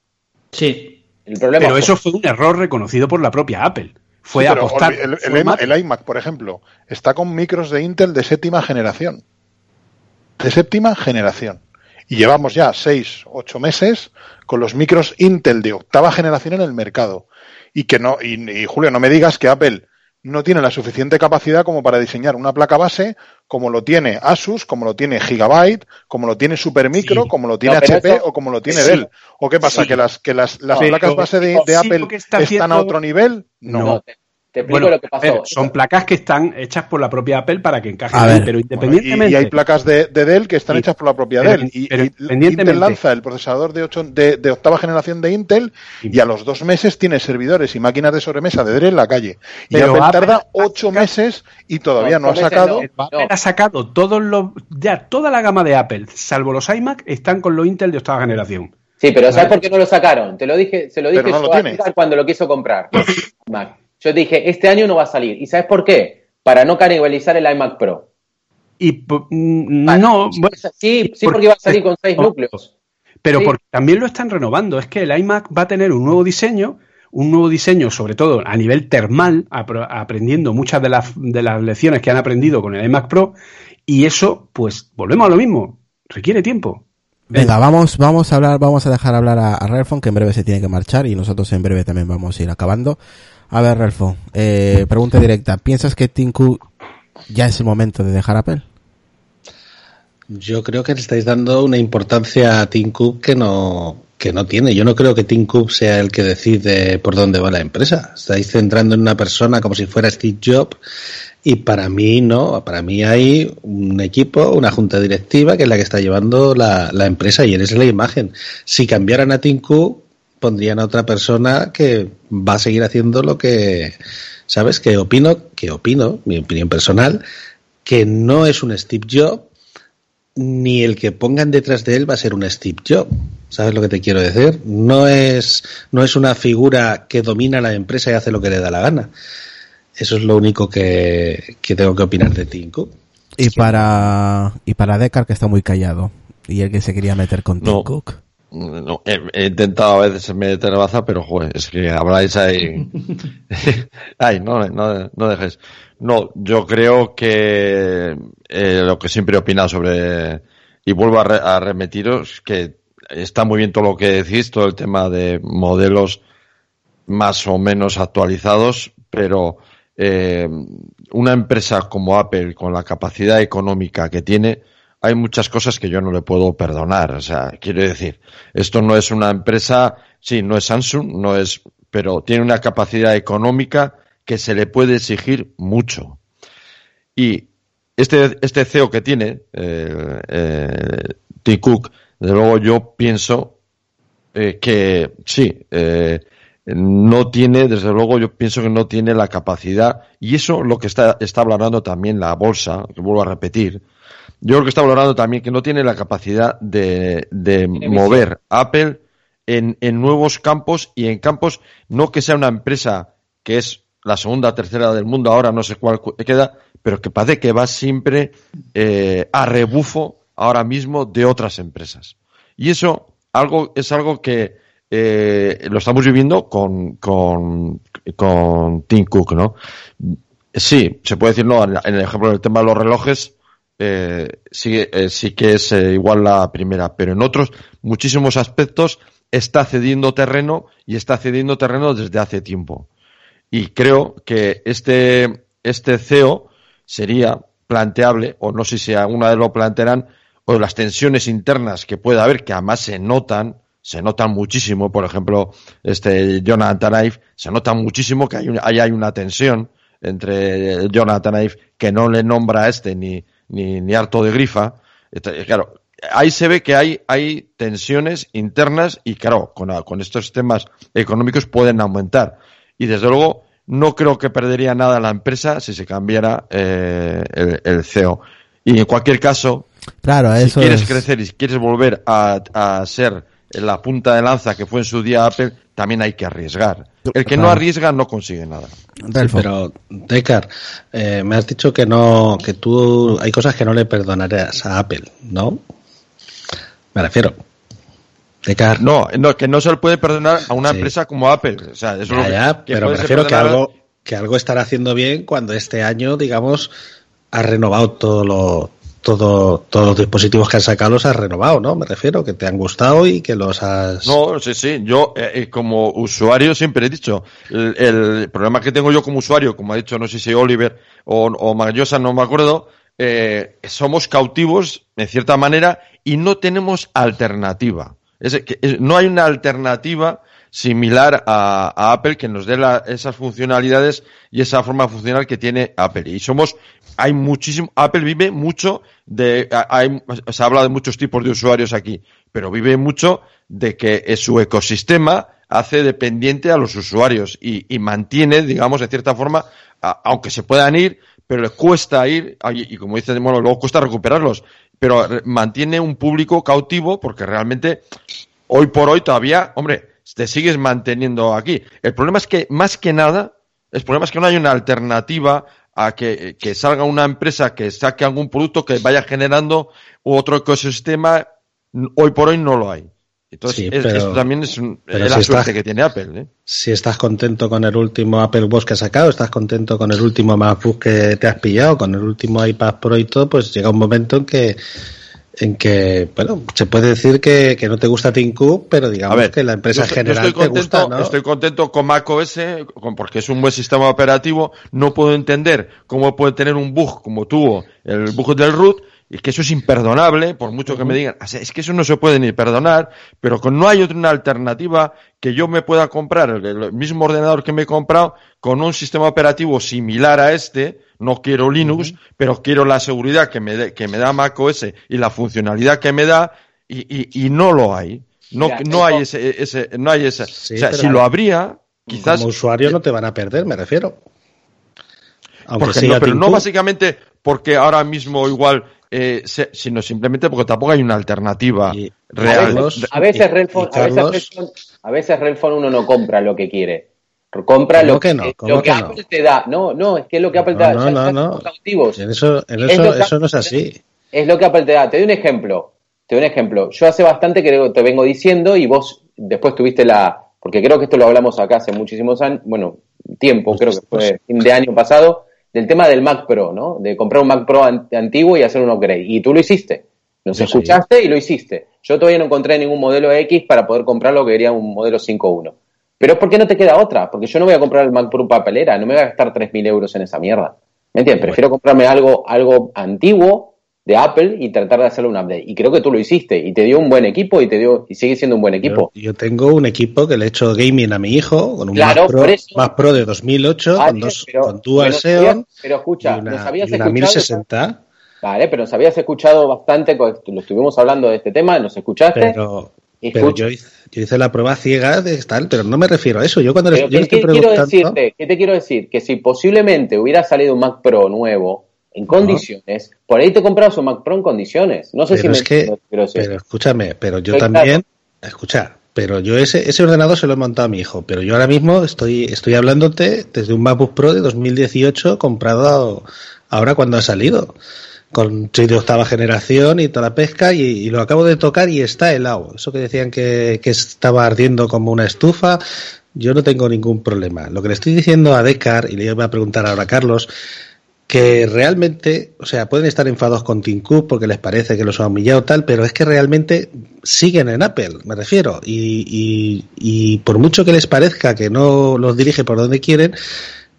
Sí. El problema Pero fue- eso fue un error reconocido por la propia Apple. Fue Sí, apostar. el, fue el el iMac, por ejemplo, está con micros de Intel de séptima generación. De séptima generación. Y llevamos ya seis, ocho meses con los micros Intel de octava generación en el mercado. Y que no, y, y, Julio, no me digas que Apple no tiene la suficiente capacidad como para diseñar una placa base como lo tiene Asus, como lo tiene Gigabyte, como lo tiene Supermicro, Sí. como lo tiene No, HP o como lo tiene Sí. Dell. ¿O qué pasa? Sí. ¿Que las, que las, las placas base de, Apple están a otro nivel? No. No, te, explico Bueno, lo que pasó. son placas que están hechas por la propia Apple para que encajen ver. pero Bueno, y- independientemente. y, hay placas de, de Dell que están hechas por la propia Pero- Dell. Y, pero y independientemente- Intel lanza el procesador de, ocho- de, de octava generación de Intel y a los dos meses tiene servidores y máquinas de sobremesa de Dell en la calle. Y Pero Apple Apple tarda ocho meses y todavía no, ha sacado. no. Apple ha sacado todos los. Ya, toda la gama de Apple, salvo los iMac, están con los Intel de octava generación. Sí, pero ¿sabes por qué no lo sacaron? Te lo dije, se lo dije Pero no yo lo a cuando lo quiso comprar. Mac. Yo dije, este año no va a salir. ¿Y sabes por qué? Para no canibalizar el iMac Pro. Y mm, no. bueno, Sí, sí, porque- porque iba a salir con seis núcleos. Pero Sí. porque también lo están renovando. Es que el iMac va a tener un nuevo diseño, un nuevo diseño, sobre todo a nivel termal, aprendiendo muchas de las, de las lecciones que han aprendido con el iMac Pro, y eso, pues, volvemos a lo mismo, requiere tiempo. Venga, vamos, vamos a hablar, vamos a dejar hablar a, a que en breve se tiene que marchar y nosotros en breve también vamos a ir acabando. A ver, Relfon, eh, pregunta directa. ¿Piensas que Cook ya es el momento de dejar Apple? Yo creo que le estáis dando una importancia a Tim Cook que no, que no tiene. Yo no creo que Tim Cook sea el que decide por dónde va la empresa. Estáis centrando en una persona como si fuera Steve Jobs y para mí no. Para mí hay un equipo, una junta directiva que es la que está llevando la, la empresa y eres la imagen. Si cambiaran a Tim Cook, pondrían a otra persona que va a seguir haciendo lo que, ¿sabes? Que opino, que opino, mi opinión personal, que no es un Steve Jobs ni el que pongan detrás de él va a ser un Steve Jobs. ¿Sabes lo que te quiero decir? No es, no es una figura que domina la empresa y hace lo que le da la gana. Eso es lo único que, que tengo que opinar de Tim Cook. Y para, y para Deckard, que está muy callado. Y el que se quería meter con Tim No. Cook. No, he, he intentado a veces meter baza, pero joder, es que habláis ahí. Ay, no, no, no dejes. No, yo creo que eh, lo que siempre he opinado sobre, y vuelvo a, re- a remitiros, que está muy bien todo lo que decís, todo el tema de modelos más o menos actualizados, pero eh, una empresa como Apple, con la capacidad económica que tiene, hay muchas cosas que yo no le puedo perdonar. O sea, quiero decir, esto no es una empresa, sí, no es Samsung, no es, pero tiene una capacidad económica que se le puede exigir mucho. Y este, este CEO que tiene, eh, eh, Tim Cook, de luego yo pienso eh, que sí, eh, no tiene, desde luego yo pienso que no tiene la capacidad, y eso lo que está, está valorando también la bolsa, que vuelvo a repetir, yo creo que está valorando también que no tiene la capacidad de, de mover Apple en, en nuevos campos y en campos, no que sea una empresa que es la segunda, tercera del mundo, ahora no sé cuál cu- queda, pero que parece que va siempre eh, a rebufo ahora mismo de otras empresas. Y eso algo, es algo que eh, lo estamos viviendo con, con, con Tim Cook, ¿no? Sí, se puede decir, no, en en el ejemplo del tema de los relojes, eh, sí, eh, sí que es eh, igual la primera, pero en otros muchísimos aspectos está cediendo terreno y está cediendo terreno desde hace tiempo. Y creo que este, este CEO sería planteable, o no sé si alguna vez lo plantearán, o las tensiones internas que pueda haber, que además se notan, se notan muchísimo, por ejemplo, este Jonathan Ive, se nota muchísimo que hay, ahí hay una tensión entre Jonathan Ive, que no le nombra a este ni, ni, ni harto de grifa. Entonces, Claro, ahí se ve que hay, hay tensiones internas y claro, con, con estos temas económicos pueden aumentar. Y desde luego, no creo que perdería nada la empresa si se cambiara eh, el, el CEO. Y en cualquier caso, Claro, si quieres es- crecer y si quieres volver a, a ser la punta de lanza que fue en su día Apple, también hay que arriesgar. El que no arriesga no consigue nada. Sí, pero, Decar, eh, me has dicho que no, que tú hay cosas que no le perdonarías a Apple, ¿no? Me refiero. Decar. No, no, que no se le puede perdonar a una empresa como Apple. O sea, eso es Ya, lo que- ya, que pero me refiero que algo, que algo estará haciendo bien cuando este año, digamos, ha renovado todo lo, todo, todos los dispositivos que han sacado los has renovado, ¿no? Me refiero, que te han gustado y que los has... No, sí, sí. Yo, eh, eh, como usuario, siempre he dicho, el, problema que tengo yo como usuario, como ha dicho, no sé si Oliver o, o Magallosa, no me acuerdo, eh, somos cautivos, en cierta manera, y no tenemos alternativa. No hay una alternativa similar a, a Apple que nos dé la- esas funcionalidades y esa forma funcional que tiene Apple. Y somos, hay muchísimo, Apple vive mucho de, hay, se habla de muchos tipos de usuarios aquí, pero vive mucho de que eh, su ecosistema hace dependiente a los usuarios y, mantiene, digamos, de cierta forma, aunque se puedan ir, pero le cuesta ir, y como dicen, bueno, luego cuesta recuperarlos, pero mantiene un público cautivo porque realmente hoy por hoy todavía, hombre, te sigues manteniendo aquí. El problema es que, más que nada, el problema es que no hay una alternativa a que, que salga una empresa que saque algún producto que vaya generando otro ecosistema. Hoy por hoy no lo hay. Entonces, Sí, es- pero- esto también es, un- es la si suerte está- que tiene Apple. ¿eh? Si estás contento con el último Apple Watch que has sacado, estás contento con el último MacBook que te has pillado, con el último iPad Pro y todo, pues llega un momento en que en que, bueno, se puede decir que, que no te gusta Tim Cook, pero digamos ver, que la empresa yo en estoy- yo general estoy te contento, gusta, ¿no? Estoy contento con macOS con- porque es un buen sistema operativo. No puedo entender cómo puede tener un bug como tuvo el bug del root. Y que eso es imperdonable, por mucho que me digan, "O sea, es que eso no se puede ni perdonar, pero con no hay otra alternativa que yo me pueda comprar el, el mismo ordenador que me he comprado con un sistema operativo similar a este, no quiero Linux, pero quiero la seguridad que me, de- que me da macOS y la funcionalidad que me da, y, y, y no lo hay. No, Mira, no hay ese, ese, no hay ese. Sí, o sea, pero- si lo habría, quizás. Como usuario no te van a perder, me refiero. Aunque porque no, pero no básicamente porque ahora mismo igual, eh, se- sino simplemente porque tampoco hay una alternativa real. A veces, a veces a veces Redphone- a veces Redphone uno no compra lo que quiere. Compra ¿Cómo lo que no? lo ¿Cómo que que no? Apple te da. No, no, es que es lo que Apple te da. No, Ya no, no. cautivos. En eso, en Es eso, lo que- eso no es así. Es lo que Apple te da. Te doy un ejemplo. Te doy un ejemplo. Yo hace bastante que te vengo diciendo y vos después tuviste la... Porque creo que esto lo hablamos acá hace muchísimos años, bueno, tiempo, creo que fue fin de año pasado, del tema del Mac Pro, ¿no? De comprar un Mac Pro an- antiguo y hacer un upgrade. Y tú lo hiciste. Nos sí. escuchaste y lo hiciste. Yo todavía no encontré ningún modelo X para poder comprarlo que quería un modelo 5.1. Pero es porque no te queda otra, porque yo no voy a comprar el Mac Pro papelera, no me voy a gastar 3.000 euros en esa mierda. ¿Me entiendes? Prefiero comprarme algo, algo antiguo de Apple y tratar de hacerle un update. Y creo que tú lo hiciste y te dio un buen equipo y te dio y sigue siendo un buen equipo. Yo, yo tengo un equipo que le he hecho gaming a mi hijo con un Claro, Mac, Pro. Mac Pro de 2008 Vale, con, dos, pero- con Dual pero Xeon pero escucha, y una, nos habías y una escuchado- 1060. Vale, pero nos habías escuchado bastante, co- lo estuvimos hablando de este tema, nos escuchaste. Pero, pero yo, hice, yo hice la prueba ciega de tal, pero no me refiero a eso. Yo cuando les, yo ¿qué, estoy qué quiero preguntando, decirte? ¿Qué te quiero decir? Que si posiblemente hubiera salido un Mac Pro nuevo, en condiciones, por ahí te compras un Mac Pro en condiciones. No sé pero si me es que, lo que decir. pero escúchame, pero yo también, escucha, pero yo ese, ese ordenador se lo he montado a mi hijo, pero yo ahora mismo estoy, estoy hablándote desde un MacBook Pro de 2018 comprado ahora cuando ha salido, con chip de octava generación y toda la pesca y, y lo acabo de tocar y está helado. Eso que decían que, que estaba ardiendo como una estufa, yo no tengo ningún problema. Lo que le estoy diciendo a Decar, y le iba a preguntar ahora a Carlos, que realmente, o sea, pueden estar enfadados con Tim Cook porque les parece que los ha humillado tal, pero es que realmente siguen en Apple, me refiero, y, y, y por mucho que les parezca que no los dirige por donde quieren,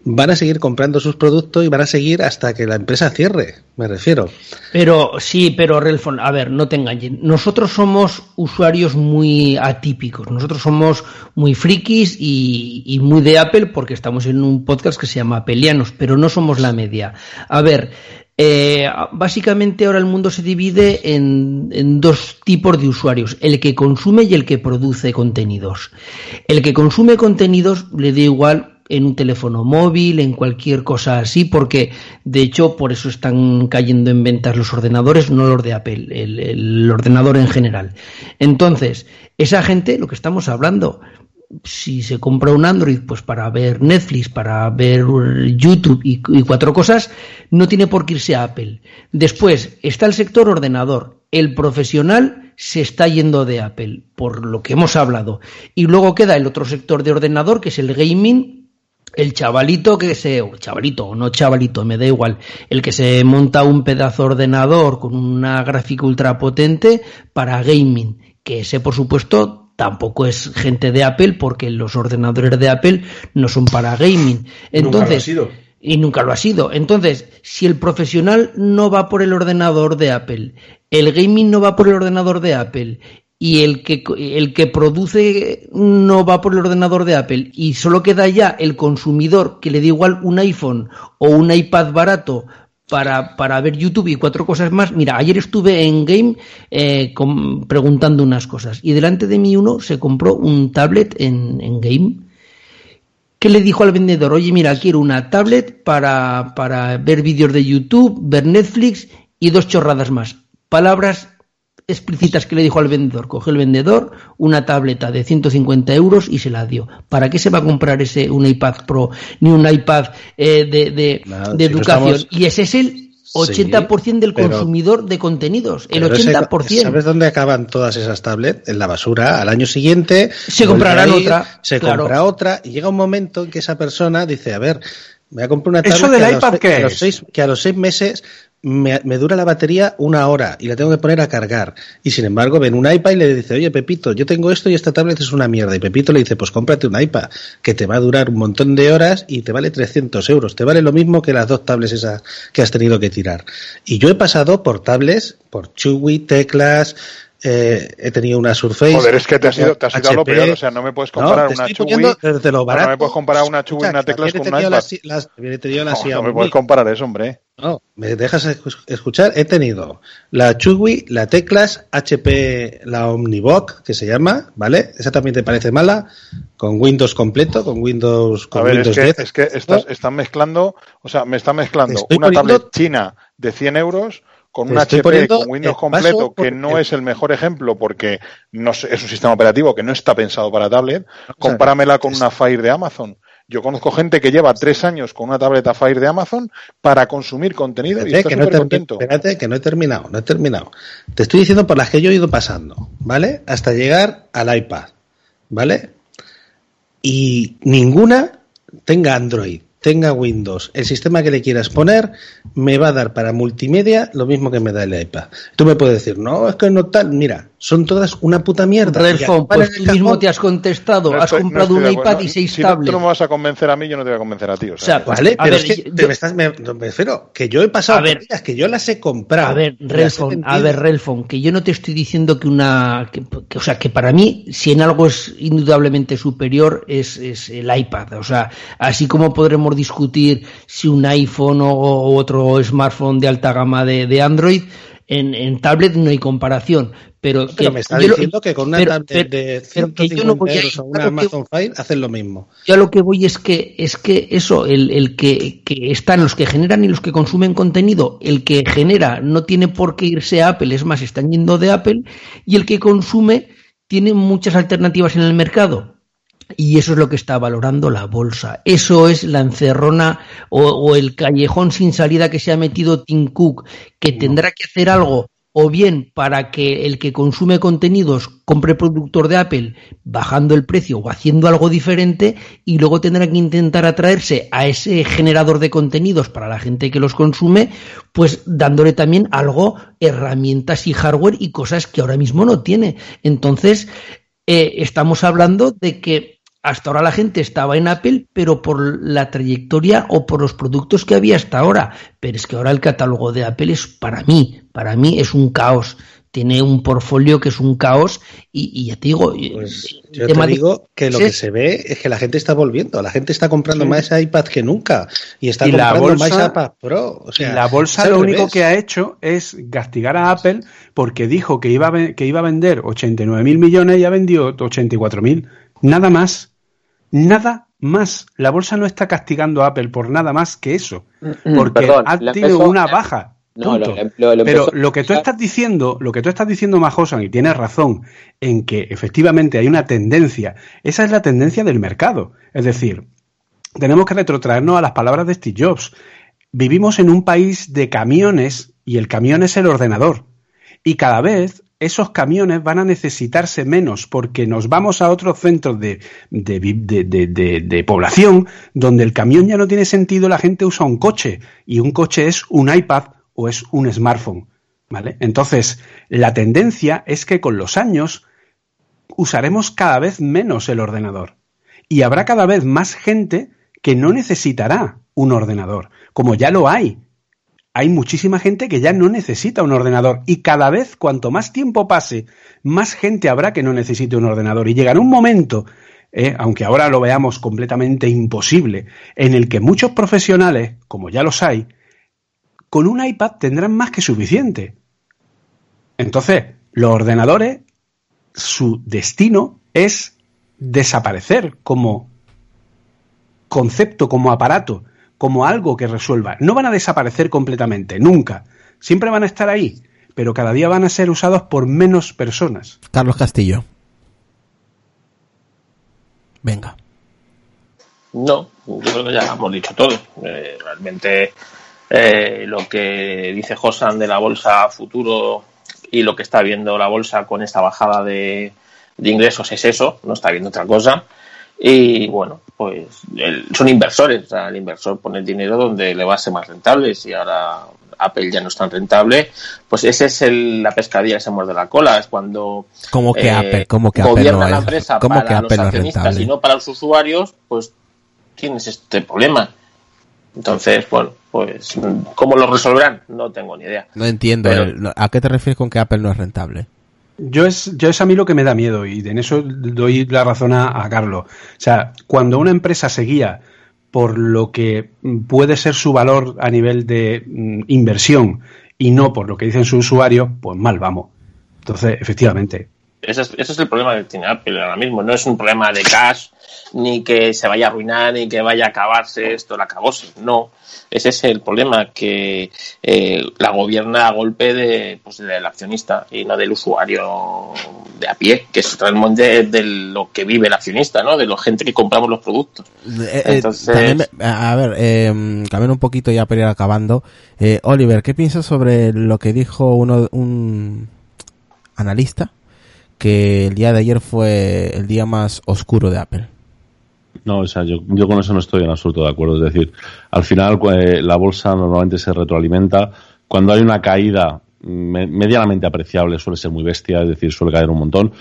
van a seguir comprando sus productos y van a seguir hasta que la empresa cierre, me refiero. Pero sí, pero Relfon, a ver, no te engañen. Nosotros somos usuarios muy atípicos. Nosotros somos muy frikis y, muy de Apple porque estamos en un podcast que se llama Apelianos, pero no somos la media. A ver, eh, básicamente ahora el mundo se divide en dos tipos de usuarios, el que consume y el que produce contenidos. El que consume contenidos le da igual en un teléfono móvil, en cualquier cosa así, porque de hecho por eso están cayendo en ventas los ordenadores, no los de Apple, el, ordenador en general. Entonces, esa gente, lo que estamos hablando, si se compra un Android, pues para ver Netflix, para ver YouTube y, cuatro cosas, no tiene por qué irse a Apple. Después está el sector ordenador. El profesional se está yendo de Apple, por lo que hemos hablado. Y luego queda el otro sector de ordenador, que es el gaming, el chavalito que se, o chavalito o no chavalito, me da igual, el que se monta un pedazo de ordenador con una gráfica ultra potente para gaming, que ese por supuesto tampoco es gente de Apple porque los ordenadores de Apple no son para gaming. Entonces, Nunca lo ha sido. y nunca lo ha sido. Entonces, si el profesional no va por el ordenador de Apple, el gaming no va por el ordenador de Apple y el que, el que produce no va por el ordenador de Apple y solo queda ya el consumidor que le da igual un iPhone o un iPad barato para, para ver YouTube y cuatro cosas más. Mira, ayer estuve en Game eh, preguntando unas cosas y delante de mí uno se compró un tablet en, en Game que le dijo al vendedor, oye, mira, quiero una tablet para, para ver vídeos de YouTube, ver Netflix y dos chorradas más. Palabras explícitas que le dijo al vendedor. Coge el vendedor una tableta de 150 euros y se la dio. ¿Para qué se va a comprar ese un iPad Pro ni un iPad eh, de, de, Nada, de si no educación? estamos- Y ese es el 80% del pero- consumidor de contenidos, el Pero ese- 80%. ¿Sabes dónde acaban todas esas tablets? En la basura. Al año siguiente Se comprarán ir, otra, Se claro. compra otra y llega un momento en que esa persona dice, a ver, me voy a comprar una ¿Eso tablet del que, a los, iPad qué que a los seis, que a los seis meses me, me dura la batería una hora y la tengo que poner a cargar. Y sin embargo, ven un iPad y le dice, oye, Pepito, yo tengo esto y esta tablet es una mierda. Y Pepito le dice, pues cómprate un iPad que te va a durar un montón de horas y te vale 300 euros. Te vale lo mismo que las dos tablets esas que has tenido que tirar. Y yo he pasado por tablets, por Chewy, teclas, eh, he tenido una Surface. Joder, es que te has ido, te has ido a lo HP. peor. O sea, no me puedes comparar una Chewy. poniendo desde lo no, barato. no me puedes comparar una Chewy y una también con he un tenido iPad. las- las- también he tenido la No, no me puedes comparar eso, hombre. No, me dejas escu- escuchar. He tenido la Chugui, la Teclas, HP, la Omnibox, que se llama, ¿vale? Esa también te parece mala, con Windows completo, con Windows, A con ver, es que, 10. es que estás, estás mezclando, o sea, me está mezclando Estoy una poniendo- tablet china de 100 euros con un HP poniendo con Windows completo, que no es el mejor ejemplo porque no es un sistema operativo que no está pensado para tablet. Compáramela con una Fire de Amazon. Yo conozco gente que lleva tres años con una tableta Fire de Amazon para consumir contenido y Espérate, está que súper contento. espérate, que no he terminado, no he terminado. Te estoy diciendo por las que yo he ido pasando, ¿vale? Hasta llegar al iPad, ¿vale? Y ninguna tenga Android, tenga Windows, el sistema que le quieras poner, me va a dar para multimedia lo mismo que me da el iPad. Tú me puedes decir, no, es que no tal. Mira, son todas una puta mierda. Relfon, Y pues tú el mismo te has contestado, No has estoy- comprado un iPad y seis si tablets. tú no me vas a convencer a mí, yo no te voy a convencer a ti. O O sea, Vale, a pero ver, es que yo- te yo- me estás, me, me refiero que yo he pasado A ver. que yo las he comprado. A ver, Relfon, a ver, Relfon, que yo no te estoy diciendo que una, que, que- o sea, que para mí, si en algo es indudablemente superior, es, es el iPad. O sea, así como podremos discutir si un iPhone o, o otro smartphone de alta gama de, de Android, en, en tablet no hay comparación. Pero, Pero que me está lo- diciendo que con una pero- tablet pero- de pero que 150 yo no voy euros o una claro que- Amazon Fire hacen lo mismo. yo lo que voy es que es que eso, el, el que, que están los que generan y los que consumen contenido, el que genera no tiene por qué irse a Apple, es más, están yendo de Apple, y el que consume tiene muchas alternativas en el mercado. Y eso es lo que está valorando la bolsa. Eso es la encerrona o, o el callejón sin salida que se ha metido Tim Cook, que tendrá que hacer algo o bien para que el que consume contenidos compre productor de Apple bajando el precio o haciendo algo diferente y luego tendrá que intentar atraerse a ese generador de contenidos para la gente que los consume, pues dándole también algo, herramientas y hardware y cosas que ahora mismo no tiene. Entonces, eh, estamos hablando de que hasta ahora la gente estaba en Apple, pero por la trayectoria o por los productos que había hasta ahora. Pero es que ahora el catálogo de Apple es para mí, para mí es un caos. Tiene un portfolio que es un caos y, y ya te digo, Pues el yo tema te de- digo que lo Sí. que se ve es que la gente está volviendo, la gente está comprando más iPad que nunca y está Y comprando bolsa- más iPad Pro. O sea, y la bolsa lo único que ha hecho es castigar a Apple porque dijo que iba a, que iba a vender 89 mil millones y ha vendido 84 mil. Nada más. Nada más. La bolsa no está castigando a Apple por nada más que eso. Porque Perdón, ha la tenido empezó- una baja. No, punto. lo- lo- lo Pero lo que tú estás diciendo, lo que tú estás diciendo, Majosan, y tienes razón, en que efectivamente hay una tendencia, esa es la tendencia del mercado. Es decir, tenemos que retrotraernos a las palabras de Steve Jobs. Vivimos en un país de camiones y el camión es el ordenador. Y cada vez esos camiones van a necesitarse menos porque nos vamos a otros centros de, de población donde el camión ya no tiene sentido, la gente usa un coche y un coche es un iPad o es un smartphone. ¿Vale? Entonces, la tendencia es que con los años usaremos cada vez menos el ordenador y habrá cada vez más gente que no necesitará un ordenador, como ya lo hay. Hay muchísima gente que ya no necesita un ordenador y cada vez cuanto más tiempo pase, más gente habrá que no necesite un ordenador y llegará un momento, eh, aunque ahora lo veamos completamente imposible, en el que muchos profesionales, como ya los hay, con un iPad tendrán más que suficiente. Entonces, los ordenadores, su destino es desaparecer como concepto, como aparato, como algo que resuelva. No van a desaparecer completamente, nunca. Siempre van a estar ahí, pero cada día van a ser usados por menos personas. Carlos Castillo. Venga. No, yo creo que ya hemos dicho todo. Eh, realmente eh, lo que dice Josan de la bolsa futuro y lo que está viendo la bolsa con esta bajada de, de ingresos es eso, no está viendo otra cosa. Y bueno, pues el- son inversores, o sea, el inversor pone el dinero donde le va a ser más rentable. Si ahora Apple ya no es tan rentable, pues ese es el- la pescadilla que se muerde la cola. Es cuando ¿Cómo que eh, Apple? ¿Cómo que Apple gobierna no la es- empresa para que Apple los accionistas y no para los usuarios, pues tienes este problema. Entonces, bueno, pues ¿cómo lo resolverán? No tengo ni idea. No entiendo. Pero- ¿A qué te refieres con que Apple no es rentable? Yo es, yo es a mí lo que me da miedo y en eso doy la razón a, Carlos. O sea, cuando una empresa se guía por lo que puede ser su valor a nivel de mm, inversión y no por lo que dicen sus usuarios, pues mal vamos. Entonces, efectivamente, Ese es, ese es el problema que tiene Apple ahora mismo. No es un problema de cash, ni que se vaya a arruinar, ni que vaya a acabarse esto, la acabose. No. Ese es el problema, que eh, la gobierna a golpe de, pues, del accionista y no del usuario de a pie, que es realmente de lo que vive el accionista, ¿no? De la gente que compramos los productos. Eh, eh, Entonces- también a ver, eh, cambiando un poquito ya para ir acabando. Eh, Oliver, ¿qué piensas sobre lo que dijo uno, un analista? Que el día de ayer fue el día más oscuro de Apple. No, o sea, yo, con eso no estoy en absoluto de acuerdo. Es decir, al final eh, la bolsa normalmente se retroalimenta. Cuando hay una caída me- medianamente apreciable suele ser muy bestia, es decir, suele caer un montón.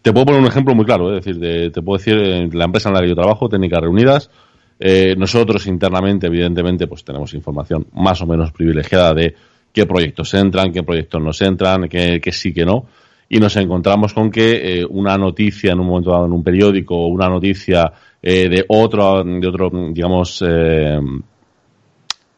Te puedo poner un ejemplo muy claro, ¿eh? es decir, de- te puedo decir, eh, la empresa en la que yo trabajo, Técnicas Reunidas, nosotros internamente, evidentemente, pues tenemos información más o menos privilegiada de qué proyectos entran, qué proyectos no entran, qué, qué sí, qué no. Y nos encontramos con que eh, una noticia en un momento dado en un periódico, una noticia eh, de otro, de otro, digamos, eh,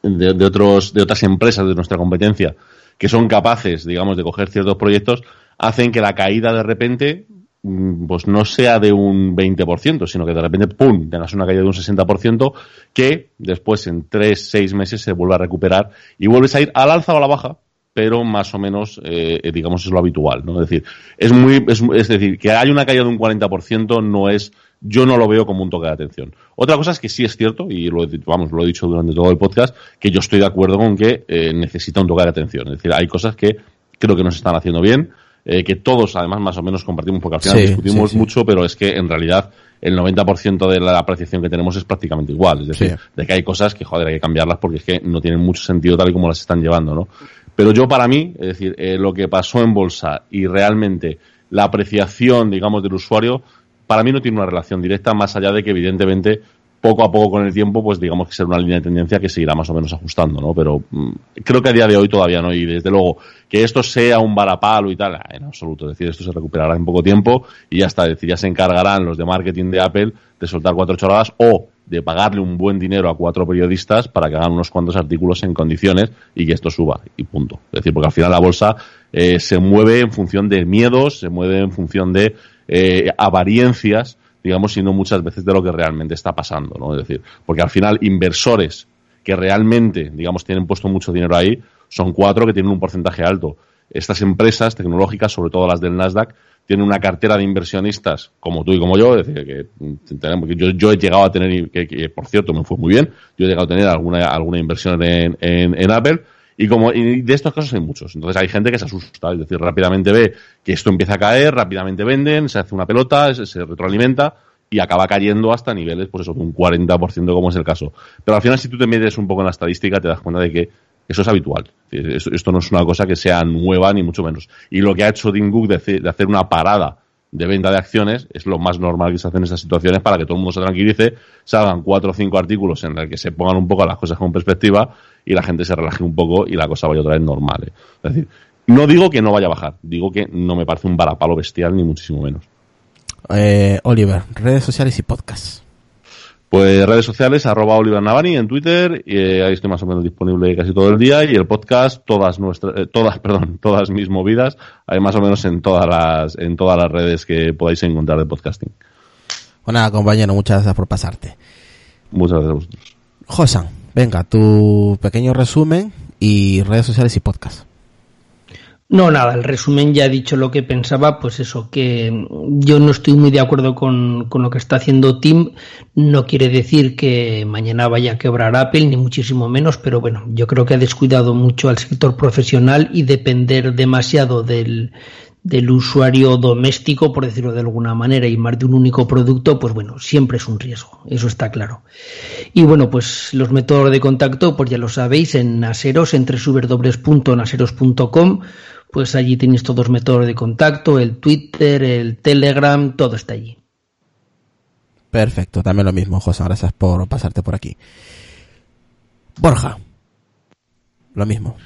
de, de otros, de otras empresas de nuestra competencia que son capaces, digamos, de coger ciertos proyectos, hacen que la caída de repente mm, pues no sea de un 20%, sino que de repente, ¡pum!, tengas una caída de un 60% que después en 3, 6 meses se vuelve a recuperar y vuelves a ir al alza o a la baja, pero más o menos, eh, eh, digamos, es lo habitual, ¿no? Es decir, es muy, es, es decir, que hay una caída de un 40% no es, yo no lo veo como un toque de atención. Otra cosa es que sí es cierto, y lo, he- vamos, lo he dicho durante todo el podcast, que yo estoy de acuerdo con que eh, necesita un toque de atención. Es decir, hay cosas que creo que no se están haciendo bien, eh, que todos además más o menos compartimos, porque al final Sí, discutimos sí, sí. mucho, pero es que en realidad el 90% de la apreciación que tenemos es prácticamente igual. Es decir, de que hay cosas que, joder, hay que cambiarlas porque es que no tienen mucho sentido tal y como las están llevando, ¿no? Pero yo para mí, es decir, eh, lo que pasó en bolsa y realmente la apreciación, digamos, del usuario, para mí no tiene una relación directa, más allá de que evidentemente poco a poco con el tiempo, pues digamos que será una línea de tendencia que se irá más o menos ajustando, ¿no? Pero mm, creo que a día de hoy todavía no, y desde luego que esto sea un varapalo y tal, en absoluto, es decir, esto se recuperará en poco tiempo y ya está, es decir, ya se encargarán los de marketing de Apple de soltar cuatro chorradas o de pagarle un buen dinero a cuatro periodistas para que hagan unos cuantos artículos en condiciones y que esto suba y punto. Es decir, porque al final la bolsa eh, se mueve en función de miedos, se mueve en función de eh, avariencias, digamos, sino muchas veces de lo que realmente está pasando, ¿no? Es decir, porque al final inversores que realmente, digamos, tienen puesto mucho dinero ahí, son cuatro que tienen un porcentaje alto. Estas empresas tecnológicas, sobre todo las del Nasdaq, tienen una cartera de inversionistas como tú y como yo, es decir, que tenemos, que yo, yo he llegado a tener, que, que, por cierto me fue muy bien, yo he llegado a tener alguna, alguna inversión en, en Apple, y como y de estos casos hay muchos. Entonces hay gente que se asusta, es decir, rápidamente ve que esto empieza a caer, rápidamente venden, se hace una pelota, se, se retroalimenta y acaba cayendo hasta niveles, pues eso, de un 40% como es el caso. Pero al final si tú te metes un poco en la estadística te das cuenta de que eso es habitual. Esto, no es una cosa que sea nueva ni mucho menos. Y lo que ha hecho Tim Cook de, de hacer una parada de venta de acciones es lo más normal que se hace en estas situaciones para que todo el mundo se tranquilice, salgan cuatro o cinco artículos en el que se pongan un poco las cosas con perspectiva y la gente se relaje un poco y la cosa vaya otra vez normal. ¿eh? Es decir, no digo que no vaya a bajar, digo que no me parece un varapalo bestial ni muchísimo menos. Eh, Oliver, redes sociales y podcast. Pues redes sociales, arroba Oliver Navani en Twitter, y eh, ahí estoy más o menos disponible casi todo el día, y el podcast, todas nuestras, eh, todas, perdón, todas mis movidas, hay más o menos en todas las, en todas las redes que podáis encontrar de podcasting. Bueno, nada, compañero, muchas gracias por pasarte. Muchas gracias a vosotros. Josan, venga, tu pequeño resumen y redes sociales y podcast. No, nada, el resumen ya he dicho lo que pensaba, pues eso, que yo no estoy muy de acuerdo con, con, lo que está haciendo Tim. No quiere decir que mañana vaya a quebrar Apple, ni muchísimo menos, pero bueno, yo creo que ha descuidado mucho al sector profesional y depender demasiado del, del usuario doméstico, por decirlo de alguna manera, y más de un único producto, pues bueno, siempre es un riesgo, eso está claro. Y bueno, pues los métodos de contacto, pues ya lo sabéis, en Naseros, entre www.naseros.com, pues allí tenéis todos los métodos de contacto, el Twitter, el Telegram, todo está allí. Perfecto, también lo mismo, José, gracias por pasarte por aquí. Borja, lo mismo.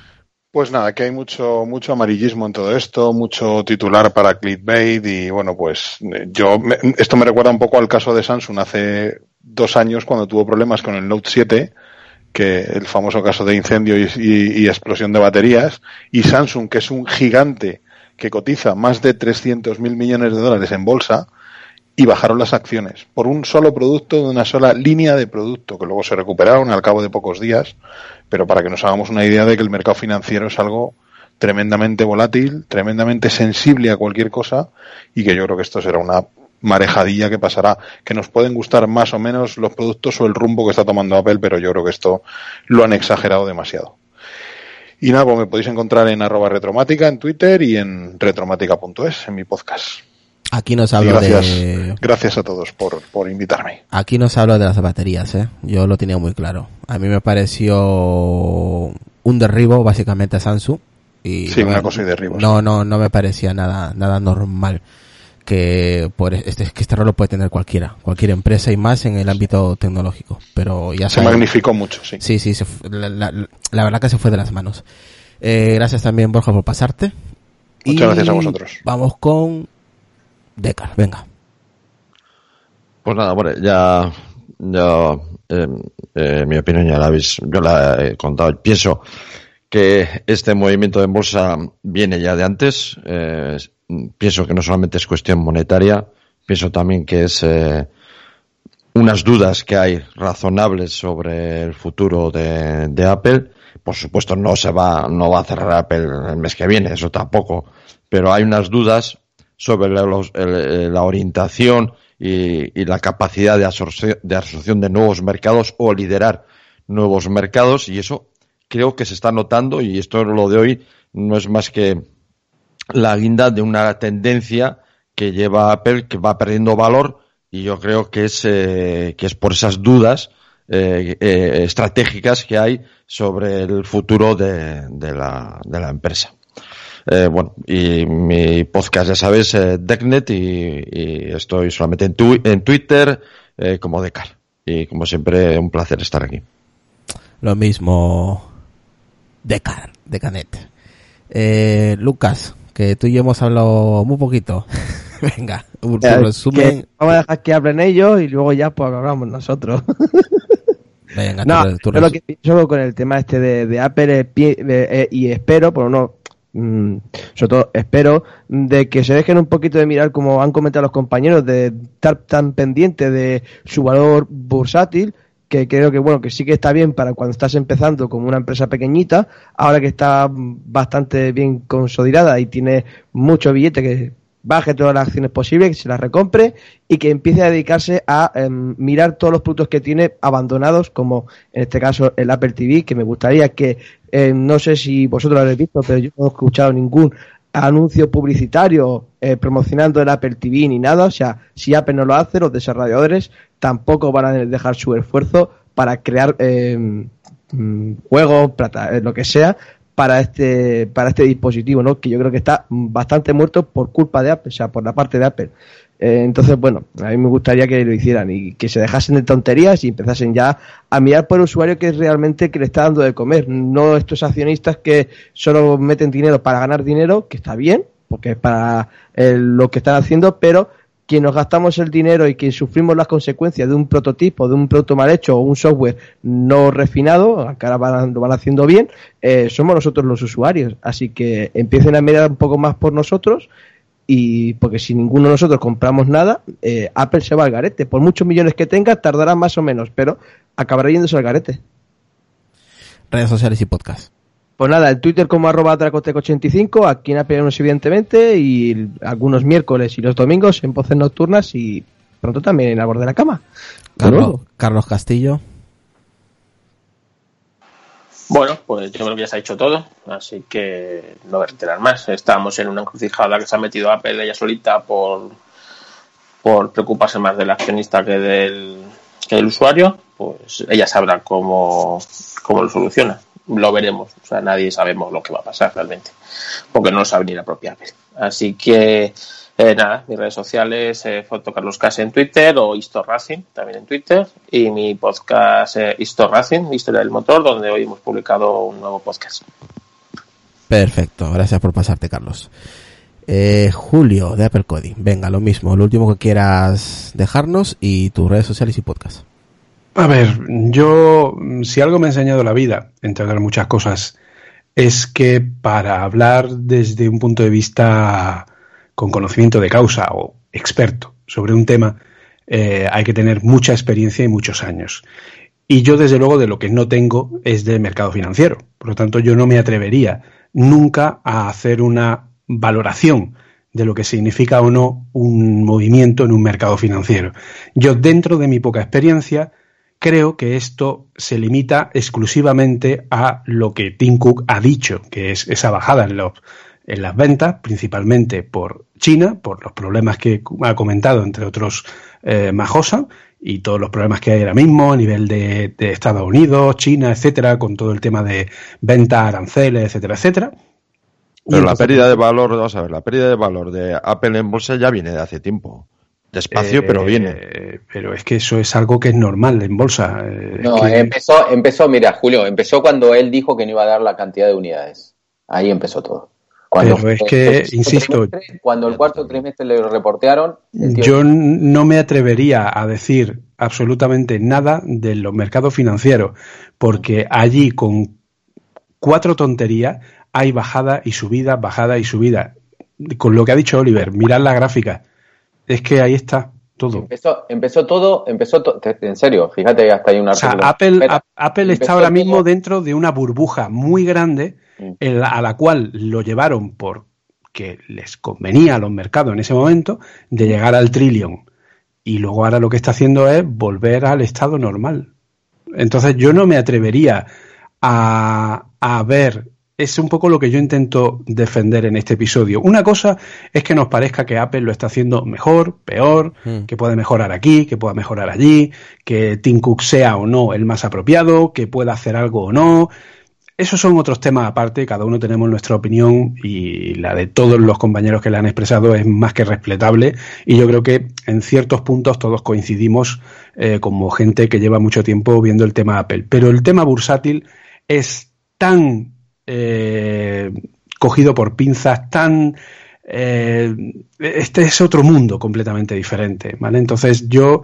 Pues nada, que hay mucho, mucho amarillismo en todo esto, mucho titular para clickbait y bueno, pues yo, me, esto me recuerda un poco al caso de Samsung hace dos años cuando tuvo problemas con el Note 7, que el famoso caso de incendio y, y, explosión de baterías, y Samsung, que es un gigante que cotiza más de 300 mil millones de dólares en bolsa, y bajaron las acciones por un solo producto de una sola línea de producto que luego se recuperaron al cabo de pocos días pero para que nos hagamos una idea de que el mercado financiero es algo tremendamente volátil, tremendamente sensible a cualquier cosa y que yo creo que esto será una marejadilla que pasará, que nos pueden gustar más o menos los productos o el rumbo que está tomando Apple, pero yo creo que esto lo han exagerado demasiado. Y nada, pues me podéis encontrar en arroba retromática en Twitter y en retromática.es en mi podcast. Aquí nos hablo gracias, de... Gracias a todos por, por invitarme. Aquí nos hablo de las baterías, ¿eh? Yo lo tenía muy claro. A mí me pareció un derribo básicamente a Samsung. Y sí, no, una cosa y derribo. No, no, no me parecía nada, nada normal que por este que este rol lo puede tener cualquiera, cualquier empresa y más en el ámbito tecnológico. Pero ya se saben, magnificó mucho, sí. Sí, sí, se la, la, la, verdad que se fue de las manos. Eh, gracias también Borja por pasarte. Muchas y gracias a vosotros. Vamos con Decar, venga. Pues nada, bueno, ya, ya eh, eh, mi opinión ya la habéis, yo la he contado. Pienso que este movimiento en bolsa viene ya de antes. Eh, pienso que no solamente es cuestión monetaria, pienso también que es eh, unas dudas que hay razonables sobre el futuro de, Apple. Por supuesto, no se va, no va a cerrar Apple el mes que viene, eso tampoco. Pero hay unas dudas sobre el, la orientación y, y, la capacidad de absorción, de absorción de nuevos mercados o liderar nuevos mercados y eso creo que se está notando y esto lo de hoy no es más que la guinda de una tendencia que lleva Apple que va perdiendo valor y yo creo que es eh, que es por esas dudas eh, eh, estratégicas que hay sobre el futuro de, la, empresa. Eh, bueno, y mi podcast ya sabes, Decknet, y, estoy solamente en, Twitter como Decar. Y como siempre, un placer estar aquí. Lo mismo, Decar, Decanet. Lucas, que tú y yo hemos hablado muy poquito. Venga, un resumen. vamos a dejar que hablen ellos y luego ya pues hablamos nosotros. Venga, no, tu yo lo que pienso con el tema este de, de Apple eh, y espero, por uno, mm, sobre todo espero, de que se dejen un poquito de mirar, como han comentado los compañeros, de estar tan pendiente de su valor bursátil, que creo que bueno que sí que está bien para cuando estás empezando como una empresa pequeñita ahora que está bastante bien consolidada y tiene mucho billete que baje todas las acciones posibles, que se las recompre y que empiece a dedicarse a eh, mirar todos los productos que tiene abandonados, como en este caso el Apple TV, que me gustaría que, eh, no sé si vosotros lo habéis visto, pero yo no he escuchado ningún anuncio publicitario eh, promocionando el Apple TV ni nada, o sea, si Apple no lo hace, los desarrolladores tampoco van a dejar su esfuerzo para crear eh, juegos, plata, lo que sea, para este para este dispositivo, ¿no? Que yo creo que está bastante muerto por culpa de Apple, o sea, por la parte de Apple. Eh, entonces, bueno, a mí me gustaría que lo hicieran y que se dejasen de tonterías y empezasen ya a mirar por el usuario que es realmente que le está dando de comer, no estos accionistas que solo meten dinero para ganar dinero, que está bien, porque es para eh, lo que están haciendo, pero quien nos gastamos el dinero y quien sufrimos las consecuencias de un prototipo, de un producto mal hecho o un software no refinado, acá van, lo van haciendo bien, eh, somos nosotros los usuarios. Así que empiecen a mirar un poco más por nosotros y porque si ninguno de nosotros compramos nada, eh, Apple se va al garete. Por muchos millones que tenga, tardará más o menos, pero acabará yéndose al garete. Redes sociales y podcast. Pues nada, el Twitter como arroba dracotec85, aquí en Apelemos evidentemente, y algunos miércoles y los domingos en voces nocturnas y pronto también en la borde de la cama. Carlos, Carlos Castillo. Bueno, pues yo creo que ya se ha hecho todo, así que no voy a reiterar más. Estamos en una encrucijada que se ha metido Apple ella solita por, por preocuparse más del accionista que del, que del usuario. Pues ella sabrá cómo, cómo lo soluciona. Lo veremos. O sea, nadie sabemos lo que va a pasar realmente, porque no lo sabe ni la propia Apple. Así que eh, nada, mis redes sociales, eh, Foto Carlos Case en Twitter o Histor Racing también en Twitter y mi podcast eh, Histor Racing, Historia del Motor, donde hoy hemos publicado un nuevo podcast. Perfecto, gracias por pasarte, Carlos. Eh, Julio de Apple Coding, venga, lo mismo, lo último que quieras dejarnos y tus redes sociales y podcast. A ver, yo, si algo me ha enseñado la vida, entre otras muchas cosas, es que para hablar desde un punto de vista con conocimiento de causa o experto sobre un tema, eh, hay que tener mucha experiencia y muchos años. Y yo, desde luego, de lo que no tengo es de mercado financiero. Por lo tanto, yo no me atrevería nunca a hacer una valoración de lo que significa o no un movimiento en un mercado financiero. Yo, dentro de mi poca experiencia, creo que esto se limita exclusivamente a lo que Tim Cook ha dicho, que es esa bajada en, los, en las ventas, principalmente por China, por los problemas que ha comentado, entre otros, eh, Majosa, y todos los problemas que hay ahora mismo a nivel de, de Estados Unidos, China, etcétera, con todo el tema de ventas, aranceles, etcétera, etcétera. Pero la pérdida de valor, vamos a ver, la pérdida de valor de Apple en bolsa ya viene de hace tiempo. Despacio, Eh, pero viene. Pero es que eso es algo que es normal en bolsa. eh, No, que- empezó, empezó, mira, Julio, empezó cuando él dijo que no iba a dar la cantidad de unidades. Ahí empezó todo. Cuando Pero es que, el insisto- cuando el cuarto trimestre le reportearon, Yo no me atrevería a decir absolutamente nada de los mercados financieros, porque allí con cuatro tonterías hay bajada y subida, bajada y subida. Con lo que ha dicho Oliver, mirad la gráfica. Es que ahí está todo. empezó, empezó todo, empezó to- en serio, fíjate, hasta hay un O sea. Apple, Apple está ahora mismo dentro de una burbuja muy grande. En la- a la cual lo llevaron porque les convenía a los mercados en ese momento de llegar al trillón. Y luego ahora lo que está haciendo es volver al estado normal. Entonces yo no me atrevería a, a ver, es un poco lo que yo intento defender en este episodio. Una cosa es que nos parezca que Apple lo está haciendo mejor, peor, Mm. que puede mejorar aquí, que pueda mejorar allí, que Tim Cook sea o no el más apropiado, que pueda hacer algo o no. Esos son otros temas aparte, cada uno tenemos nuestra opinión y la de todos los compañeros que la han expresado es más que respetable y yo creo que en ciertos puntos todos coincidimos eh, como gente que lleva mucho tiempo viendo el tema Apple. Pero el tema bursátil es tan eh, cogido por pinzas, tan... eh, este es otro mundo completamente diferente, ¿vale? Entonces yo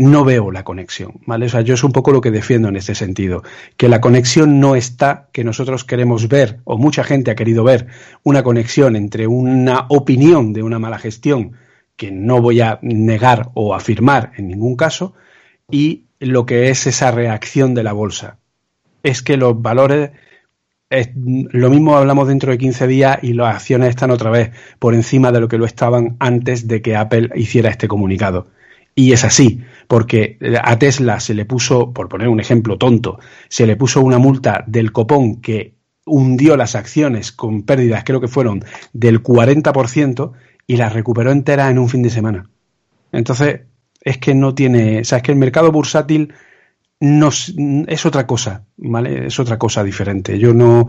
no veo la conexión, ¿vale? O sea, yo es un poco lo que defiendo en este sentido, que la conexión no está, que nosotros queremos ver, o mucha gente ha querido ver, una conexión entre una opinión de una mala gestión, que no voy a negar o afirmar en ningún caso, y lo que es esa reacción de la bolsa. Es que los valores, es- lo mismo hablamos dentro de 15 días y las acciones están otra vez por encima de lo que lo estaban antes de que Apple hiciera este comunicado. Y es así, porque a Tesla se le puso, por poner un ejemplo tonto, se le puso una multa del copón que hundió las acciones con pérdidas, creo que fueron del 40%, y las recuperó enteras en un fin de semana. Entonces, es que no tiene, o sea, es que el mercado bursátil no es otra cosa, ¿vale? Es otra cosa diferente. Yo no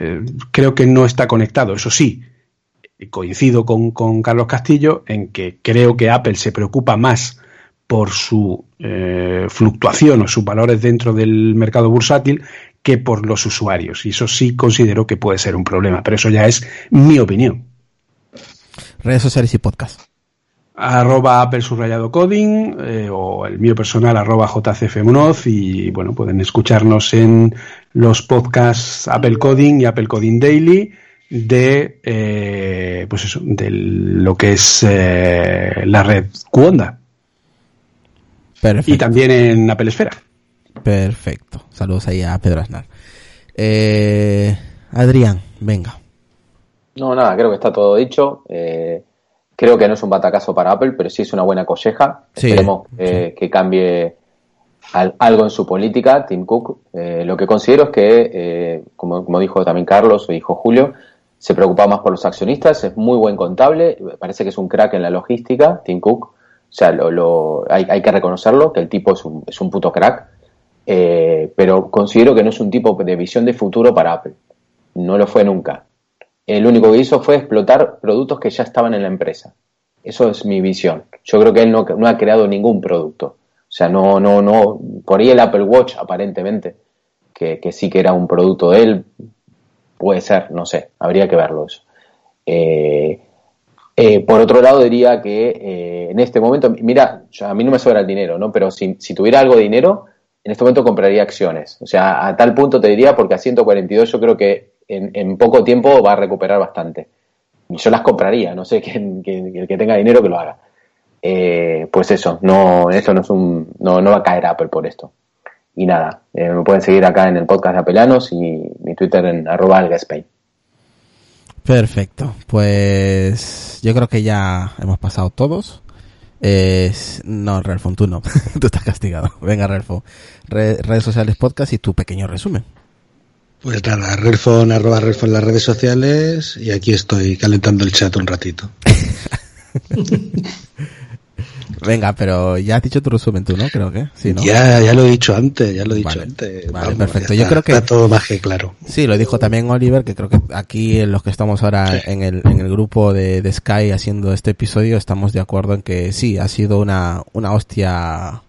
eh, creo que no está conectado, eso sí, coincido con Carlos Castillo en que creo que Apple se preocupa más por su eh, fluctuación o sus valores dentro del mercado bursátil que por los usuarios. Y eso sí considero que puede ser un problema, pero eso ya es mi opinión. Redes sociales y podcast. arroba Apple subrayado coding eh, o el mío personal arroba jcfmunoz y bueno pueden escucharnos en los podcasts Apple Coding y Apple Coding Daily de eh, pues eso de lo que es la red Qonda Perfecto. y también en Apple Esfera Perfecto. Saludos ahí a Pedro Aznar. Eh, Adrián, venga. No, nada, creo que está todo dicho. Eh, creo que no es un batacazo para Apple, pero sí es una buena colleja. Sí, Esperemos eh, que cambie al- algo en su política, Tim Cook. Eh, lo que considero es que, eh, como, como dijo también Carlos o dijo Julio, se preocupa más por los accionistas, es muy buen contable, parece que es un crack en la logística, Tim Cook. O sea, lo, lo- hay, hay que reconocerlo, que el tipo es un, es un puto crack. Eh, pero considero que no es un tipo de visión de futuro para Apple. No lo fue nunca. El único que hizo fue explotar productos que ya estaban en la empresa. Eso es mi visión. Yo creo que él no, no ha creado ningún producto. O sea, no, no, no. Por ahí el Apple Watch, aparentemente, que, que sí que era un producto de él, puede ser, no sé, habría que verlo eso. Eh, eh, por otro lado, diría que eh, en este momento, mira, yo- a mí no me sobra el dinero, ¿no? Pero si, si tuviera algo de dinero, en este momento compraría acciones. O sea, a tal punto te diría, porque a 142 yo creo que en, poco tiempo va a recuperar bastante. Y yo las compraría, no sé, quien- el que tenga dinero que lo haga. Eh, pues eso, no, esto no es un, no, no va a caer Apple por esto. Y nada, eh, me pueden seguir acá en el podcast de Apelanos y mi Twitter en arroba algaspain. Perfecto. Pues yo creo que ya hemos pasado todos. Es- no, Relfo, tú no. tú estás castigado. Venga, Relfo. Re- redes sociales, podcast y tu pequeño resumen. Pues nada, Relfon, arroba Relfon en las redes sociales y aquí estoy calentando el chat un ratito. Venga, pero ya has dicho tu resumen tú, ¿no? Creo que. Sí, ¿no? Ya, ya lo he dicho antes, ya lo he dicho Vale. antes. Vale, Vamos, perfecto. Yo creo que- está todo más que claro. Sí, lo dijo también Oliver, que creo que aquí en los que estamos ahora en, el, en el grupo de, de Sky haciendo este episodio estamos de acuerdo en que sí, ha sido una, una hostia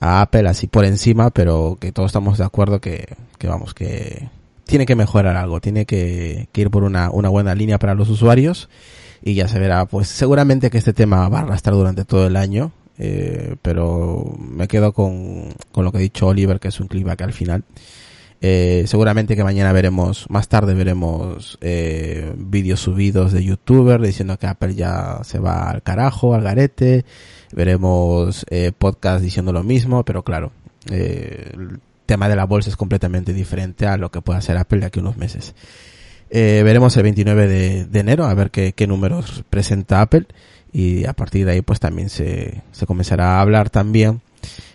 a Apple así por encima, pero que todos estamos de acuerdo que, que vamos, que tiene que mejorar algo, tiene que, que ir por una, una buena línea para los usuarios y ya se verá, pues seguramente que este tema va a arrastrar durante todo el año, eh, pero me quedo con, con lo que ha dicho Oliver, que es un clip al final. Eh, seguramente que mañana veremos, más tarde veremos eh, vídeos subidos de youtubers diciendo que Apple ya se va al carajo, al garete. Veremos eh, podcast diciendo lo mismo, pero claro, eh, el tema de la bolsa es completamente diferente a lo que pueda hacer Apple de aquí unos meses. Eh, veremos el 29 de, de enero a ver qué, qué números presenta Apple y a partir de ahí pues también se, se comenzará a hablar también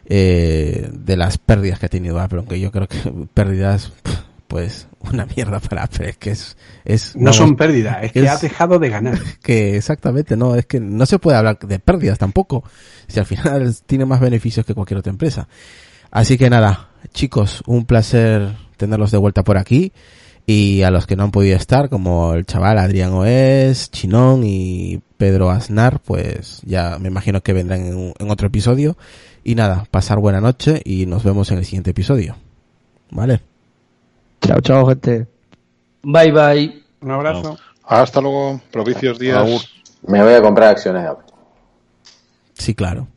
eh, de las pérdidas que ha tenido Apple, aunque yo creo que pérdidas pues una mierda para Apple, es que es... es No vamos, son pérdidas, es que es- has dejado de ganar. que exactamente, no, es que no se puede hablar de pérdidas tampoco, si al final tiene más beneficios que cualquier otra empresa. Así que nada, chicos, un placer tenerlos de vuelta por aquí. Y a los que no han podido estar, como el chaval Adrián Oes, Chinón y Pedro Aznar, pues ya me imagino que vendrán en, otro episodio. Y nada, pasar buena noche y nos vemos en el siguiente episodio. ¿Vale? Chao, chao, gente. Bye bye. Un abrazo. Hasta luego, propicios días. Me voy a comprar acciones. Sí, claro.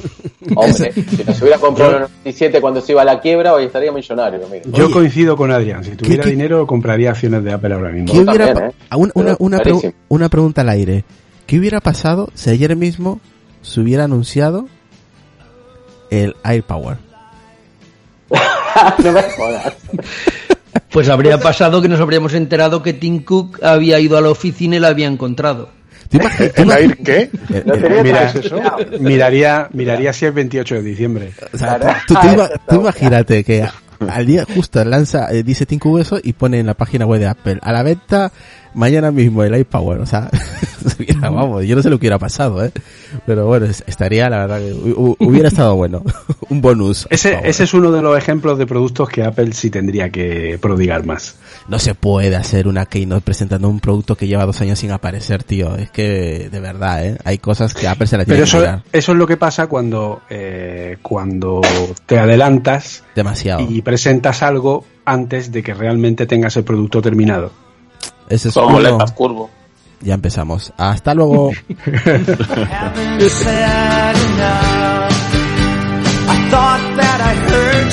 Hombre, si nos hubiera comprado en el 97 cuando se iba a la quiebra, hoy estaría millonario. Mira. Yo Oye. coincido con Adrián. Si tuviera qué- dinero, compraría acciones de Apple ahora mismo. ¿Qué hubiera también, pa- una, una, una, una pregunta al aire. ¿Qué hubiera pasado si ayer mismo se hubiera anunciado el AirPower? no me jodas. Pues habría pasado que nos habríamos enterado que Tim Cook había ido a la oficina y la había encontrado. ¿Te imagi- te ¿El aire qué? Eh, No eh, tenía Mira, eso. miraría, miraría si es 28 de diciembre. o sea, Claro. tú, tú tú imagínate que al día justo lanza, eh, dice Cook eso y pone en la página web de Apple a la venta mañana mismo el iPower, o sea, vamos, yo no sé lo que hubiera pasado, eh, pero bueno, es- estaría, la verdad, que hu- hu- hubiera estado bueno, un bonus. Ese, ese es uno de los ejemplos de productos que Apple sí tendría que prodigar más. No se puede hacer una keynote presentando un producto que lleva dos años sin aparecer, tío. Es que, de verdad, ¿eh? Hay cosas que Apple se la tiene Pero que eso, mirar. eso es lo que pasa cuando, eh, cuando te adelantas Demasiado. y presentas algo antes de que realmente tengas el producto terminado. Ese es Como Curvo. Ya empezamos. Hasta luego. Haven't said enough. I thought that I heard